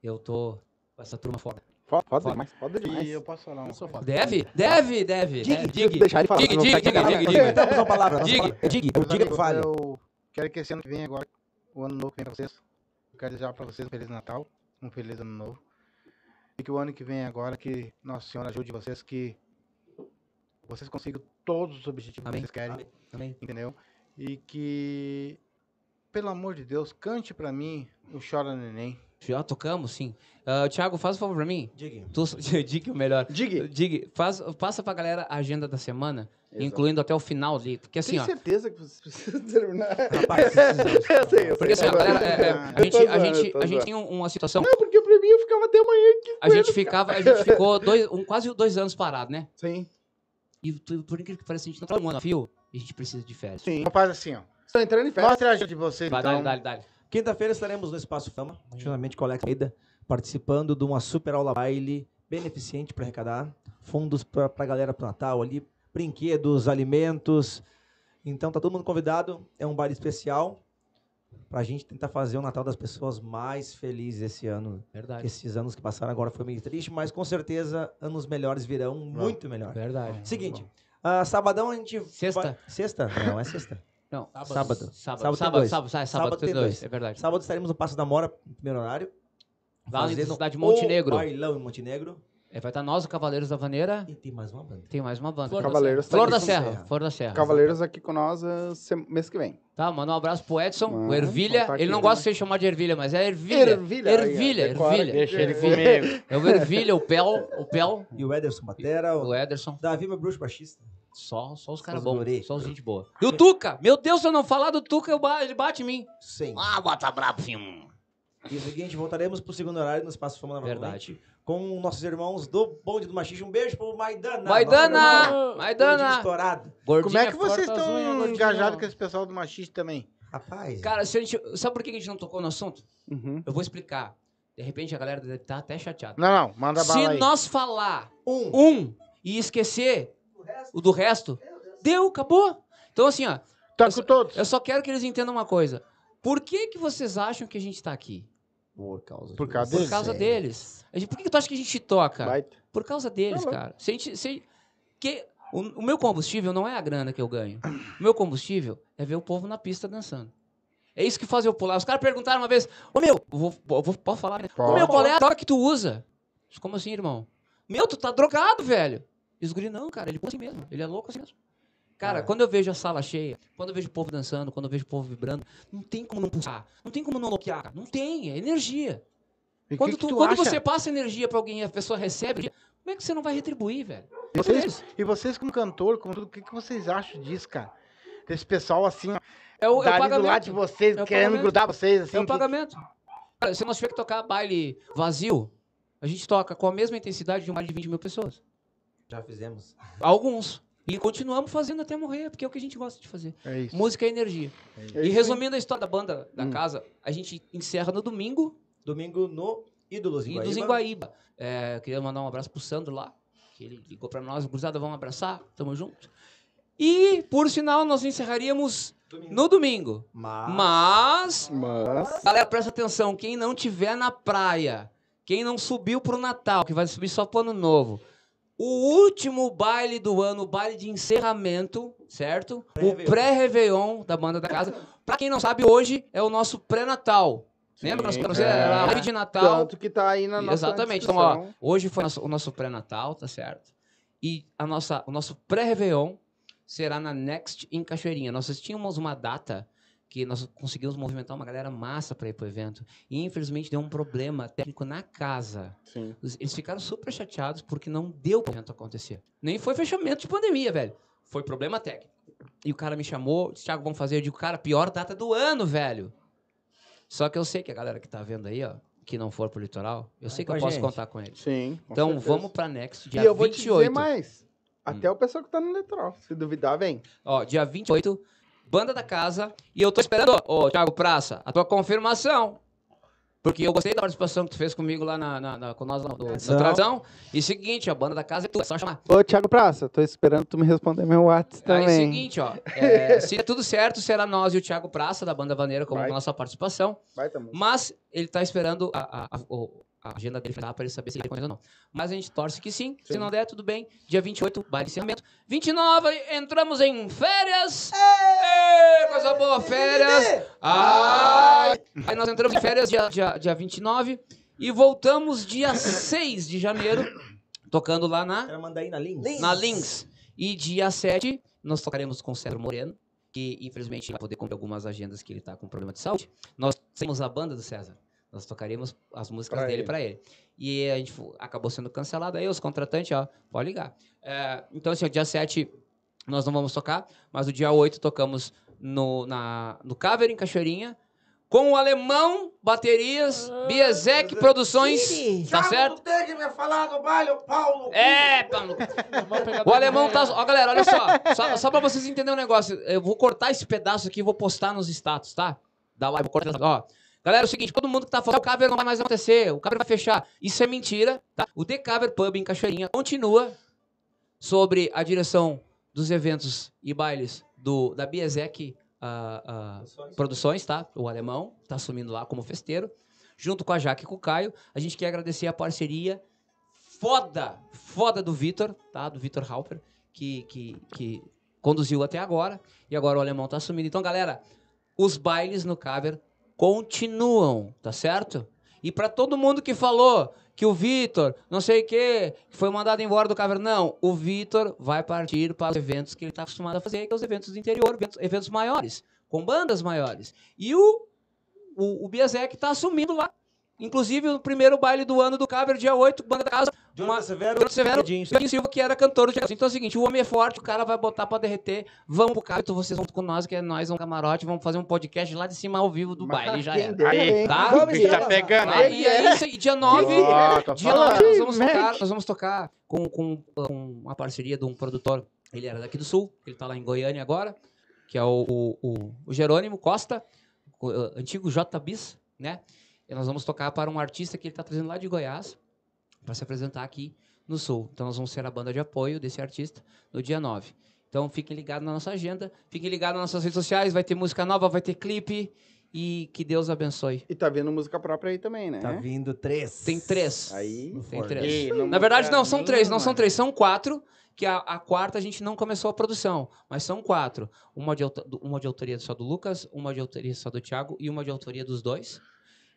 eu tô com essa turma foda. Foda, foda demais. Foda demais. E eu posso falar uma Eu sou foda. Deve? Deve, deve. Dig, tu deixar ele falar, Dig, não dig, dig, dig, dig. Então, uma palavra. Diga, Meus diga que fale. Eu quero que esse ano que vem agora, o ano novo que vem pra vocês, eu quero desejar pra vocês um Feliz Natal, um Feliz Ano Novo. E que o ano que vem agora, que Nossa Senhora ajude vocês, que vocês consigam todos os objetivos Amém. que vocês querem, Amém. Entendeu? E que, pelo amor de Deus, cante pra mim o Chora Neném. Já tocamos, sim. Ah, Thiago, faz um favor pra mim. Diga. Tu, [laughs] Dig, o melhor. Dig. Dig, faz, passa pra galera a agenda da semana, Exato. incluindo até o final ali. Porque assim, Tem ó. certeza que você precisa terminar? [laughs] Rapaz, [laughs] eu sei, eu Porque assim, ó, galera, é, é, a gente, tô a zoando, gente, a gente zoando. tem um- uma situação. Não, porque pra mim eu ficava até amanhã aqui. A gente ficava, a gente ficou dois, um, quase dois anos parado, né? Sim. E por incrível que pareça, a gente não tá um a fio e a gente precisa de férias. Sim. Faz assim, ó. Estão entrando em festa. Mostre a agenda de vocês, Vai, então. dale, dale, dale. Quinta-feira estaremos no Espaço Fama, juntamente com o Alex Meida, participando de uma super aula baile beneficente para arrecadar fundos para a galera pro Natal ali, brinquedos, alimentos. Então tá todo mundo convidado, é um baile especial para a gente tentar fazer o Natal das pessoas mais felizes esse ano. Verdade. Esses anos que passaram agora foi meio triste, mas com certeza anos melhores virão, muito melhor. Verdade. Seguinte, ah, sabadão a gente Sexta. vai- Sexta? Não, é sexta. Não, Sábado. Sábado. Sábado Sábado, tem sábado, dois. sábado, sábado, Sábado tem dois. dois. É verdade. Sábado estaremos no Passo da Mora, no primeiro horário. Lá na cidade de o Montenegro. bailão em Montenegro. É, vai estar nós, o Cavaleiros da Vaneira. E tem mais uma banda. Tem mais uma banda. Flor da Cavaleiros tá Flor da Serra. Serra. Flor da Serra. Cavaleiros aqui com nós uh, mês que vem. Tá, manda um abraço pro Edson, Mano, o Ervilha. tá Ele aqui, não né? gosta de ser chamado de Ervilha, mas é Ervilha. Ervilha, Ervilha, aí, decora Ervilha. Deixa ele comigo. É o Ervilha, o Pel, o Pel, E o Ederson Batera, o o Ederson. Davi, meu bruxo baixista. Só, só os caras bons, só os gente boa. E o Tuca? Meu Deus, se eu não falar do Tuca, eu ba- ele bate em mim. Sim. Ah, bota brabo, filho. E é o seguinte, voltaremos pro segundo horário no Espaço Fama novamente. Verdade. Com nossos irmãos do Bonde do Machismo. Um beijo pro Maidana. Maidana! irmão Maidana! estourado. Gordinha Como é que vocês as unhas, estão engajados com esse pessoal do machista também? Rapaz, Cara, se a gente, sabe por que a gente não tocou no assunto? Uhum. Eu vou explicar. De repente a galera deve estar até chateada. Não, não, manda Se bala aí. nós falar um. um e esquecer o do resto, deu, acabou. Então, assim, ó, Tá eu com todos. eu só quero que eles entendam uma coisa. Por que, que vocês acham que a gente tá aqui? Por causa Por causa Por deles? causa deles. A gente- por que, que tu acha que a gente toca? Baita. Por causa deles, Tá bom. cara. Se a gente, se, que, o, o meu combustível não é a grana que eu ganho. O meu combustível é ver o povo na pista dançando. É isso que faz eu pular. Os caras perguntaram uma vez, ô meu, eu vou, vou, posso falar, né? Ô meu, qual é a droga que tu usa? Como assim, irmão? Meu, tu tá drogado, velho. E os guri, não, cara, ele é assim mesmo. Ele é louco assim mesmo. Cara, Ah. quando eu vejo a sala cheia, quando eu vejo o povo dançando, quando eu vejo o povo vibrando, não tem como não pulsar. Não tem como não bloquear. cara. Não tem, é energia. E Quando, que que tu- tu quando acha? você passa energia pra alguém e a pessoa recebe, como é que você não vai retribuir, velho? E vocês, e vocês como cantor, como tudo, o que, que vocês acham disso, cara? Desse pessoal assim, É o, é o do lado pagamento. de vocês, É o querendo pagamento. grudar vocês, assim. É o que- pagamento. Cara, se nós tiver que tocar baile vazio, a gente toca com a mesma intensidade de um baile de 20 mil pessoas. Já fizemos. [laughs] Alguns. E continuamos fazendo até morrer, porque é o que a gente gosta de fazer. É isso. Música é energia. É E isso aí. resumindo a história da banda da Hum. casa, a gente encerra no domingo Domingo no Ídolos e Iguaíba. dos Iguaíba. É, queria mandar um abraço pro Sandro lá, que ele ligou pra nós, cruzada, vamos abraçar, tamo junto. E, por sinal, nós encerraríamos Domingo. no domingo. Mas... Mas Mas. Galera, presta atenção. Quem não tiver na praia, quem não subiu pro Natal, que vai subir só pro Ano Novo, o último baile do ano, o baile de encerramento, certo? O Pré-Réveillon. da banda da casa. Pra quem não sabe, hoje é o nosso pré-Natal. Lembra? Nós ficamos- é. Era a live de Natal. Tanto que tá aí na nossa Exatamente. Então, ó, hoje foi o nosso pré-natal, tá certo? E a nossa, o nosso pré-Réveillon será na Next em Cachoeirinha. Nós tínhamos uma data que nós conseguimos movimentar uma galera massa para ir pro evento. E infelizmente deu um problema técnico na casa. Sim. Eles ficaram super chateados porque não deu pro evento acontecer. Nem foi fechamento de pandemia, velho. Foi problema técnico. E o cara me chamou, disse, Thiago, vamos fazer. Eu digo, cara, pior data do ano, velho. Só que eu sei que a galera que tá vendo aí, ó, que não for pro litoral, eu sei que eu a posso gente. contar com eles. Sim. com Então certeza. vamos pra Next, dia E eu vou te 28. dizer mais. Até o pessoal que tá no litoral. Se duvidar, vem. Ó, dia 28, Banda da Casa. E eu tô esperando, ô Thiago Praça, a tua confirmação. Porque eu gostei da participação que tu fez comigo lá na, na, na- com nós lá no, Tradição. E seguinte, a Banda da Casa é tua, é só chamar. Ô, Thiago Praça, tô esperando tu me responder meu WhatsApp Aí, também. seguinte, ó. é, se der tudo certo, será nós e o Thiago Praça, da Banda Vaneira, como Vai. nossa participação. Vai, tamo. Mas ele tá esperando a, a, a- o- a agenda dele para ele saber se ele conhece ou não. Mas a gente torce que sim. Se Sim. não der, tudo bem. Dia 28, baile de encerramento. 29, entramos em férias. Ê, coisa boa, férias. Ai. Aí nós entramos em férias dia, dia, dia 29 e voltamos dia 6 de janeiro, tocando lá na Era Mandaína Lins. na Lins. E dia 7, nós tocaremos com o Cedro Moreno, que infelizmente vai poder cumprir algumas agendas que ele tá com problema de saúde. Nós temos a banda do César. Nós tocaremos as músicas Pra dele ele. para ele. E a gente acabou sendo cancelado. Aí os contratantes, ó, pode ligar. É, então, assim, o dia 7 nós não vamos tocar, mas o dia 8 tocamos no, na, no Caver em Cachoeirinha, com o alemão, baterias, Biezek Produções, tá certo? tem que me falar do baile, Paulo. É, Paulo. O alemão tá. Ó, galera, olha só. Só, só pra vocês entenderem um negócio. Eu vou cortar esse pedaço aqui e vou postar nos status, tá? Da live. Vou cortar. Ó. Galera, é o seguinte: todo mundo que tá falando, o cover não vai mais acontecer, o cover vai fechar. Isso é mentira, tá? O The Cover Pub em Cachoeirinha continua sobre a direção dos eventos e bailes do, da Biezek ah, ah, Produções, tá? O alemão tá assumindo lá como festeiro. Junto com a Jaque e com o Caio. A gente quer agradecer a parceria foda, foda do Vitor, tá? Do Vitor Halper, que, que, que conduziu até agora. E agora o alemão tá assumindo. Então, galera, os bailes no cover continuam, tá certo? E pra todo mundo que falou que o Vitor, não sei o que, foi mandado embora do cover, não. O Vitor vai partir para os eventos que ele tá acostumado a fazer, que é os eventos do interior, eventos, eventos maiores, com bandas maiores. E o, o, o Biazek tá assumindo lá Inclusive, o primeiro baile do ano do Caber, dia 8, Banda da Casa. Jonathan uma- Severo, Jonathan Severo. Edinho Silva, que era cantor Casa. Então é o seguinte, o homem é forte, o cara vai botar pra derreter. Vamos pro Caber, então vocês vão com nós, que é nós, um camarote. Vamos fazer um podcast lá de cima ao vivo do baile, já Quem era. dera, Aí? Tá? Vamos O bicho tá pegando, Ah, hein? e é isso aí, dia 9, Ó, tô dia falando. 9 nós vamos tocar, nós vamos tocar com, com, com uma parceria de um produtor. Ele era daqui do Sul, ele tá lá em Goiânia agora, que é o, o, o- o Jerônimo Costa, o, antigo J Bis, né? E nós vamos tocar para um artista que ele tá trazendo lá de Goiás para se apresentar aqui no Sul. Então nós vamos ser a banda de apoio desse artista no dia 9. Então fiquem ligados na nossa agenda, fiquem ligados nas nossas redes sociais, vai ter música nova, vai ter clipe e que Deus abençoe. E tá vindo música própria aí também, né? Tá vindo três. Tem três. Aí. Tem três. Na verdade, não, são três, não são três, são quatro. Que a, a quarta a gente não começou a produção, mas são quatro. Uma de, uma de autoria só do Lucas, uma de autoria só do Thiago e uma de autoria dos dois.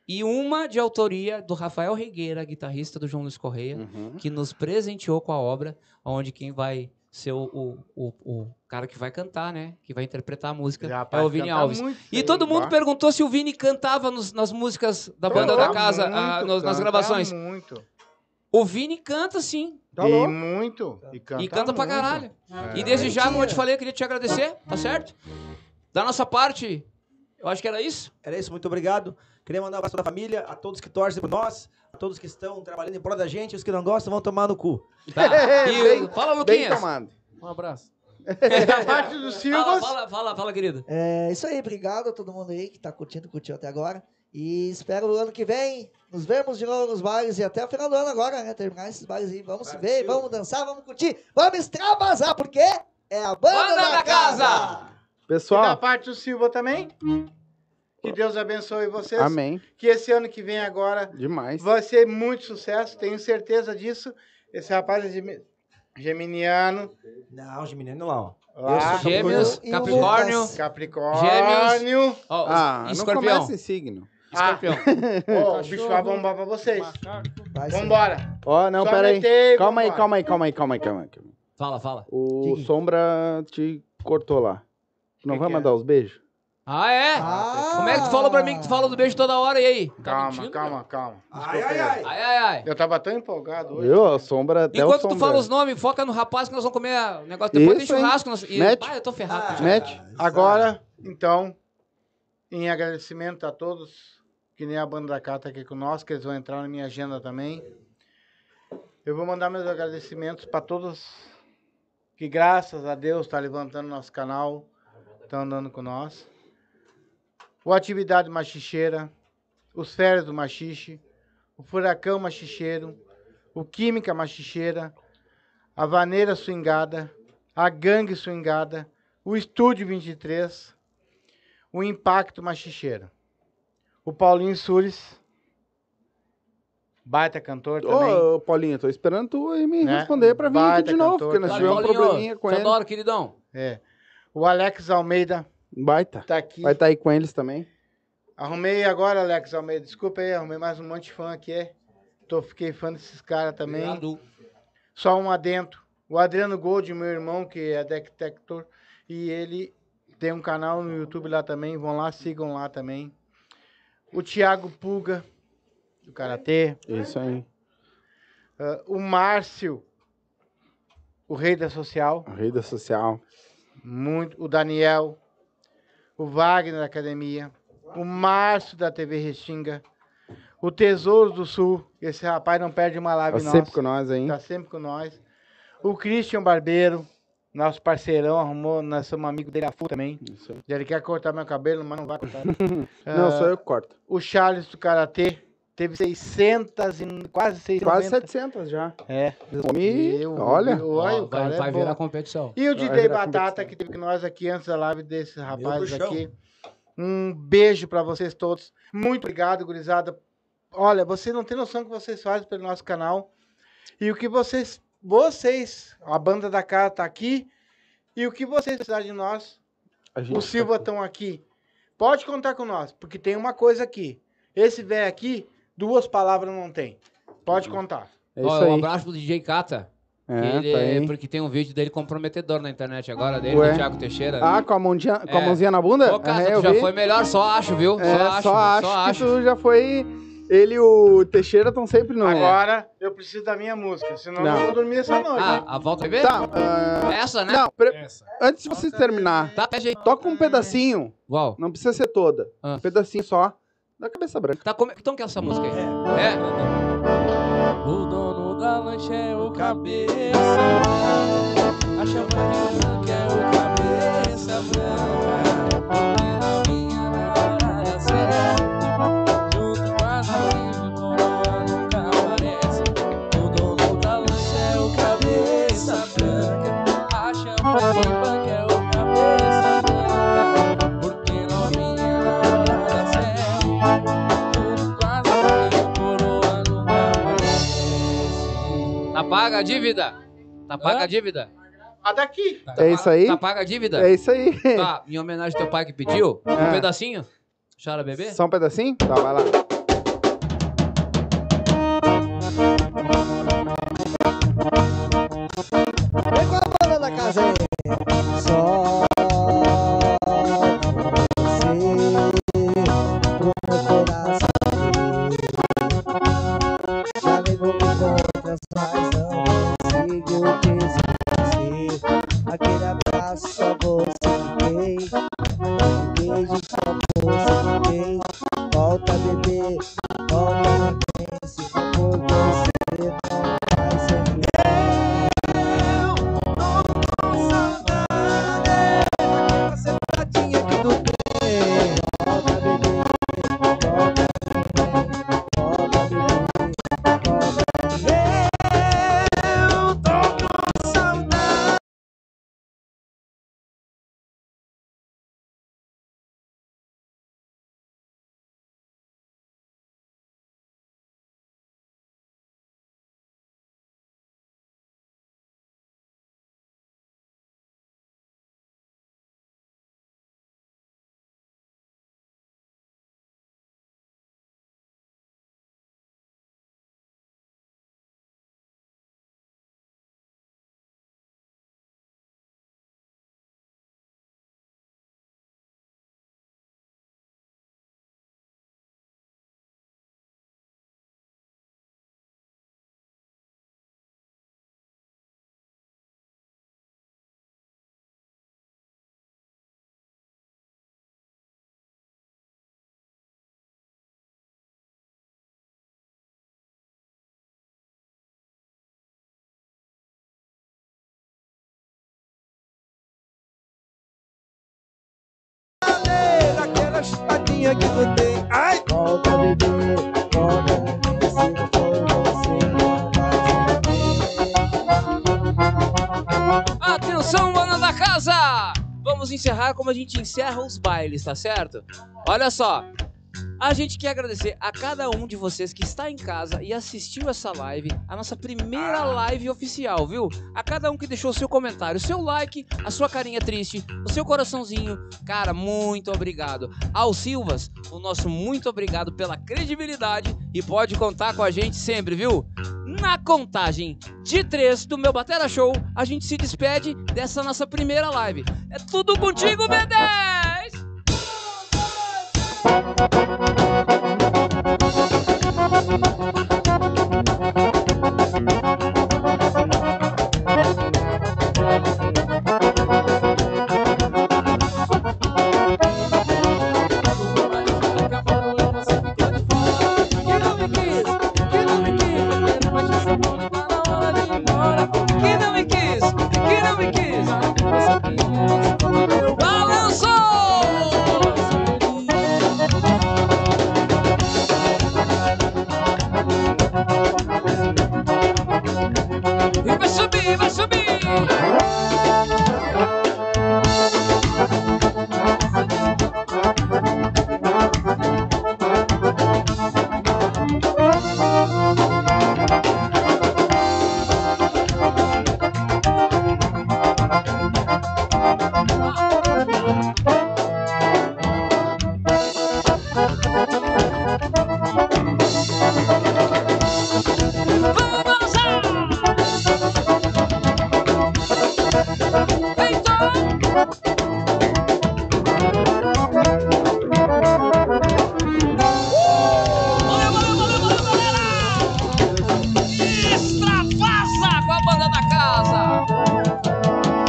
E uma de autoria do Rafael Regueira, guitarrista do João Luiz Correia, Uhum. que nos presenteou com a obra, onde quem vai ser o, o, o, o cara que vai cantar, né? Que vai interpretar a música Já, é o Vini Alves. muito E todo mundo bah. perguntou se o Vini cantava nos- nas músicas da Tá banda da casa, Muito, ah, nos- nas gravações. Muito. O Vini canta sim. Tá e louco. muito. E canta, e canta pra muito. caralho. É. E desde já, como eu te falei, eu queria te agradecer, tá certo? Da nossa parte, eu acho que era isso. Era isso, muito obrigado. Queria mandar um abraço pra família, a todos que torcem por nós, a todos que estão trabalhando em prol da gente, os que não gostam vão tomar no cu. Tá. [laughs] E, Bem- fala, Bem Luquinhas. tomado. Um abraço. [laughs] [laughs] Da parte do Fala, Silvas, fala, fala, fala, querido. É isso aí, obrigado a todo mundo aí que tá curtindo, curtiu até agora. E espero o ano que vem nos vemos de novo nos bares e até o final do ano agora, né? Terminar esses bares aí. Vamos se ver, vamos dançar, vamos curtir, vamos extravasar, porque é a banda, Banda da, da casa. casa. e da Pessoal, parte do Silva também. Que Deus abençoe vocês. amém. Que esse ano que vem agora Demais. vai ser muito sucesso, tenho certeza disso. Esse rapaz é gemi- geminiano. Não, Geminiano lá, ó. Lá, Gêmeos, E o Capricórnio? Capricórnio. ó, Ah, não escorpião. começa em signo. Ah, Escorpião. [laughs] ó, o bicho vai bombar pra vocês. Vai. Vambora. Ó, não, Só pera aí. Calma aí, calma aí, calma aí, calma aí, calma aí. calma aí. Fala, fala. O Diga. Sombra te cortou lá. Não Que vai que é? mandar os beijos? Ah, é? Ah. Como é que tu falou pra mim que tu fala do beijo toda hora e aí? Calma, mentindo, calma, calma. Ai, ai, ai. Ai, ai, ai. Eu tava tão empolgado hoje. Viu? A Sombra até Enquanto o tu Sombra. fala os nomes, foca no rapaz que nós vamos comer o negócio. Depois Isso, tem churrasco. Nós... E... Ah, eu tô ferrado. Ah. Agora, então, em agradecimento a todos, que nem a banda da Cata aqui com nós, que eles vão entrar na minha agenda também. Eu vou mandar meus agradecimentos para todos que, graças a Deus, está levantando nosso canal, estão andando com nós. O Atividade Machicheira, os Férias do Machixe, o Furacão Machicheiro, o Química Machicheira, a Vaneira Swingada, a Gangue Swingada, o Estúdio 23, o Impacto Machicheira, o Paulinho Sures, baita cantor também. Ô, Paulinho, tô esperando tu aí me Né? responder pra vir aqui Baita de novo, porque nós tivemos um probleminha com te ele. adoro, queridão. É. O Alex Almeida Baita. tá aqui. Vai estar aí com eles também. Arrumei agora, Alex Almeida. Desculpa aí, arrumei mais um monte de fã aqui. é. Tô, fiquei fã desses caras também. Obrigado. Só um adentro. O Adriano Gold, meu irmão, que é detector, e ele tem um canal no YouTube lá também. Vão lá, sigam lá também. O Thiago Puga, do Karatê. Isso aí. Ah, o Márcio, o rei da social. A rede social. Muito. O Daniel. O Wagner da Academia. O Márcio da TV Restinga. O Tesouro do Sul. Esse rapaz não perde uma Tá live nossa. sempre com nós aí. Tá sempre com nós. O Christian Barbeiro, nosso parceirão, arrumou, nós somos amigos dele a full também. Isso aí. Ele quer cortar meu cabelo, mas não vai cortar. [laughs] Não, Ah, sou eu que corto. O Charles do Karatê, teve 600 e quase 690. Quase 700 já. É. E, olha. eu- Ó, olha, o vai cara é vai bom. virar competição. E o DJ Batata, que teve com nós aqui antes da live desses rapazes puxão. aqui. Um beijo pra vocês todos. Muito obrigado, gurizada. Olha, você não tem noção do que vocês fazem pelo nosso canal. E o que vocês, vocês, a banda da casa tá aqui. E o que vocês precisarem de nós, A gente o Silva tá- estão aqui. Pode contar com nós, porque tem uma coisa aqui. Esse velho aqui, duas palavras não tem. Pode contar. É Ó, isso um aí. abraço pro DJ que É, ele, tá aí. porque tem um vídeo dele comprometedor na internet agora, dele, Ué. do Thiago Teixeira. Ah, com a, mãozinha, com a É. mãozinha na bunda? Ô, Cata, É, tu já vi. foi melhor, só acho, viu? É, só acho, só acho só que acho. tu já foi. Ele e o Teixeira estão sempre no. Agora eu preciso da minha música, senão Não. eu não vou dormir essa noite. Ah, a volta vai ver? Tá, ah, Essa, né? não, pre- Essa. antes de vocês terminar, Tá, toca um pedacinho, Uau. não precisa ser toda. Ah. Um pedacinho só da cabeça branca. Tá, como... Então que é essa música aí? É? O dono da lancha é o cabeça A champanhe branca é o cabeça branca paga a dívida? Tá paga a dívida? A daqui. Tá É isso aí? Tá paga a dívida? É isso aí. Tá, em homenagem ao teu pai que pediu, um É. pedacinho? Chora, bebê? Só um pedacinho? Tá, vai lá. Vem com a banda da casa aí. Só Chupadinha que tu tem Ai! Volta, bebê Volta, Atenção, dona da casa! Vamos encerrar como a gente encerra os bailes, tá certo? Olha só. A gente quer agradecer a cada um de vocês que está em casa e assistiu essa live, a nossa primeira live oficial, viu? A cada um que deixou o seu comentário, o seu like, a sua carinha triste, o seu coraçãozinho. Cara, muito obrigado. Ao Silvas, o nosso muito obrigado pela credibilidade e pode contar com a gente sempre, viu? Na contagem de três do meu Batera Show, a gente se despede dessa nossa primeira live. É tudo contigo, [laughs] B10!